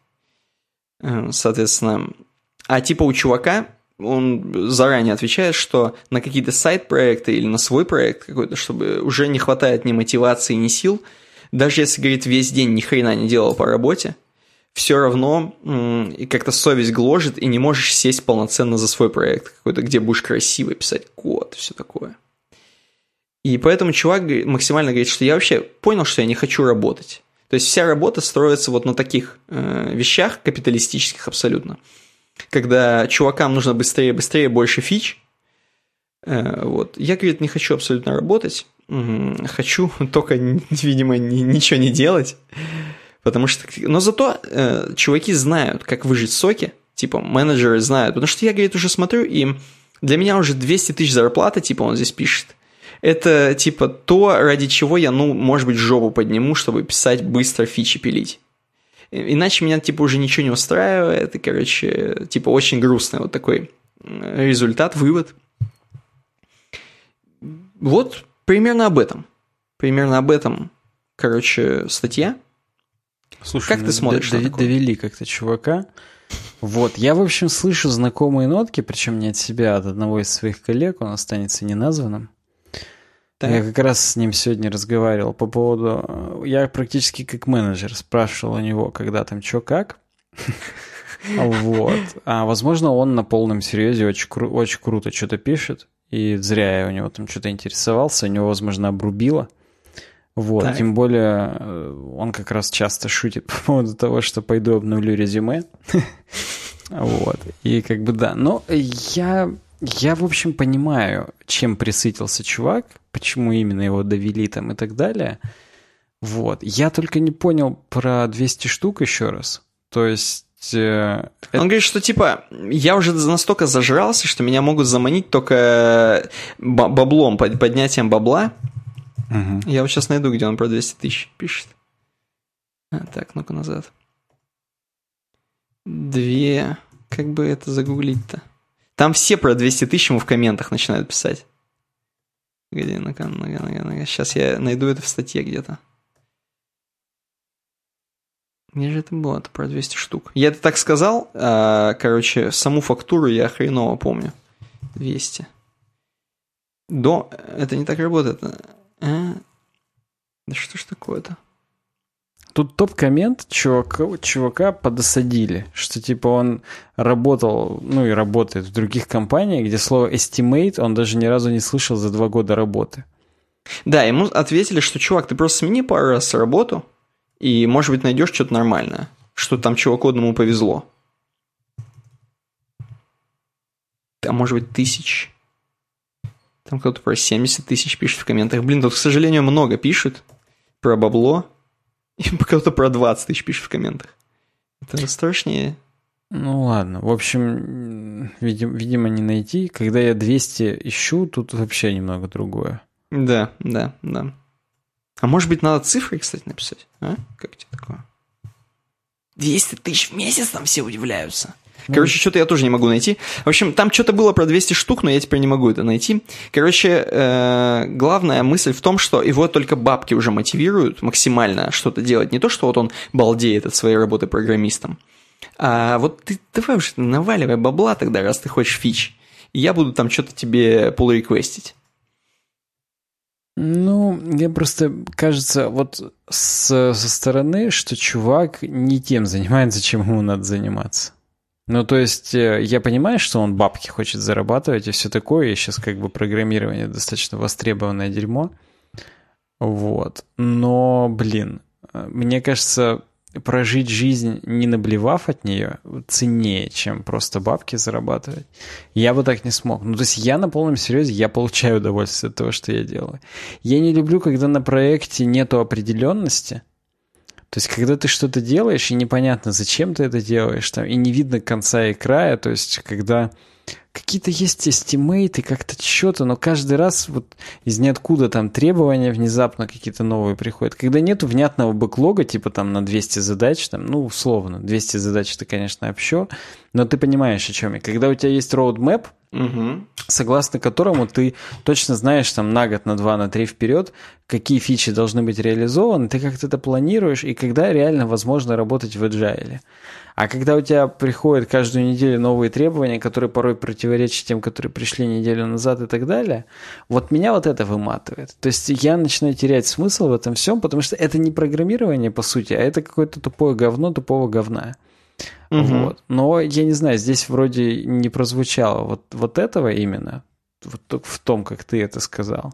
Э, соответственно, а типа у чувака он заранее отвечает, что на какие-то сайт-проекты или на свой проект какой-то, чтобы уже не хватает ни мотивации, ни сил, даже если, говорит, весь день ни хрена не делал по работе, все равно и как-то совесть гложет, и не можешь сесть полноценно за свой проект какой-то, где будешь красиво писать код, все такое. И поэтому чувак максимально говорит, что я вообще понял, что я не хочу работать. То есть вся работа строится вот на таких э, вещах, капиталистических абсолютно. Когда чувакам нужно быстрее, быстрее, больше фич. Э, вот. Я, говорит, не хочу абсолютно работать. Хочу только, видимо, ничего не делать. Потому что... Но зато э, чуваки знают, как выжить соки. Типа, менеджеры знают. Потому что я, говорит, уже смотрю, и для меня уже 200 тысяч зарплата, типа, он здесь пишет. Это, типа, то, ради чего я, ну, может быть, жопу подниму, чтобы писать быстро фичи пилить. Иначе меня, типа, уже ничего не устраивает. И, короче, типа, очень грустный вот такой результат, вывод. Вот примерно об этом. Примерно об этом, короче, статья. Слушай, как ну, ты смотришь? Д- на довели как-то чувака. Вот, я, в общем, слышу знакомые нотки, причем не от себя, а от одного из своих коллег, он останется неназванным. Так. Я как раз с ним сегодня разговаривал по поводу... Я практически как менеджер спрашивал у него, когда там что как. Вот. А возможно, он на полном серьезе очень, кру- очень круто что-то пишет. И зря я у него там что-то интересовался. У него, возможно, обрубило. Вот, так. тем более э, он как раз часто шутит по поводу того, что пойду обновлю резюме. Вот, и как бы да. Но я, я, в общем, понимаю, чем присытился чувак, почему именно его довели там и так далее. Вот, я только не понял про 200 штук еще раз. То есть э, он говорит, что типа я уже настолько зажрался, что меня могут заманить только баблом, поднятием бабла. Угу. Я вот сейчас найду, где он про 200 тысяч пишет. А, так, ну-ка назад. Две... Как бы это загуглить-то? Там все про 200 тысяч ему в комментах начинают писать. Где? Ну-ка, ну-ка, ну-ка, ну-ка. Сейчас я найду это в статье где-то. Где же это было? Это про 200 штук. Я это так сказал. А, короче, саму фактуру я хреново помню. 200. До... Это не так работает. А? Да что ж такое-то? Тут топ-коммент чувака, чувака подосадили, что типа он работал, ну и работает в других компаниях, где слово estimate он даже ни разу не слышал за два года работы. Да, ему ответили, что чувак, ты просто смени пару раз работу, и, может быть, найдешь что-то нормальное, что там чуваку одному повезло. А может быть, тысяч. Там кто-то про 70 тысяч пишет в комментах. Блин, тут, к сожалению, много пишут про бабло. И кто-то про 20 тысяч пишет в комментах. Это страшнее. Ну ладно, в общем, видим, видимо, не найти. Когда я 200 ищу, тут вообще немного другое. Да, да, да. А может быть, надо цифры, кстати, написать? А? Как тебе такое? 200 тысяч в месяц там все удивляются. Короче, что-то я тоже не могу найти. В общем, там что-то было про 200 штук, но я теперь не могу это найти. Короче, э, главная мысль в том, что его только бабки уже мотивируют максимально что-то делать. Не то, что вот он балдеет от своей работы программистом. А вот ты давай уже наваливай бабла тогда, раз ты хочешь фич. И я буду там что-то тебе пул-реквестить. Ну, мне просто кажется, вот с, со стороны, что чувак не тем занимается, чем ему надо заниматься. Ну, то есть, э, я понимаю, что он бабки хочет зарабатывать и все такое, и сейчас как бы программирование достаточно востребованное дерьмо. Вот. Но, блин, э, мне кажется, прожить жизнь, не наблевав от нее, ценнее, чем просто бабки зарабатывать. Я бы так не смог. Ну, то есть я на полном серьезе, я получаю удовольствие от того, что я делаю. Я не люблю, когда на проекте нету определенности – то есть, когда ты что-то делаешь, и непонятно, зачем ты это делаешь, там, и не видно конца и края, то есть, когда какие-то есть эстимейты, как-то что-то, но каждый раз вот из ниоткуда там требования внезапно какие-то новые приходят. Когда нету внятного бэклога, типа там на 200 задач, там, ну, условно, 200 задач это, конечно, общо, но ты понимаешь, о чем я. Когда у тебя есть roadmap, угу. согласно которому ты точно знаешь там на год, на два, на три вперед, какие фичи должны быть реализованы, ты как-то это планируешь, и когда реально возможно работать в agile. А когда у тебя приходят каждую неделю новые требования, которые порой противоречит тем, которые пришли неделю назад и так далее. Вот меня вот это выматывает. То есть я начинаю терять смысл в этом всем, потому что это не программирование, по сути, а это какое-то тупое говно тупого говна. Угу. Вот. Но я не знаю, здесь вроде не прозвучало вот, вот этого именно, вот в том, как ты это сказал.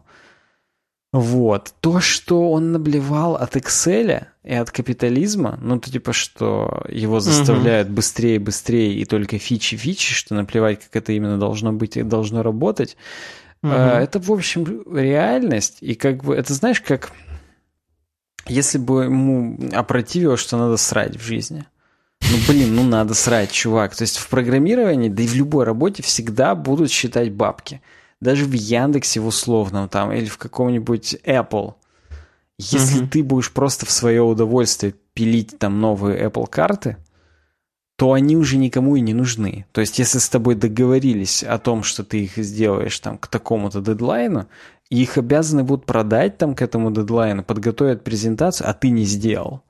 Вот. То, что он наблевал от Excel и от капитализма, ну, то типа, что его заставляют угу. быстрее, быстрее и только фичи-фичи, что наплевать, как это именно должно быть и должно работать, угу. это, в общем, реальность. И как бы, это знаешь, как если бы ему опротивило, что надо срать в жизни. Ну, блин, ну надо срать, чувак. То есть в программировании, да и в любой работе всегда будут считать бабки даже в Яндексе в условном там или в каком-нибудь Apple, если mm-hmm. ты будешь просто в свое удовольствие пилить там новые Apple карты, то они уже никому и не нужны. То есть, если с тобой договорились о том, что ты их сделаешь там к такому-то дедлайну, их обязаны будут продать там к этому дедлайну, подготовят презентацию, а ты не сделал.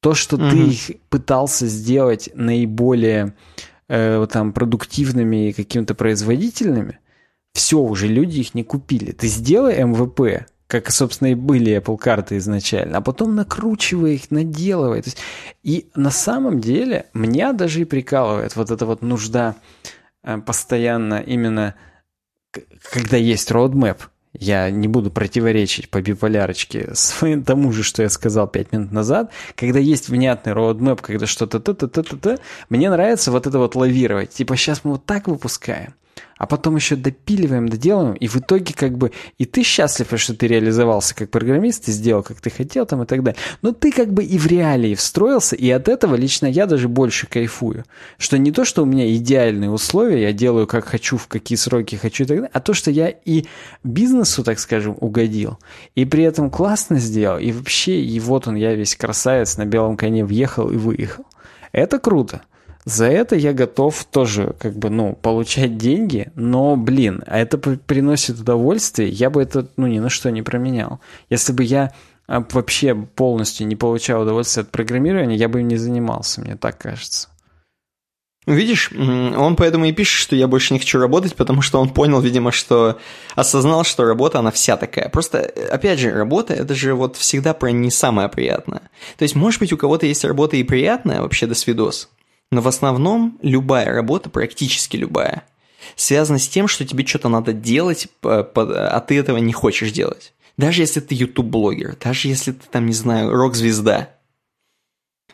То, что mm-hmm. ты их пытался сделать наиболее э, там продуктивными и каким-то производительными, все уже, люди их не купили. Ты сделай МВП, как, собственно, и были Apple карты изначально, а потом накручивай их, наделывай. То есть, и на самом деле меня даже и прикалывает вот эта вот нужда э, постоянно именно, когда есть roadmap, я не буду противоречить по биполярочке тому же, что я сказал пять минут назад. Когда есть внятный roadmap, когда что-то т-т-т-т-т, мне нравится вот это вот лавировать. Типа сейчас мы вот так выпускаем, а потом еще допиливаем, доделаем, и в итоге как бы и ты счастлив, что ты реализовался как программист, ты сделал, как ты хотел там и так далее. Но ты как бы и в реалии встроился, и от этого лично я даже больше кайфую. Что не то, что у меня идеальные условия, я делаю как хочу, в какие сроки хочу и так далее, а то, что я и бизнесу, так скажем, угодил, и при этом классно сделал, и вообще, и вот он, я весь красавец, на белом коне въехал и выехал. Это круто. За это я готов тоже, как бы, ну, получать деньги, но, блин, а это приносит удовольствие, я бы это, ну, ни на что не променял. Если бы я а, вообще полностью не получал удовольствие от программирования, я бы им не занимался, мне так кажется. Видишь, он поэтому и пишет, что я больше не хочу работать, потому что он понял, видимо, что осознал, что работа, она вся такая. Просто, опять же, работа, это же вот всегда про не самое приятное. То есть, может быть, у кого-то есть работа и приятная, вообще до свидос, но в основном любая работа, практически любая, связана с тем, что тебе что-то надо делать, а ты этого не хочешь делать. Даже если ты YouTube-блогер, даже если ты там, не знаю, рок-звезда.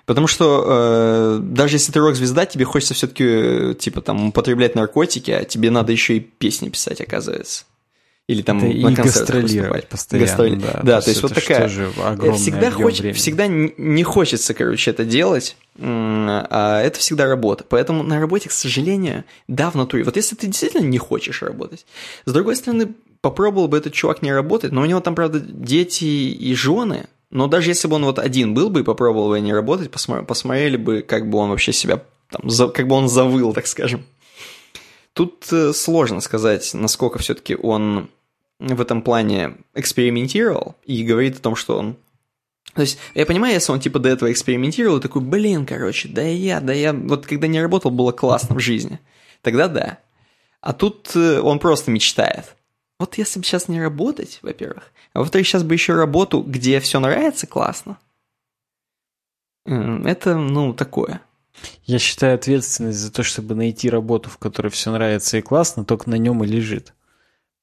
Потому что э, даже если ты рок-звезда, тебе хочется все-таки, э, типа, там, употреблять наркотики, а тебе надо еще и песни писать, оказывается. Или там это на концертах выступать. постоянно. Гастроли... Да, да, то, то есть вот такая... Всегда, хоч... всегда не хочется, короче, это делать, а это всегда работа. Поэтому на работе, к сожалению, да, в натуре. Вот если ты действительно не хочешь работать, с другой стороны, попробовал бы этот чувак не работать, но у него там, правда, дети и жены, но даже если бы он вот один был бы и попробовал бы не работать, посмотрели бы, как бы он вообще себя, там, как бы он завыл, так скажем. Тут э, сложно сказать, насколько все-таки он в этом плане экспериментировал и говорит о том, что он то есть, я понимаю, если он типа до этого экспериментировал, такой, блин, короче, да я, да я, вот когда не работал, было классно в жизни. Тогда да. А тут э, он просто мечтает. Вот если бы сейчас не работать, во-первых, а во-вторых, сейчас бы еще работу, где все нравится классно. Это, ну, такое. Я считаю, ответственность за то, чтобы найти работу, в которой все нравится и классно, только на нем и лежит.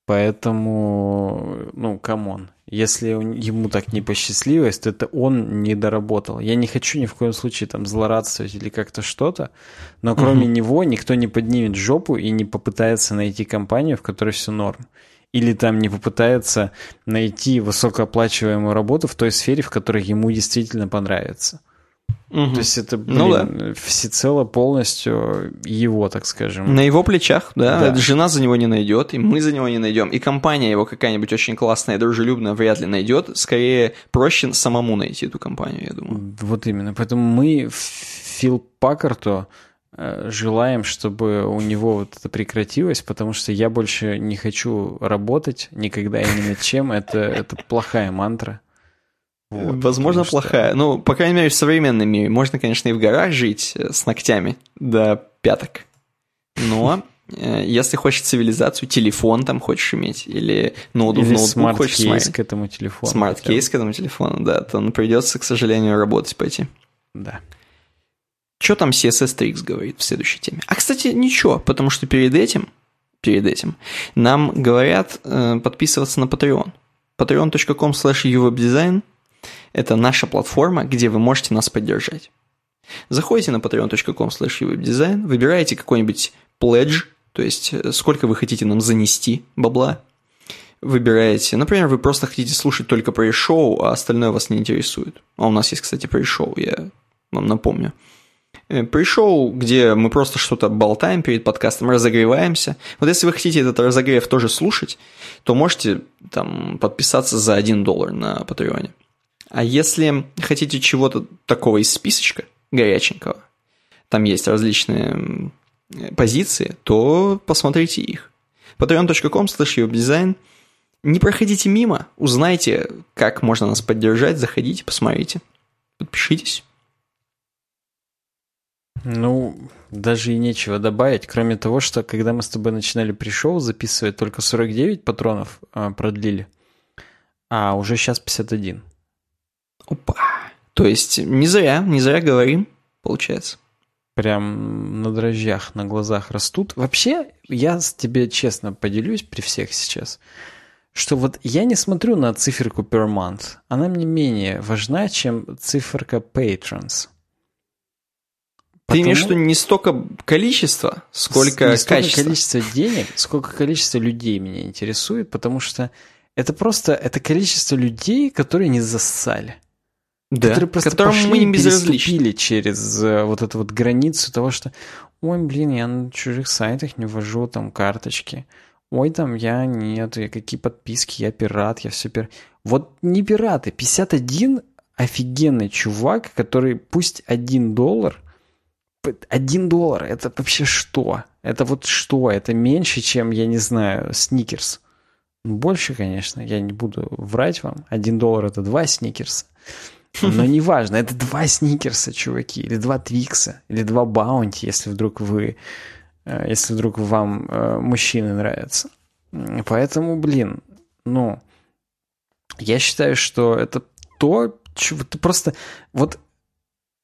Поэтому, ну, come on. Если ему так не посчастливилось, то это он не доработал. Я не хочу ни в коем случае там злорадствовать или как-то что-то, но кроме угу. него никто не поднимет жопу и не попытается найти компанию, в которой все норм. Или там не попытается найти высокооплачиваемую работу в той сфере, в которой ему действительно понравится. Угу. То есть это, блин, ну, да. всецело полностью его, так скажем. На его плечах, да. да. Жена за него не найдет, и мы за него не найдем. И компания его какая-нибудь очень классная дружелюбная вряд ли найдет. Скорее, проще самому найти эту компанию, я думаю. Вот именно. Поэтому мы Фил Паккарту э, желаем, чтобы у него вот это прекратилось, потому что я больше не хочу работать никогда и ни над чем. Это, это плохая мантра. Вот, Возможно, плохая. Что... Ну, по крайней мере, в современном мире. Можно, конечно, и в горах жить э, с ногтями до пяток. Но Э, если хочешь цивилизацию, телефон там хочешь иметь, или ноутбук, или ноутбук хочешь смотреть. к этому телефону. Smart case к этому телефону, да, то ну, придется, к сожалению, работать пойти. Да. Что там CSS Tricks говорит в следующей теме? А, кстати, ничего, потому что перед этим, перед этим нам говорят э, подписываться на Patreon. patreon.com slash uwebdesign – это наша платформа, где вы можете нас поддержать. Заходите на patreon.com slash uwebdesign, выбираете какой-нибудь pledge, то есть э, сколько вы хотите нам занести бабла, выбираете. Например, вы просто хотите слушать только пресс-шоу, а остальное вас не интересует. А у нас есть, кстати, пресс-шоу, я вам напомню. Э, пришел, где мы просто что-то болтаем перед подкастом, разогреваемся. Вот если вы хотите этот разогрев тоже слушать, то можете там подписаться за 1 доллар на Патреоне. А если хотите чего-то такого из списочка, горяченького, там есть различные позиции, то посмотрите их. patreon.com slash Не проходите мимо, узнайте, как можно нас поддержать, заходите, посмотрите, подпишитесь. Ну, даже и нечего добавить, кроме того, что когда мы с тобой начинали пришел записывать, только 49 патронов а, продлили, а уже сейчас 51. Опа. То есть не зря, не зря говорим, получается. Прям на дрожжах, на глазах растут. Вообще, я с тебе честно поделюсь при всех сейчас, что вот я не смотрю на циферку per month. Она мне менее важна, чем циферка patrons. Ты имеешь в виду не столько количество, сколько не столько качество. количество денег, сколько количество людей меня интересует, потому что это просто это количество людей, которые не зассали. Да, которые просто которым пошли, мы не переступили через э, вот эту вот границу того, что ой, блин, я на чужих сайтах не ввожу там карточки. Ой, там я нет, я какие подписки, я пират, я все пир... Вот не пираты, 51 офигенный чувак, который пусть один доллар – один доллар, это вообще что? Это вот что? Это меньше, чем, я не знаю, сникерс. Больше, конечно, я не буду врать вам. Один доллар это два сникерса. Но неважно, это два сникерса, чуваки, или два твикса, или два баунти, если вдруг вы, э, если вдруг вам э, мужчины нравятся. Поэтому, блин, ну, я считаю, что это то, чего ты просто... Вот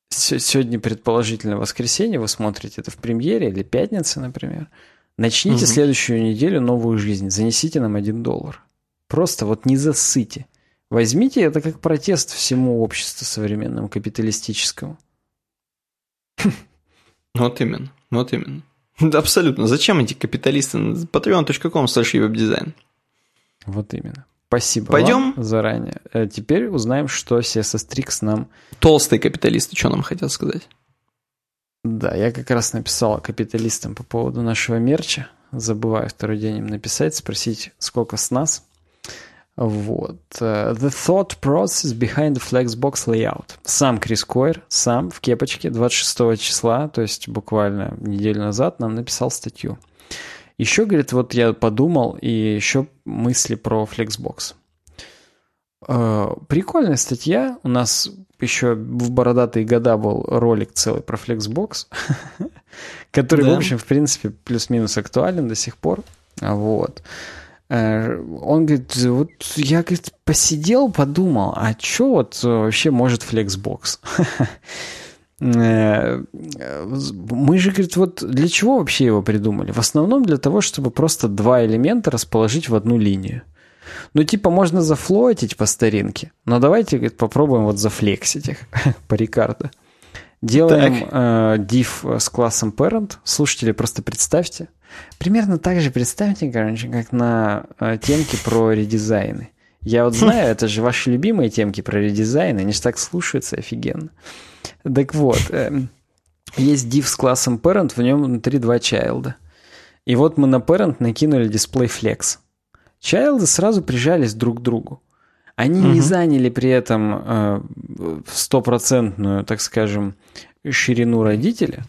сегодня предположительно воскресенье, вы смотрите это в премьере или пятница, например, начните угу. следующую неделю новую жизнь, занесите нам один доллар. Просто вот не засыте. Возьмите это как протест всему обществу современному, капиталистическому. Вот именно, вот именно. Да, абсолютно. Зачем эти капиталисты? Patreon.com slash веб-дизайн. Вот именно. Спасибо Пойдем? вам заранее. А теперь узнаем, что CSS Tricks нам... Толстые капиталисты, что нам хотят сказать? Да, я как раз написал капиталистам по поводу нашего мерча. Забываю второй день им написать, спросить, сколько с нас. Вот. Э, the thought process behind the Flexbox layout. Сам Крис Койер, сам в кепочке 26 числа, то есть буквально неделю назад, нам написал статью. Еще, говорит, вот я подумал, и еще мысли про Flexbox. Э, прикольная статья. У нас еще в бородатые года был ролик целый про Flexbox, который, да. в общем, в принципе, плюс-минус актуален до сих пор. Вот. Э, он говорит, вот я, говорит, посидел, подумал, а что вот вообще может Flexbox? Э, мы же, говорит, вот для чего вообще его придумали? В основном для того, чтобы просто два элемента расположить в одну линию. Ну, типа, можно зафлотить по старинке, но давайте, говорит, попробуем вот зафлексить их по Рикардо. Делаем э, div с классом parent. Слушатели, просто представьте. Примерно так же представьте, короче, как на э, темке про редизайны. Я вот знаю, это же ваши любимые темки про редизайны, они же так слушаются офигенно. Так вот, эм, есть div с классом parent, в нем внутри два child. И вот мы на parent накинули display flex. Чайлды сразу прижались друг к другу. Они угу. не заняли при этом э, стопроцентную, так скажем, ширину родителя.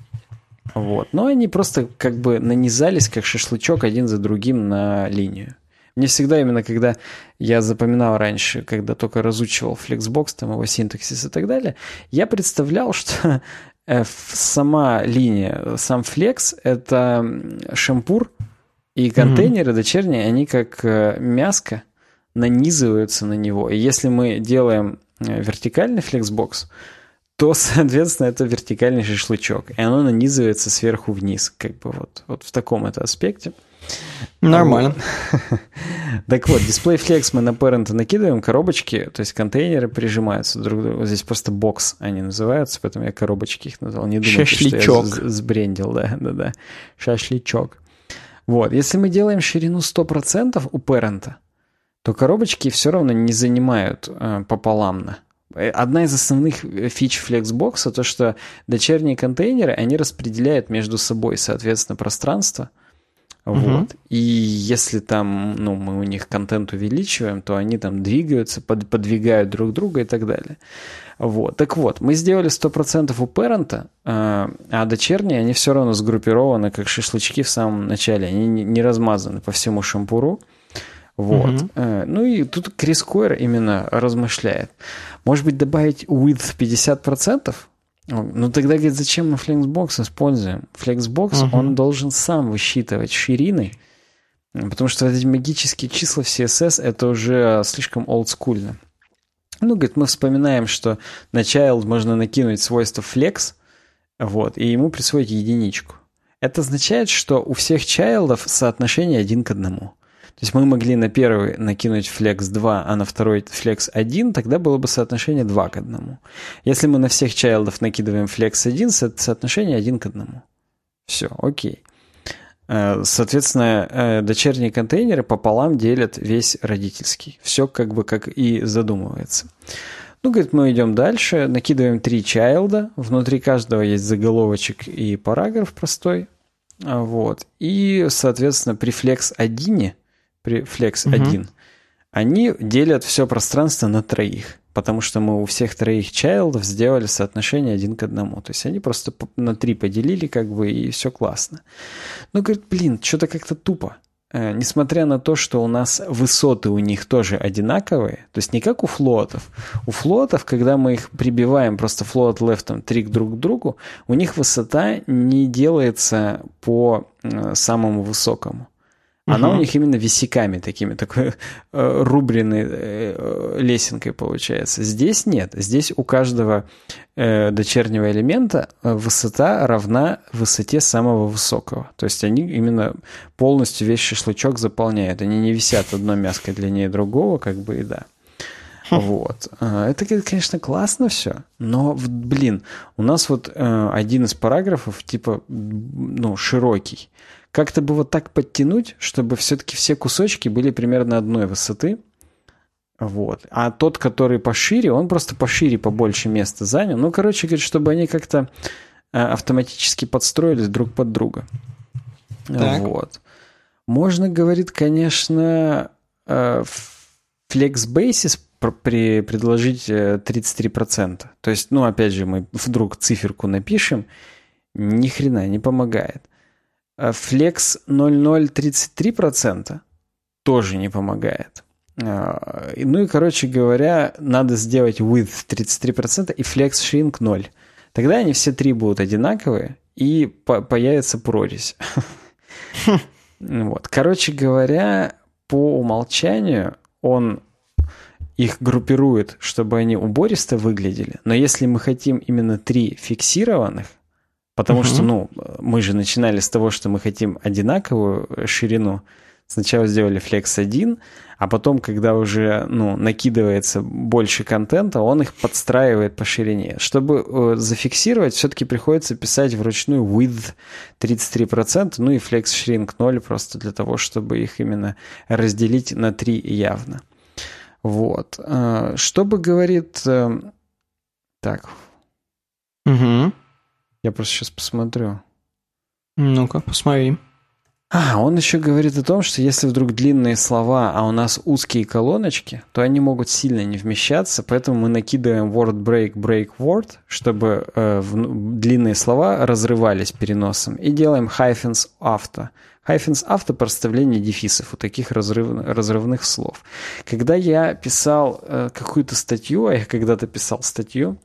Вот. Но они просто как бы нанизались, как шашлычок, один за другим на линию. Мне всегда именно, когда я запоминал раньше, когда только разучивал Flexbox, там его синтаксис и так далее, я представлял, что э, сама линия, сам флекс — это шампур, и контейнеры угу. дочерние, они как э, мяско нанизываются на него. И если мы делаем э, вертикальный флексбокс, то, соответственно, это вертикальный шашлычок. И оно нанизывается сверху вниз, как бы вот, вот в таком это аспекте. Нормально. Так вот, дисплей Flex мы на parent накидываем, коробочки, то есть контейнеры прижимаются друг к другу. Здесь просто бокс они называются, поэтому я коробочки их назвал. Не думайте, Шашличок. что я сбрендил, да, да, да. Шашличок. Вот, если мы делаем ширину 100% у parent, то коробочки все равно не занимают э, пополамно. Э, одна из основных э, фич Flexbox то, что дочерние контейнеры, они распределяют между собой, соответственно, пространство – вот. И если там, ну, мы у них контент увеличиваем, то они там двигаются, под, подвигают друг друга и так далее. Вот. Так вот, мы сделали 100% у парента, а, а дочерние, они все равно сгруппированы, как шашлычки в самом начале. Они не, не размазаны по всему шампуру. Вот. Угу. Ну и тут Крис Койер именно размышляет. Может быть, добавить width 50%? Ну тогда, говорит, зачем мы Flexbox используем? Flexbox, uh-huh. он должен сам высчитывать ширины, потому что эти магические числа в CSS это уже слишком олдскульно. Ну, говорит, мы вспоминаем, что на child можно накинуть свойство flex, вот, и ему присвоить единичку. Это означает, что у всех чайлдов соотношение один к одному. То есть мы могли на первый накинуть flex 2, а на второй flex 1, тогда было бы соотношение 2 к 1. Если мы на всех чайлдов накидываем flex 1, соотношение 1 к 1. Все, окей. Э, соответственно, э, дочерние контейнеры пополам делят весь родительский. Все как бы как и задумывается. Ну, говорит, мы идем дальше, накидываем три чайлда, внутри каждого есть заголовочек и параграф простой. Вот. И, соответственно, при flex 1 при Flex угу. 1, они делят все пространство на троих, потому что мы у всех троих чайлдов сделали соотношение один к одному. То есть они просто на три поделили, как бы, и все классно. Ну, говорит, блин, что-то как-то тупо. Э, несмотря на то, что у нас высоты у них тоже одинаковые, то есть не как у флотов. У флотов, когда мы их прибиваем просто флот лефтом три друг к другу, у них высота не делается по э, самому высокому. Она угу. у них именно висяками такими, такой э, рубленой э, лесенкой получается. Здесь нет. Здесь у каждого э, дочернего элемента э, высота равна высоте самого высокого. То есть они именно полностью весь шашлычок заполняют. Они не висят одно мяско длиннее другого, как бы и да. Хм. Вот. А, это, конечно, классно все, но, блин, у нас вот э, один из параграфов, типа, ну, широкий. Как-то бы вот так подтянуть, чтобы все-таки все кусочки были примерно одной высоты. Вот. А тот, который пошире, он просто пошире, побольше места занял. Ну, короче, говорит, чтобы они как-то э, автоматически подстроились друг под друга. Так. Вот. Можно, говорит, конечно, э, Flex Basis при, предложить 33%. Э, То есть, ну, опять же, мы вдруг циферку напишем, ни хрена не помогает. Э, Flex 0,033% тоже не помогает. Э, ну и, короче говоря, надо сделать width 33% и flex shrink 0. Тогда они все три будут одинаковые, и по появится прорезь. Вот. Короче говоря, по умолчанию он их группирует, чтобы они убористо выглядели. Но если мы хотим именно три фиксированных, Потому угу. что, ну, мы же начинали с того, что мы хотим одинаковую ширину. Сначала сделали Flex 1, а потом, когда уже, ну, накидывается больше контента, он их подстраивает по ширине. Чтобы э, зафиксировать, все-таки приходится писать вручную width 33%, ну и flex shrink 0, просто для того, чтобы их именно разделить на 3 явно. Вот. Э, Чтобы говорит... Э, так. Угу. Я просто сейчас посмотрю. Ну-ка, посмотри. А, он еще говорит о том, что если вдруг длинные слова, а у нас узкие колоночки, то они могут сильно не вмещаться, поэтому мы накидываем word break, break word, чтобы э, в, длинные слова разрывались переносом, и делаем hyphens after. Hyphens after – проставление дефисов у таких разрыв, разрывных слов. Когда я писал э, какую-то статью, а я когда-то писал статью,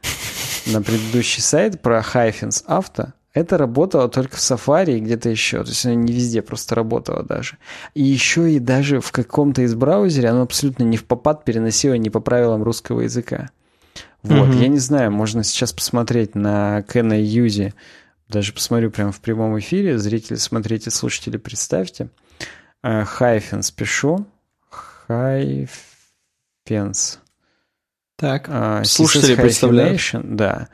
на предыдущий сайт про Hyphens Auto, это работало только в Safari и где-то еще. То есть оно не везде просто работало даже. И еще и даже в каком-то из браузере оно абсолютно не в попад переносило не по правилам русского языка. Вот, mm-hmm. я не знаю, можно сейчас посмотреть на Кена Юзи, даже посмотрю прямо в прямом эфире. Зрители, смотрите, слушатели, представьте. Hyphens пишу. Hyphens. Так, э, слушатели представляют. Да.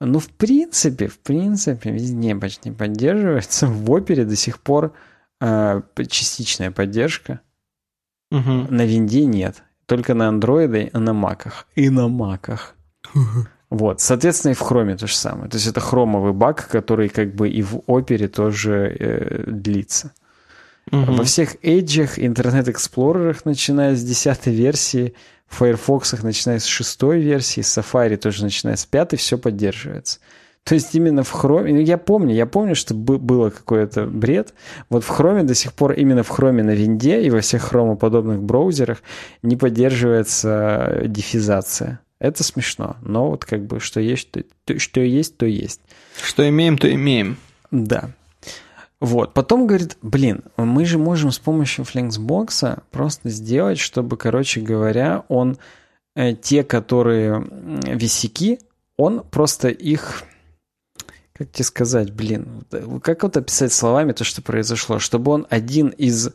Ну, в принципе, в принципе, везде почти поддерживается. В опере до сих пор э, частичная поддержка. Угу. На винде нет. Только на андроиде и на маках. И на маках. Вот, соответственно, и в хроме то же самое. То есть это хромовый баг, который как бы и в опере тоже э, длится. Угу. Во всех Edge, Explorer, начиная с 10 версии, в Firefox, начиная с 6 версии, Safari тоже начиная с 5, все поддерживается. То есть именно в Chrome, ну, я помню, я помню, что было какой-то бред. Вот в Chrome до сих пор, именно в Chrome на винде и во всех хромоподобных браузерах не поддерживается дефизация. Это смешно, но вот как бы что есть, то, что есть, то есть. Что имеем, то имеем. Да. Вот. Потом говорит, блин, мы же можем с помощью Flexbox просто сделать, чтобы, короче говоря, он э, те, которые висяки, он просто их как тебе сказать, блин, как вот описать словами то, что произошло, чтобы он один из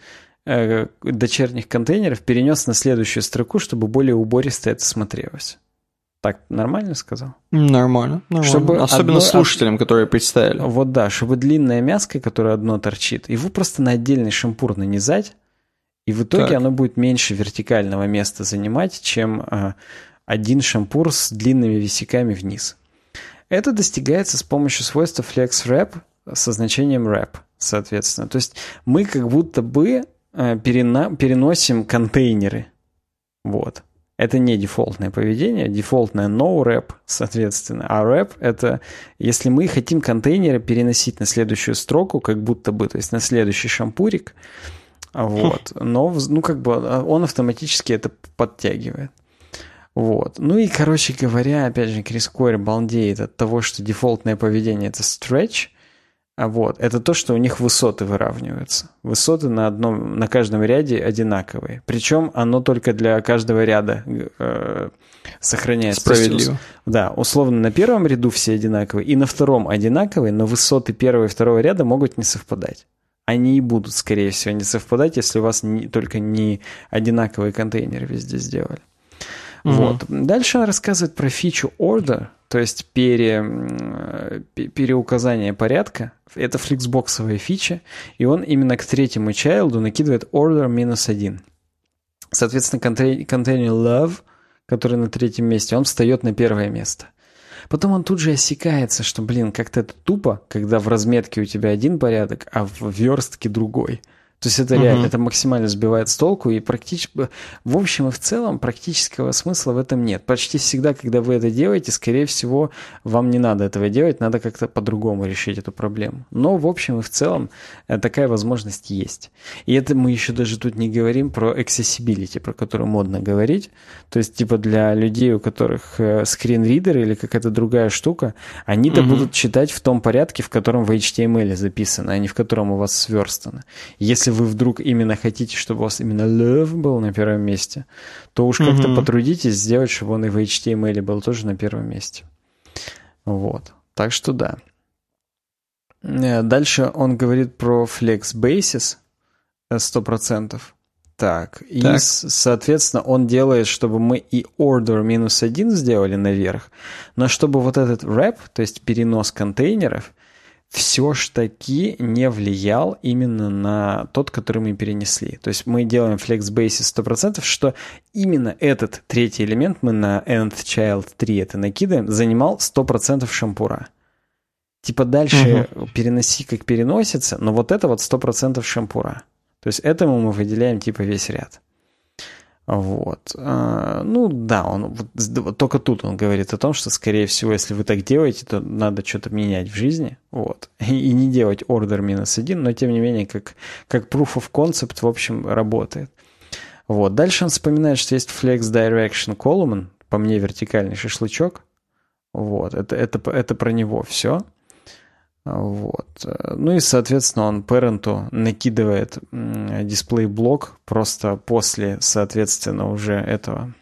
э, дочерних контейнеров перенес на следующую строку, чтобы более убористо это смотрелось. Так нормально сказал? Нормально, нормально. Чтобы Особенно одно, слушателям, которые представили. Вот да, чтобы длинное мяско, которое одно торчит, его просто на отдельный шампур нанизать, и в итоге так. оно будет меньше вертикального места занимать, чем э, один шампур с длинными висяками вниз. Это достигается с помощью свойства FlexWrap со значением wrap, соответственно. То есть мы как будто бы э, перена- переносим контейнеры. Вот. Это не дефолтное поведение, дефолтное no wrap, соответственно. А wrap — это если мы хотим контейнеры переносить на следующую строку, как будто бы, то есть на следующий шампурик, вот. Но, ну, как бы а, он автоматически это подтягивает. Вот. Ну и, короче говоря, опять же, Крис Койер балдеет от того, что дефолтное поведение — это stretch, а вот, это то, что у них высоты выравниваются. Высоты на, одном, на каждом ряде одинаковые. Причем оно только для каждого ряда э, сохраняется. Справедливо. да, условно на первом ряду все одинаковые, и на втором одинаковые, но высоты первого и второго ряда могут не совпадать. Они и будут, скорее всего, не совпадать, если у вас не, только не одинаковые контейнеры везде сделали. Угу. Вот. Дальше он рассказывает про фичу order, то есть пере, переуказание порядка. Это фликсбоксовая фича, и он именно к третьему чайлду накидывает order минус один. Соответственно, контейнер love, который на третьем месте, он встает на первое место. Потом он тут же осекается, что, блин, как-то это тупо, когда в разметке у тебя один порядок, а в верстке другой – то есть это реально, это максимально сбивает с толку, и практически, в общем и в целом, практического смысла в этом нет. Почти всегда, когда вы это делаете, скорее всего, вам не надо этого делать, надо как-то по-другому решить эту проблему. Но, в общем и в целом, э, такая возможность есть. И это мы еще даже тут не говорим про accessibility, про которую модно говорить. То есть, типа, для людей, у которых скринридер или какая-то другая штука, они-то угу. будут читать в том порядке, в котором в HTML записано, а не в котором у вас сверстано. Если вы вдруг именно хотите, чтобы у вас именно love был на первом месте, то уж как-то mm-hmm. потрудитесь сделать, чтобы он и в HTML был тоже на первом месте. Вот. Так что да. Э, дальше он говорит про Flex Basis 100%. Так, и, так. соответственно, он делает, чтобы мы и order минус один сделали наверх, но чтобы вот этот wrap, то есть перенос контейнеров, все ж таки не влиял именно на тот, который мы перенесли. То есть мы делаем FlexBase 100%, что именно этот третий элемент, мы на nth child 3 это накидываем, занимал 100% шампура. Типа дальше угу. переноси как переносится, но вот это вот 100% шампура. То есть этому мы выделяем типа весь ряд. Вот. А, ну да, он вот, только тут он говорит о том, что, скорее всего, если вы так делаете, то надо что-то менять в жизни. Вот. И, и не делать order минус один, но тем не менее, как, как proof of concept, в общем, работает. Вот. Дальше он вспоминает, что есть Flex Direction Column, по мне вертикальный шашлычок. Вот, это, это, это про него все. Вот. Ну и, соответственно, он паренту накидывает дисплей-блок просто после, соответственно, уже этого.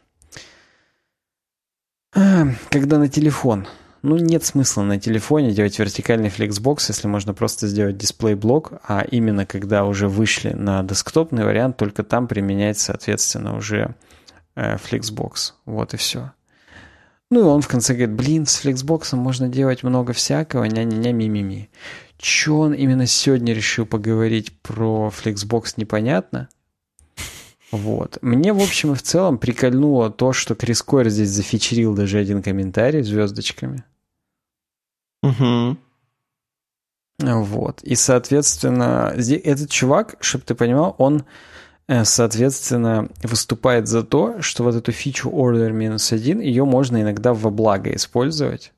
Когда на телефон. Ну, нет смысла на телефоне делать вертикальный флексбокс, если можно просто сделать дисплей-блок, а именно когда уже вышли на десктопный вариант, только там применять, соответственно, уже э, flexbox. Вот и все. Ну и он в конце говорит, блин, с flexbox ом можно делать много всякого, ня-ня-ня, ми-ми-ми. Че он именно сегодня решил поговорить про flexbox, непонятно. Вот. Мне, в общем и в целом, прикольнуло то, что Крис Койер здесь зафичерил даже один комментарий звездочками. Угу. Вот. И, соответственно, этот чувак, чтобы ты понимал, он соответственно, выступает за то, что вот эту фичу order-1 ее можно иногда во благо использовать.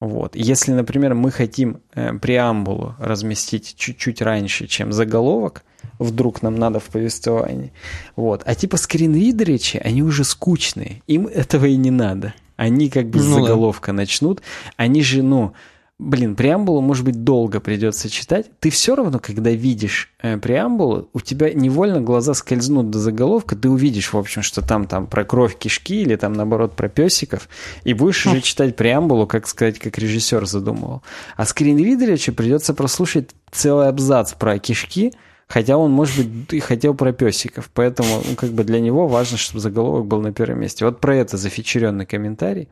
Вот. Если, например, мы хотим э, преамбулу разместить чуть-чуть раньше, чем заголовок, вдруг нам надо в повествовании, вот. а типа скринридеричи, они уже скучные, им этого и не надо. Они как бы с ну, заголовка да. начнут, они же, ну, блин, преамбулу, может быть, долго придется читать, ты все равно, когда видишь э, преамбулу, у тебя невольно глаза скользнут до заголовка, ты увидишь, в общем, что там, там про кровь кишки или там, наоборот, про песиков, и будешь уже читать преамбулу, как сказать, как режиссер задумывал. А скринридерича придется прослушать целый абзац про кишки, Хотя он, может быть, и хотел про песиков. Поэтому, ну, как бы для него важно, чтобы заголовок был на первом месте. Вот про это зафичеренный комментарий.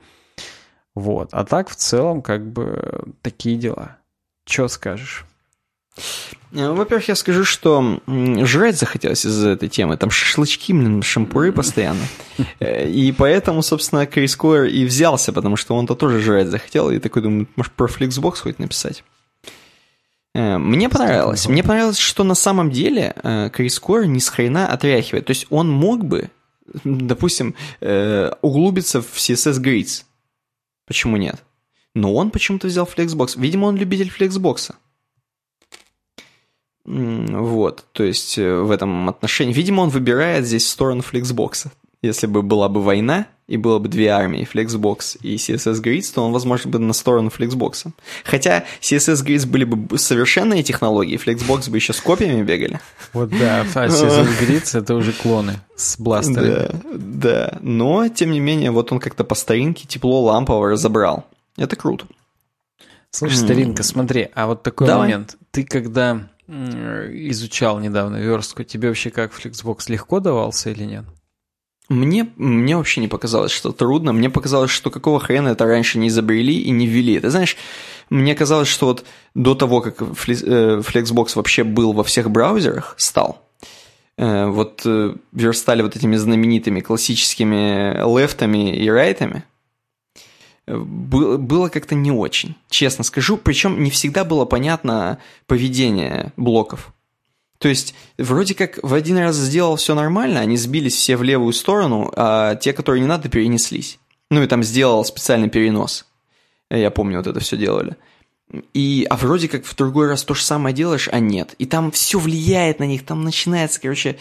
Вот. А так, в целом, как бы, такие дела. Че скажешь? Э, во-первых, я скажу, что жрать захотелось из-за этой темы. Там шашлычки, блин, шампуры постоянно. Э, и поэтому, собственно, Крис Койер и взялся, потому что он-то тоже жрать захотел. И такой думаю, может, про Flixbox хоть написать. Э, мне понравилось. Мне понравилось, что на самом деле Крис Койер ни с хрена отряхивает. То есть он мог бы, допустим, углубиться в CSS Grids Почему нет? Но он почему-то взял Flexbox. Видимо, он любитель Flexbox. Вот, то есть э, в этом отношении. Видимо, он выбирает здесь сторону Flexbox. Если бы была бы война, и было бы две армии, Flexbox и CSS Grids, то он, возможно, бы на сторону Flexbox. Хотя CSS Grids были бы совершенные технологии, Flexbox бы еще с копиями бегали. Вот да, а CSS Grids это уже клоны с бластерами. Да, да, но, тем не менее, вот он как-то по старинке тепло лампово разобрал. Это круто. Слушай, старинка, смотри, а вот такой Давай. момент. Ты когда изучал недавно верстку, тебе вообще как Flexbox легко давался или нет? Мне, мне вообще не показалось, что трудно. Мне показалось, что какого хрена это раньше не изобрели и не ввели. Ты знаешь, мне казалось, что вот до того, как э, Flexbox вообще был во всех браузерах, стал, э, вот э, верстали вот этими знаменитыми классическими лефтами и райтами, было как-то не очень, честно скажу. Причем не всегда было понятно поведение блоков. То есть, вроде как в один раз сделал все нормально, они сбились все в левую сторону, а те, которые не надо, перенеслись. Ну и там сделал специальный перенос. Я помню, вот это все делали. И, а вроде как в другой раз то же самое делаешь, а нет. И там все влияет на них, там начинается, короче,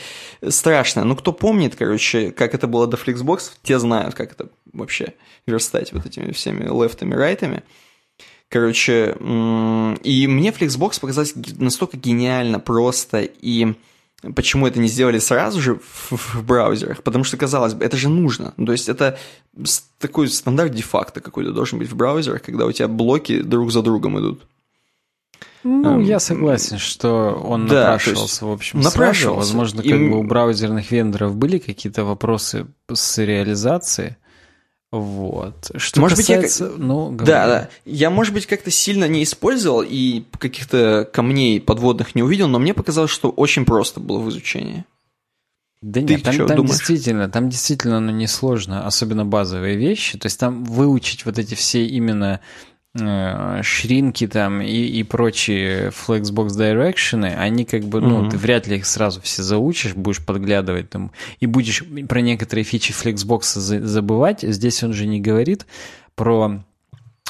страшно. Ну, кто помнит, короче, как это было до Flixbox, те знают, как это вообще верстать вот этими всеми лефтами, райтами. Короче, и мне Flexbox показалось настолько гениально просто, и почему это не сделали сразу же в, в браузерах? Потому что, казалось бы, это же нужно. То есть это такой стандарт де-факто какой-то должен быть в браузерах, когда у тебя блоки друг за другом идут. Ну, um, я согласен, что он да, напрашивался, в общем, напрашивался. Сразу. Возможно, как и... бы у браузерных вендоров были какие-то вопросы с реализацией, вот. Что может касается... быть, я... ну, да, да. Я, может быть, как-то сильно не использовал и каких-то камней подводных не увидел, но мне показалось, что очень просто было в изучении. Да Ты нет, там, там действительно, там действительно оно несложно, особенно базовые вещи. То есть там выучить вот эти все именно шринки там и, и прочие Flexbox Direction, они как бы, ну, mm-hmm. ты вряд ли их сразу все заучишь, будешь подглядывать там, и будешь про некоторые фичи Flexbox забывать. Здесь он же не говорит про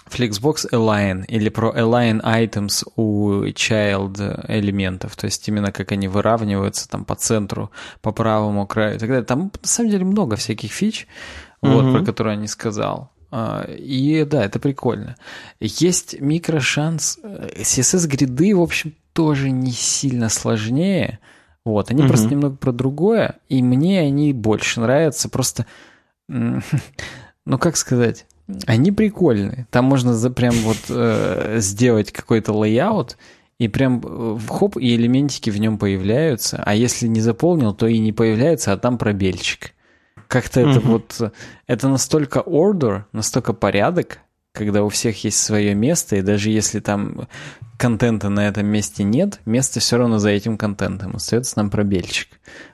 Flexbox Align или про Align Items у Child элементов, то есть именно как они выравниваются там по центру, по правому краю и так далее. Там на самом деле много всяких фич, mm-hmm. вот, про которые он не сказал. А, и да, это прикольно. Есть микрошанс. CSS-гриды, в общем, тоже не сильно сложнее. Вот, они угу. просто немного про другое, и мне они больше нравятся. Просто, ну как сказать, они прикольные. Там можно за, прям вот э, сделать какой-то layout, и прям э, хоп, и элементики в нем появляются. А если не заполнил, то и не появляется, а там пробельчик. Как-то mm-hmm. это вот... Это настолько order, настолько порядок, когда у всех есть свое место, и даже если там контента на этом месте нет, место все равно за этим контентом. Остается нам пробельчик.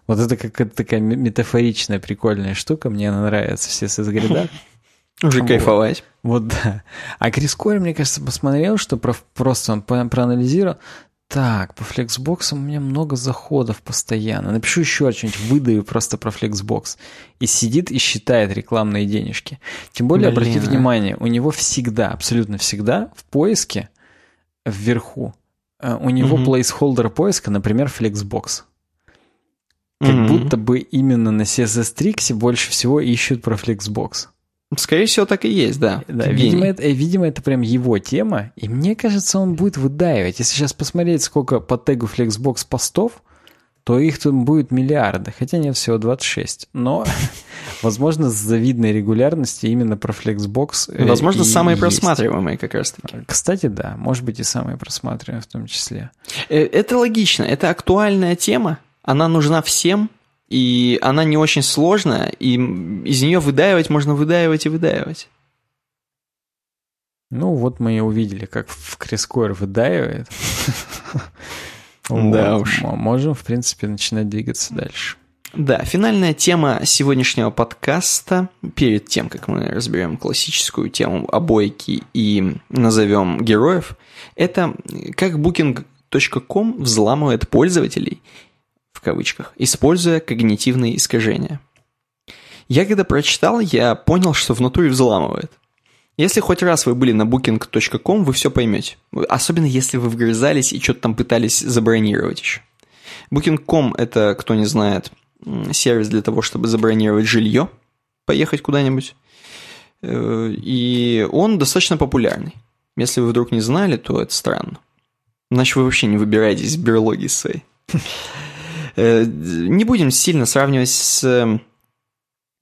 Вот это какая-то такая метафоричная, прикольная штука. Мне она нравится все с грида. Уже вот. кайфовать. Вот, да. А Крис Кори, мне кажется, посмотрел, что про, просто он проанализировал. Так, по Flexbox у меня много заходов постоянно. Напишу еще что-нибудь, выдаю просто про Flexbox. И сидит и считает рекламные денежки. Тем более, Блин. обратите внимание, у него всегда, абсолютно всегда в поиске вверху э, у него угу. placeholder поиска, например, Flexbox. Как угу. будто бы именно на CSS Tricks больше всего ищут про Flexbox. Скорее всего, так и есть, да. Да, видимо это, э, видимо, это прям его тема, и мне кажется, он будет выдаивать. Если сейчас посмотреть, сколько по тегу Flexbox постов, то их тут будет миллиарды, хотя нет, всего 26. Но, возможно, с завидной регулярностью именно про Flexbox э, Возможно, самые просматриваемые как раз-таки. Кстати, да, может быть и самые просматриваемые в том числе. Э, это логично, это актуальная тема, она нужна всем, и она не очень сложная, и из нее выдаивать можно выдаивать и выдаивать. Ну, вот мы и увидели, как в Крискойр выдаивает. Да уж. Можем, в принципе, начинать двигаться дальше. Да, финальная тема сегодняшнего подкаста, перед тем, как мы разберем классическую тему обойки и назовем героев, это как Booking.com взламывает пользователей кавычках, используя когнитивные искажения. Я когда прочитал, я понял, что в натуре взламывает. Если хоть раз вы были на booking.com, вы все поймете. Особенно если вы вгрызались и что-то там пытались забронировать еще. Booking.com – это, кто не знает, сервис для того, чтобы забронировать жилье, поехать куда-нибудь. Э, и он достаточно популярный. Если вы вдруг не знали, то это странно. Иначе вы вообще не выбираетесь из берлоги своей. Э, не будем сильно сравнивать с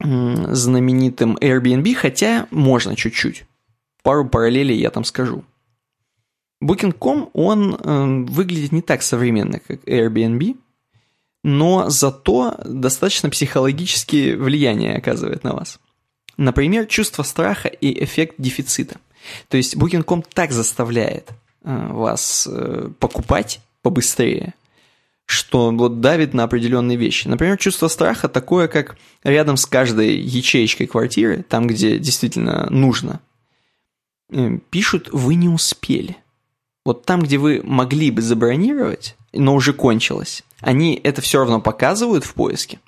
знаменитым Airbnb, хотя можно чуть-чуть. Пару параллелей я там скажу. Booking.com, он э, выглядит не так современно, как Airbnb, но зато достаточно психологические влияния оказывает на вас. Например, чувство страха и эффект дефицита. То есть Booking.com так заставляет э, вас э, покупать побыстрее – что вот давит на определенные вещи. Например, чувство страха такое, как рядом с каждой ячеечкой квартиры, там, где действительно нужно, э, пишут «вы не успели». Вот там, где вы могли бы забронировать, но уже кончилось, они это все равно показывают в поиске,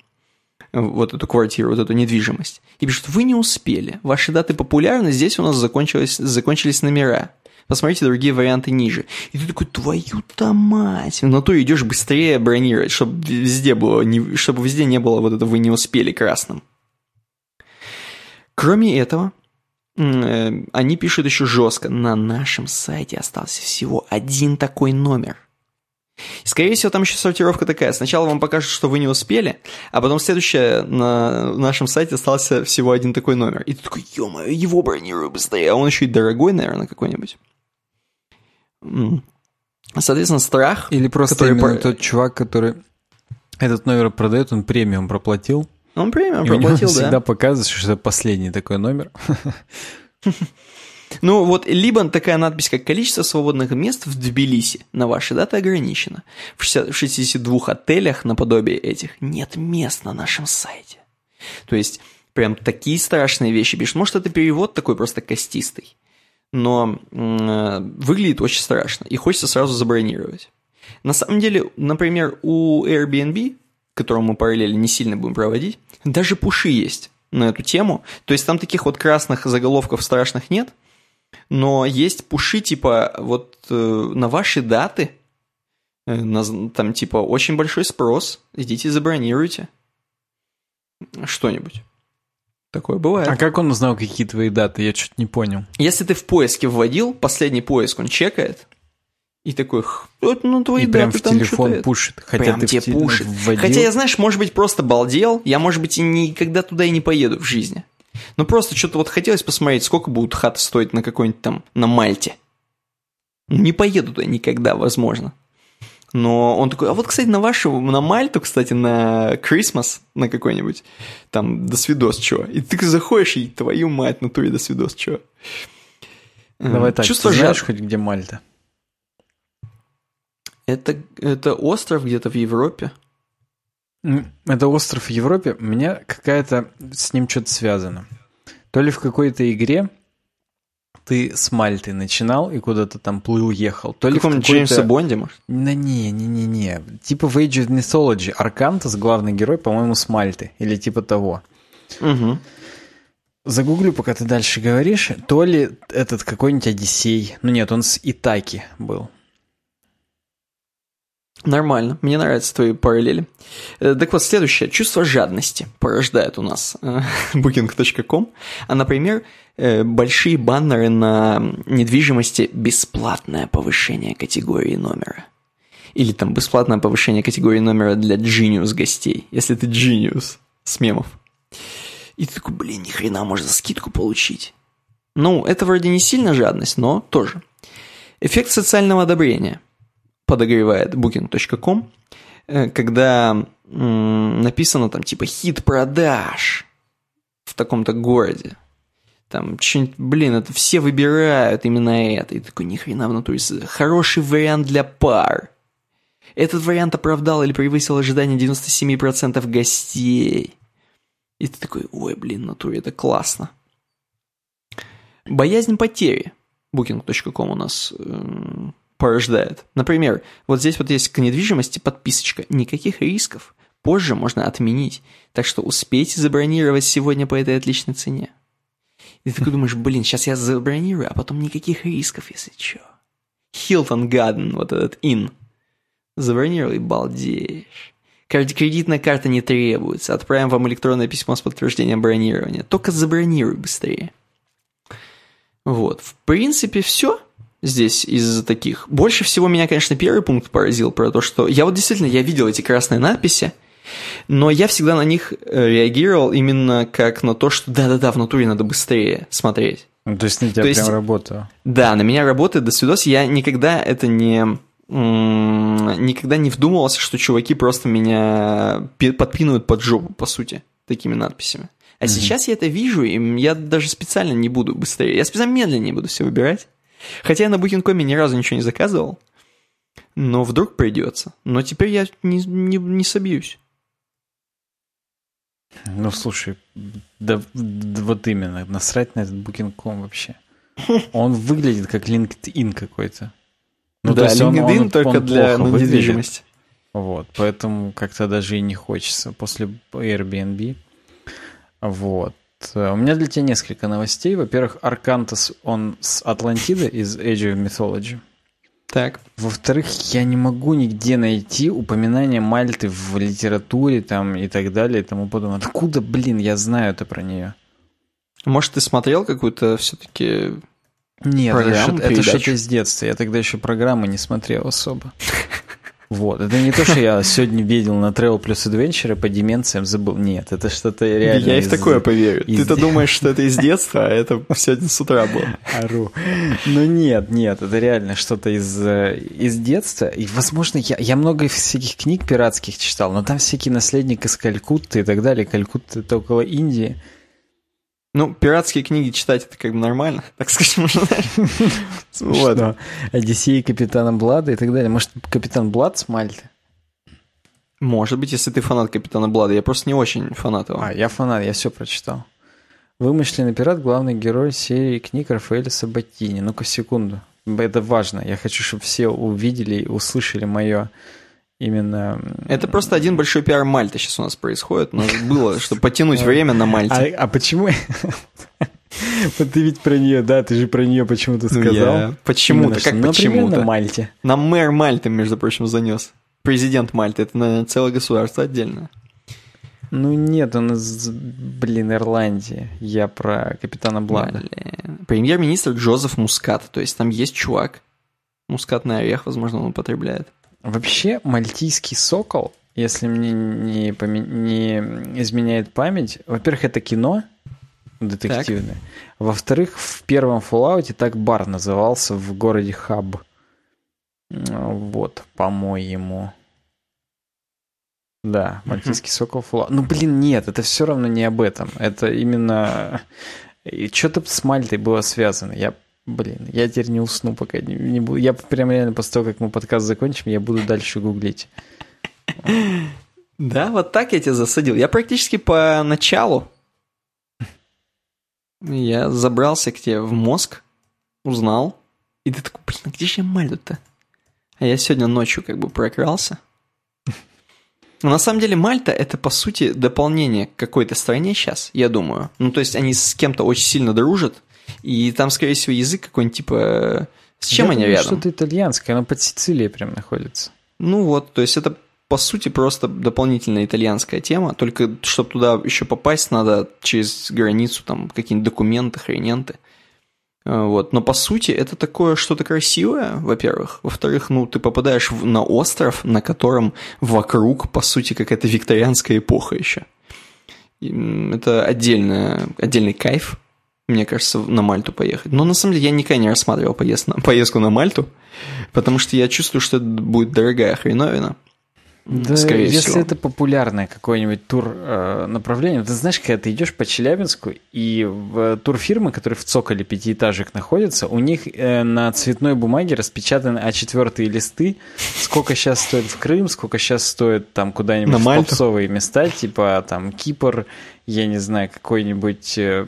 вот эту квартиру, вот эту недвижимость, и пишут «вы не успели, ваши даты популярны, здесь у нас закончились, закончились номера» посмотрите другие варианты ниже. И ты такой, твою-то мать. Но то идешь быстрее бронировать, чтобы везде было, не, чтобы везде не было вот этого «вы не успели» красным. Кроме этого, э, они пишут еще жестко. На нашем сайте остался всего один такой номер. Скорее всего, там еще сортировка такая. Сначала вам покажут, что вы не успели, а потом следующее на нашем сайте остался всего один такой номер. И ты такой, ё его бронирую быстрее. А он еще и дорогой, наверное, какой-нибудь. Соответственно, страх... Или просто который... именно тот чувак, который этот номер продает, он премиум проплатил. Он премиум и проплатил, у него да. всегда показывает, что это последний такой номер. Ну вот, либо такая надпись, как количество свободных мест в Тбилиси на ваши даты ограничено. В, 60, в 62 отелях наподобие этих нет мест на нашем сайте. То есть, прям такие страшные вещи пишут. Может, это перевод такой просто костистый но э, выглядит очень страшно, и хочется сразу забронировать. На самом деле, например, у Airbnb, которому мы параллели не сильно будем проводить, даже пуши есть на эту тему. То есть там таких вот красных заголовков страшных нет, но есть пуши типа вот э, на ваши даты, э, на, там типа очень большой спрос, идите забронируйте что-нибудь. Такое бывает. А как он узнал, какие твои даты? Я что-то не понял. Если ты в поиске вводил, последний поиск он чекает, и такой, вот, ну, твои и даты прям в там телефон что-то пушит. Хотя прям ты тебе в те- пушит. вводил. Хотя я, знаешь, может быть, просто балдел, я, может быть, и никогда туда и не поеду в жизни. Ну, просто что-то вот хотелось посмотреть, сколько будут хаты стоить на какой-нибудь там, на Мальте. Не поеду туда никогда, возможно. Но он такой, а вот, кстати, на вашу, на Мальту, кстати, на Christmas, на какой-нибудь, там, до свидос, чё. И ты заходишь, и твою мать, на туре до свидос, чё. Давай так, Чувство ты знаешь жад- хоть где Мальта? Это, это остров где-то в Европе. Это остров в Европе. У меня какая-то с ним что-то связано. То ли в какой-то игре ты с Мальты начинал и куда-то там плыл, ехал. То ли в какой-то... Джеймса Бонде, может? Да не, не, не, не. Типа в Age of Mythology. Аркантас, главный герой, по-моему, с Мальты. Или типа того. Угу. Загуглю, пока ты дальше говоришь. То ли этот какой-нибудь Одиссей. Ну нет, он с Итаки был. Нормально, мне нравятся твои параллели. Э, Так вот, следующее. Чувство жадности порождает у нас э, booking.com. А, например, э, большие баннеры на недвижимости «Бесплатное повышение категории номера». Или там «Бесплатное повышение категории номера для Genius гостей», если ты Genius с мемов. И ты такой, блин, ни хрена, можно скидку получить. Ну, это вроде не сильно жадность, но тоже. Эффект социального одобрения подогревает booking.com, э, когда написано там типа хит продаж в таком-то городе. Там что-нибудь, блин, это все выбирают именно это. И такой, ни хрена в натуре. Хороший вариант для пар. Этот вариант оправдал или превысил ожидания 97% гостей. И ты такой, ой, блин, натуре, это классно. Боязнь потери. Booking.com у нас эм, порождает. Например, вот здесь вот есть к недвижимости подписочка. Никаких рисков. Позже можно отменить. Так что успейте забронировать сегодня по этой отличной цене. И ты думаешь, блин, сейчас я забронирую, а потом никаких рисков, если что. Хилтон Гаден, вот этот ин. Забронировал и балдеешь. Кредитная карта не требуется. Отправим вам электронное письмо с подтверждением бронирования. Только забронируй быстрее. Вот. В принципе, все здесь из таких. Больше всего меня, конечно, первый пункт поразил про то, что я вот действительно, я видел эти красные надписи, но я всегда на них э, реагировал именно как на то, что да-да-да, в натуре надо быстрее смотреть. Ну, то есть на тебя То есть- прям работало. Да, на меня работает до свидос. Я никогда это не... Никогда не вдумывался, что чуваки просто меня пи- подпинывают под жопу, по сути, такими надписями. А сейчас я это вижу, и я даже специально не буду быстрее. Я специально медленнее буду все выбирать. Хотя я на Booking.com ни разу ничего не заказывал. Но вдруг придется. Но теперь я не, не, не собьюсь. Ну, слушай, да, да вот именно, насрать на этот Booking.com вообще. Он выглядит как LinkedIn какой-то. Ну, то да, есть он- LinkedIn он- только он для выглядит. недвижимости. Вот, поэтому как-то даже и не хочется после Airbnb. Вот. Э, У меня для тебя несколько новостей. Во-первых, Аркантас, он с Атлантиды из Age of Mythology. Так. Во-вторых, я не могу нигде найти упоминание Мальты в литературе там и так далее и тому подобное. Откуда, блин, я знаю это про нее? Может, ты смотрел какую-то все-таки... Нет, это Программу, это передачу? что-то из детства. Я тогда еще программы не смотрел особо. Вот, это не то, что я сегодня видел на Travel Plus Adventure по деменциям забыл. Нет, это что-то реально я и в из- такое поверю. из- Ты-то думаешь, что это из детства, а это сегодня с утра было. Ору. Ну нет, нет, это реально что-то из, э, из детства. И, возможно, я, я много всяких книг пиратских читал, но там всякий наследник из Калькутты и так далее. Калькутта это около Индии. Ну, пиратские книги читать это как бы нормально, так скажем, можно, знаешь. Вот. Одиссей Капитана Блада и так далее. Может, Капитан Блад с Мальты? Может быть, если ты фанат Капитана Блада, я просто не очень фанат его. А, я фанат, я все прочитал. Вымышленный пират, главный герой серии книг Рафаэля Сабатини. Ну-ка, секунду. Это важно. Я хочу, чтобы все увидели и услышали мое именно... Это просто один большой пиар Мальты сейчас у нас происходит. У нас было, чтобы потянуть время на А, Мальте. а почему... Вот ты ведь про нее, да, ты же про нее почему-то Ну, сказал. я Почему-то, как например, на почему-то. Мальте. Нам мэр Мальты, между прочим, занес. Президент Мальты. Это, наверное, целое государство отдельно. Ну нет, он из, блин, Ирландии. Я про капитана Блада. Премьер-министр Джозеф Мускат. То есть там есть чувак. Мускатный орех, возможно, он употребляет. Вообще, мальтийский сокол, если мне не, поме... не изменяет память, во-первых, это кино детективное. Во-вторых, в первом Fallout так бар назывался в городе Хаб. Вот, по-моему. Да, Мальтийский сокол Fallout. Ну, блин, нет, это все равно не об этом. Это именно... Что-то с Мальтой было связано. Я, блин, я теперь не усну, пока не, не буду. Я прям реально после того, как мы подкаст закончим, я буду дальше гуглить. Да, вот так я тебя засадил. Я практически по началу я забрался к тебе в мозг, узнал, и ты такой, блин, а где же я Мальту-то? А я сегодня ночью как бы прокрался. Но на самом деле Мальта это по сути дополнение к какой-то стране сейчас, я думаю. Ну то есть они с кем-то очень сильно дружат, и там, скорее всего, язык какой-нибудь типа... С чем я они думаю, рядом? что-то итальянское, оно под Сицилией прям находится. Ну вот, то есть это по сути просто дополнительная итальянская тема, только чтобы туда еще попасть, надо через границу там какие-нибудь документы, хрененты. А, вот. Но по сути это такое что-то красивое, во-первых. Во-вторых, ну ты попадаешь на остров, на котором вокруг, по сути, какая-то викторианская эпоха еще. Это отдельная, отдельный кайф, мне кажется, на Мальту поехать. Но на самом деле я никогда не рассматривал поезд на, поездку на Мальту, потому что я чувствую, что это будет дорогая хреновина. Да, скорее если всего. это популярное какое-нибудь тур э, направление, ты знаешь, когда ты идешь по Челябинску, и в турфирмы, которые в цоколе пятиэтажек находятся, у них э, на цветной бумаге распечатаны А4 листы, сколько сейчас стоит в Крым, сколько сейчас стоит там куда-нибудь в попсовые места, типа там Кипр, я не знаю, какой-нибудь э,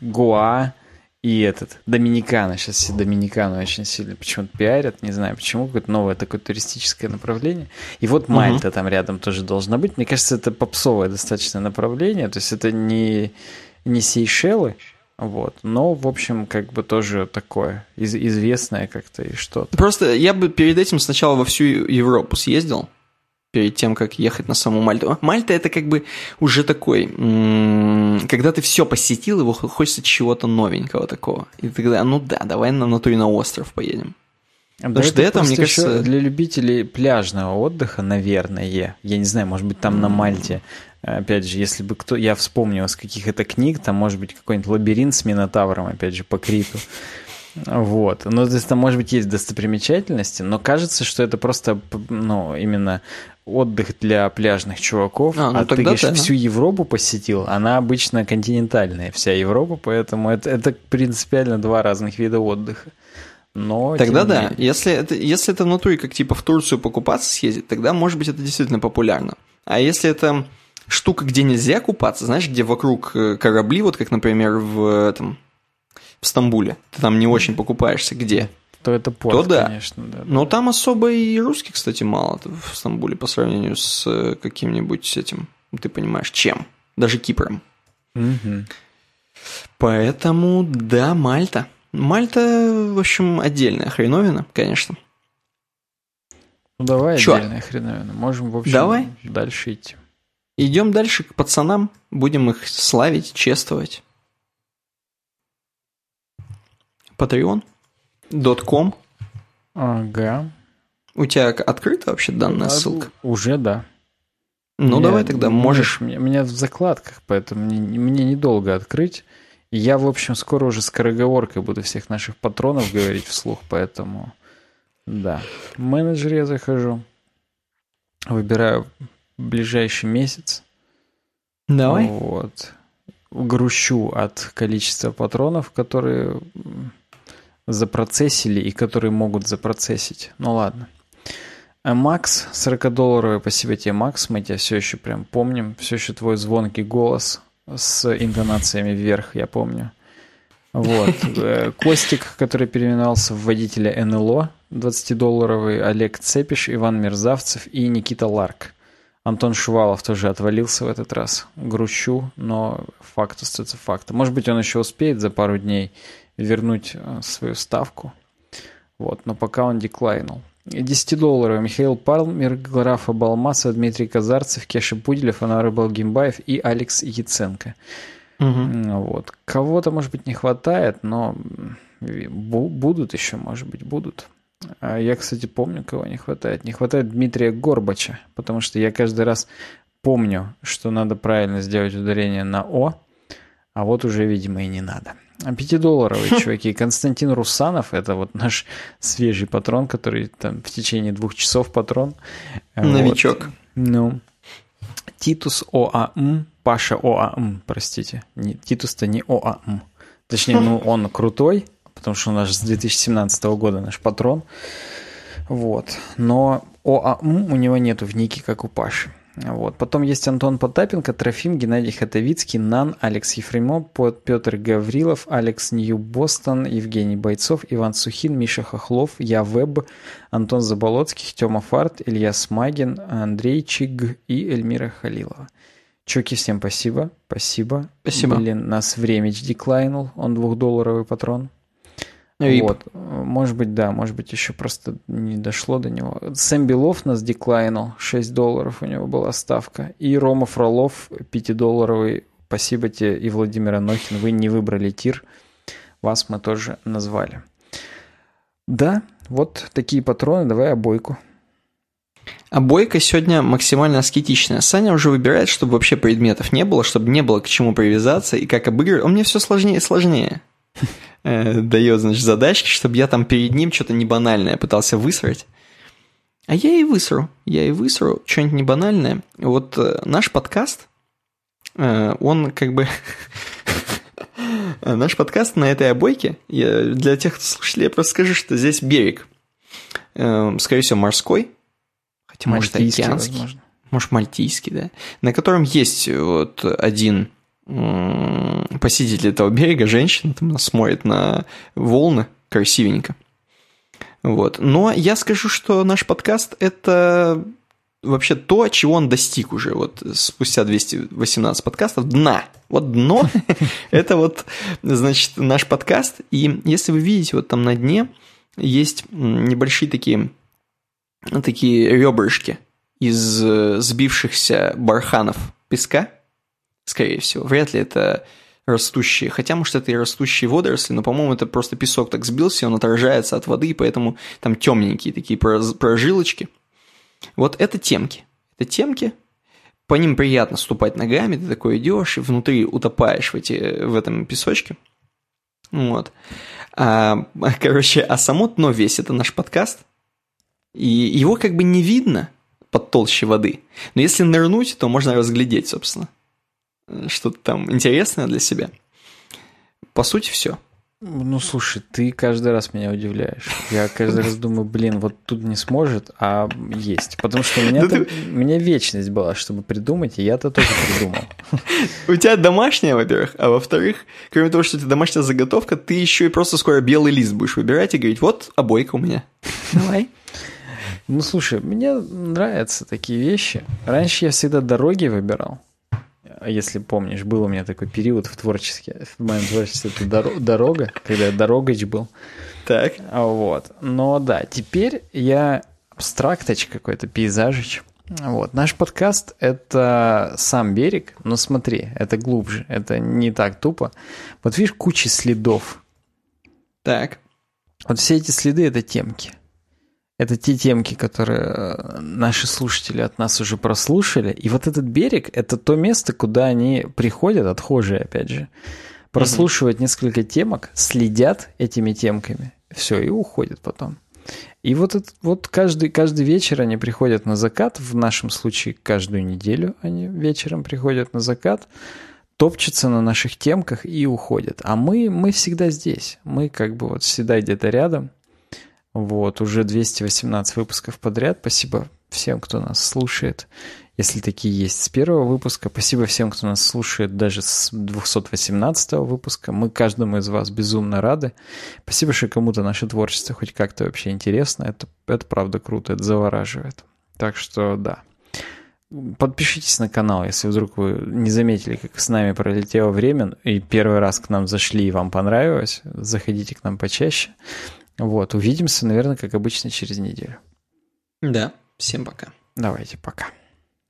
Гоа, и этот, Доминикана, сейчас все Доминикану очень сильно почему-то пиарят, не знаю почему, какое-то новое такое туристическое направление. И вот Мальта угу. там рядом тоже должна быть. Мне кажется, это попсовое достаточно направление, то есть это не, не Сейшелы, вот. Но, в общем, как бы тоже такое из, известное как-то и что-то. Просто я бы перед этим сначала во всю Европу съездил, перед тем, как ехать на саму Мальту. Мальта это как бы уже такой, когда ты все посетил, его хочется чего-то новенького такого. И тогда, ну да, давай на натуре на остров поедем. Потому да что до этого, мне кажется... Для любителей пляжного отдыха, наверное, я не знаю, может быть, там на Мальте, опять же, если бы кто... Я вспомнил из каких это книг, там может быть какой-нибудь лабиринт с Минотавром, опять же, по Криту. Вот. Ну, то есть там, может быть, есть достопримечательности, но кажется, что это просто, ну, именно отдых для пляжных чуваков, а, ну, а ты говоришь, да. всю Европу посетил, она обычно континентальная, вся Европа, поэтому это, это принципиально два разных вида отдыха. Но, тогда да, менее... если это, если это в натуре, как типа в Турцию покупаться съездить, тогда, может быть, это действительно популярно. А если это штука, где нельзя купаться, знаешь, где вокруг э, корабли, вот как, например, в этом в Стамбуле, ты там не очень покупаешься, где? то это порт, то да. конечно. Да, Но да. там особо и русских, кстати, мало в Стамбуле по сравнению с э, каким-нибудь этим, ты понимаешь, чем? Даже Кипром. Угу. Поэтому, да, Мальта. Мальта, в общем, отдельная хреновина, конечно. Ну давай Чё? отдельная хреновина. Можем, в общем, давай. дальше идти. Идем дальше к пацанам, будем их славить, чествовать. Patreon. .com. Ага. У тебя открыта вообще данная а, ссылка? Уже да. Ну, давай тогда, можешь... У меня в закладках, поэтому мне, мне недолго открыть. Я, в общем, скоро уже скороговоркой буду всех наших патронов говорить вслух, поэтому... Да. В менеджер я захожу. Выбираю ближайший месяц. Давай. Вот. Грущу от количества патронов, которые запроцессили и которые могут запроцессить. Ну ладно. А Макс, 40-долларовый, спасибо тебе, Макс, мы тебя все еще прям помним, все еще твой звонкий голос с интонациями вверх, я помню. Вот. Э, Костик, который переименовался в водителя НЛО, 20-долларовый, Олег Цепиш, Иван Мерзавцев и Никита Ларк. Антон Шувалов тоже отвалился в этот раз. Грущу, но факт остается фактом. Может быть, он еще успеет за пару дней вернуть э, свою ставку. Вот, но пока он деклайнул. 10-долларовый Михаил Палмер, Графа Балмасов, Дмитрий Казарцев, Кеша Пуделев, Анар Балгимбаев и Алекс Яценко. Угу. Вот. Кого-то, может быть, не хватает, но будут еще, может быть, будут. А я, кстати, помню, кого не хватает. Не хватает Дмитрия Горбача, потому что я каждый раз помню, что надо правильно сделать ударение на «о», а вот уже, видимо, и не надо. Пятидолларовые чуваки. Константин Русанов, это вот наш свежий патрон, который там в течение двух часов патрон. Новичок. Вот. Ну. Титус ОАМ, Паша ОАМ, простите. Не, Титус-то не ОАМ. Точнее, ну он крутой, потому что он наш с 2017 года наш патрон. Вот. Но ОАМ у него нету в нике, как у Паши. Вот. Потом есть Антон Потапенко, Трофим, Геннадий Хатовицкий, Нан, Алекс Ефремов, Петр Гаврилов, Алекс Нью-Бостон, Евгений Бойцов, Иван Сухин, Миша Хохлов, Я Веб, Антон Заболоцкий, Тёма Фарт, Илья Смагин, Андрей Чиг и Эльмира Халилова. Чуки, всем спасибо. Спасибо. Спасибо. Блин, нас время деклайнул, он двухдолларовый патрон. VIP. Вот. Может быть, да, может быть, еще просто не дошло до него. Сэм Белов нас деклайнул, 6 долларов у него была ставка. И Рома Фролов, 5-долларовый. Спасибо тебе и Владимир Анохин, вы не выбрали тир. Вас мы тоже назвали. Да, вот такие патроны, давай обойку. Обойка сегодня максимально аскетичная. Саня уже выбирает, чтобы вообще предметов не было, чтобы не было к чему привязаться и как обыгрывать. Он мне все сложнее и сложнее. Э, дает, значит, задачки, чтобы я там перед ним что-то не банальное пытался высрать. А я и высру, я и высру что-нибудь не банальное. Вот э, наш подкаст, э, он как бы... наш подкаст на этой обойке, я, для тех, кто слушает, я просто скажу, что здесь берег. Э, скорее всего, морской, хотя, может, океанский. Возможно. Может, мальтийский, да. На котором есть вот один посетитель этого берега, женщина, там нас смотрит на волны красивенько. Вот. Но я скажу, что наш подкаст – это вообще то, чего он достиг уже вот спустя 218 подкастов. Дна. Вот дно – это вот, значит, наш подкаст. И если вы видите, вот там на дне есть небольшие такие, такие ребрышки из э, сбившихся барханов песка – скорее всего. Вряд ли это растущие. Хотя, может, это и растущие водоросли, но, по-моему, это просто песок так сбился, он отражается от воды, и поэтому там темненькие такие прожилочки. Вот это темки. Это темки. По ним приятно ступать ногами, ты такой идешь и внутри утопаешь в, эти, в этом песочке. Вот. А, короче, а само дно весь это наш подкаст. И его как бы не видно под толще воды. Но если нырнуть, то можно разглядеть, собственно что-то там интересное для себя. По сути, все. Ну, слушай, ты каждый раз меня удивляешь. Я каждый раз думаю, блин, вот тут не сможет, а есть. Потому что у меня, ты... у меня вечность была, чтобы придумать, и я-то тоже придумал. У тебя домашняя, во-первых, а во-вторых, кроме того, что у тебя домашняя заготовка, ты еще и просто скоро белый лист будешь выбирать и говорить, вот обойка у меня. Давай. Ну, слушай, мне нравятся такие вещи. Раньше я всегда дороги выбирал если помнишь, был у меня такой период в творчестве, в моем творчестве, это дорога, когда дорогач был. Так. Вот. Но да, теперь я абстракточ какой-то, пейзажич. Вот. Наш подкаст — это сам берег, но смотри, это глубже, это не так тупо. Вот видишь, куча следов. Так. Вот все эти следы — это темки. Это те темки, которые э, наши слушатели от нас уже прослушали. И вот этот берег — это то место, куда они приходят, отхожие, опять же, прослушивать mm-hmm. несколько темок, следят этими темками, все, и уходят потом. И вот, это, вот каждый, каждый вечер они приходят на закат, в нашем случае каждую неделю они вечером приходят на закат, топчутся на наших темках и уходят. А мы, мы всегда здесь, мы как бы вот всегда где-то рядом – вот, уже 218 выпусков подряд. Спасибо всем, кто нас слушает, если такие есть с первого выпуска. Спасибо всем, кто нас слушает даже с 218 выпуска. Мы каждому из вас безумно рады. Спасибо, что кому-то наше творчество хоть как-то вообще интересно. Это, это правда круто, это завораживает. Так что да. Подпишитесь на канал, если вдруг вы не заметили, как с нами пролетело время, и первый раз к нам зашли и вам понравилось. Заходите к нам почаще. Вот, увидимся, наверное, как обычно, через неделю. Да, всем пока. Давайте, пока.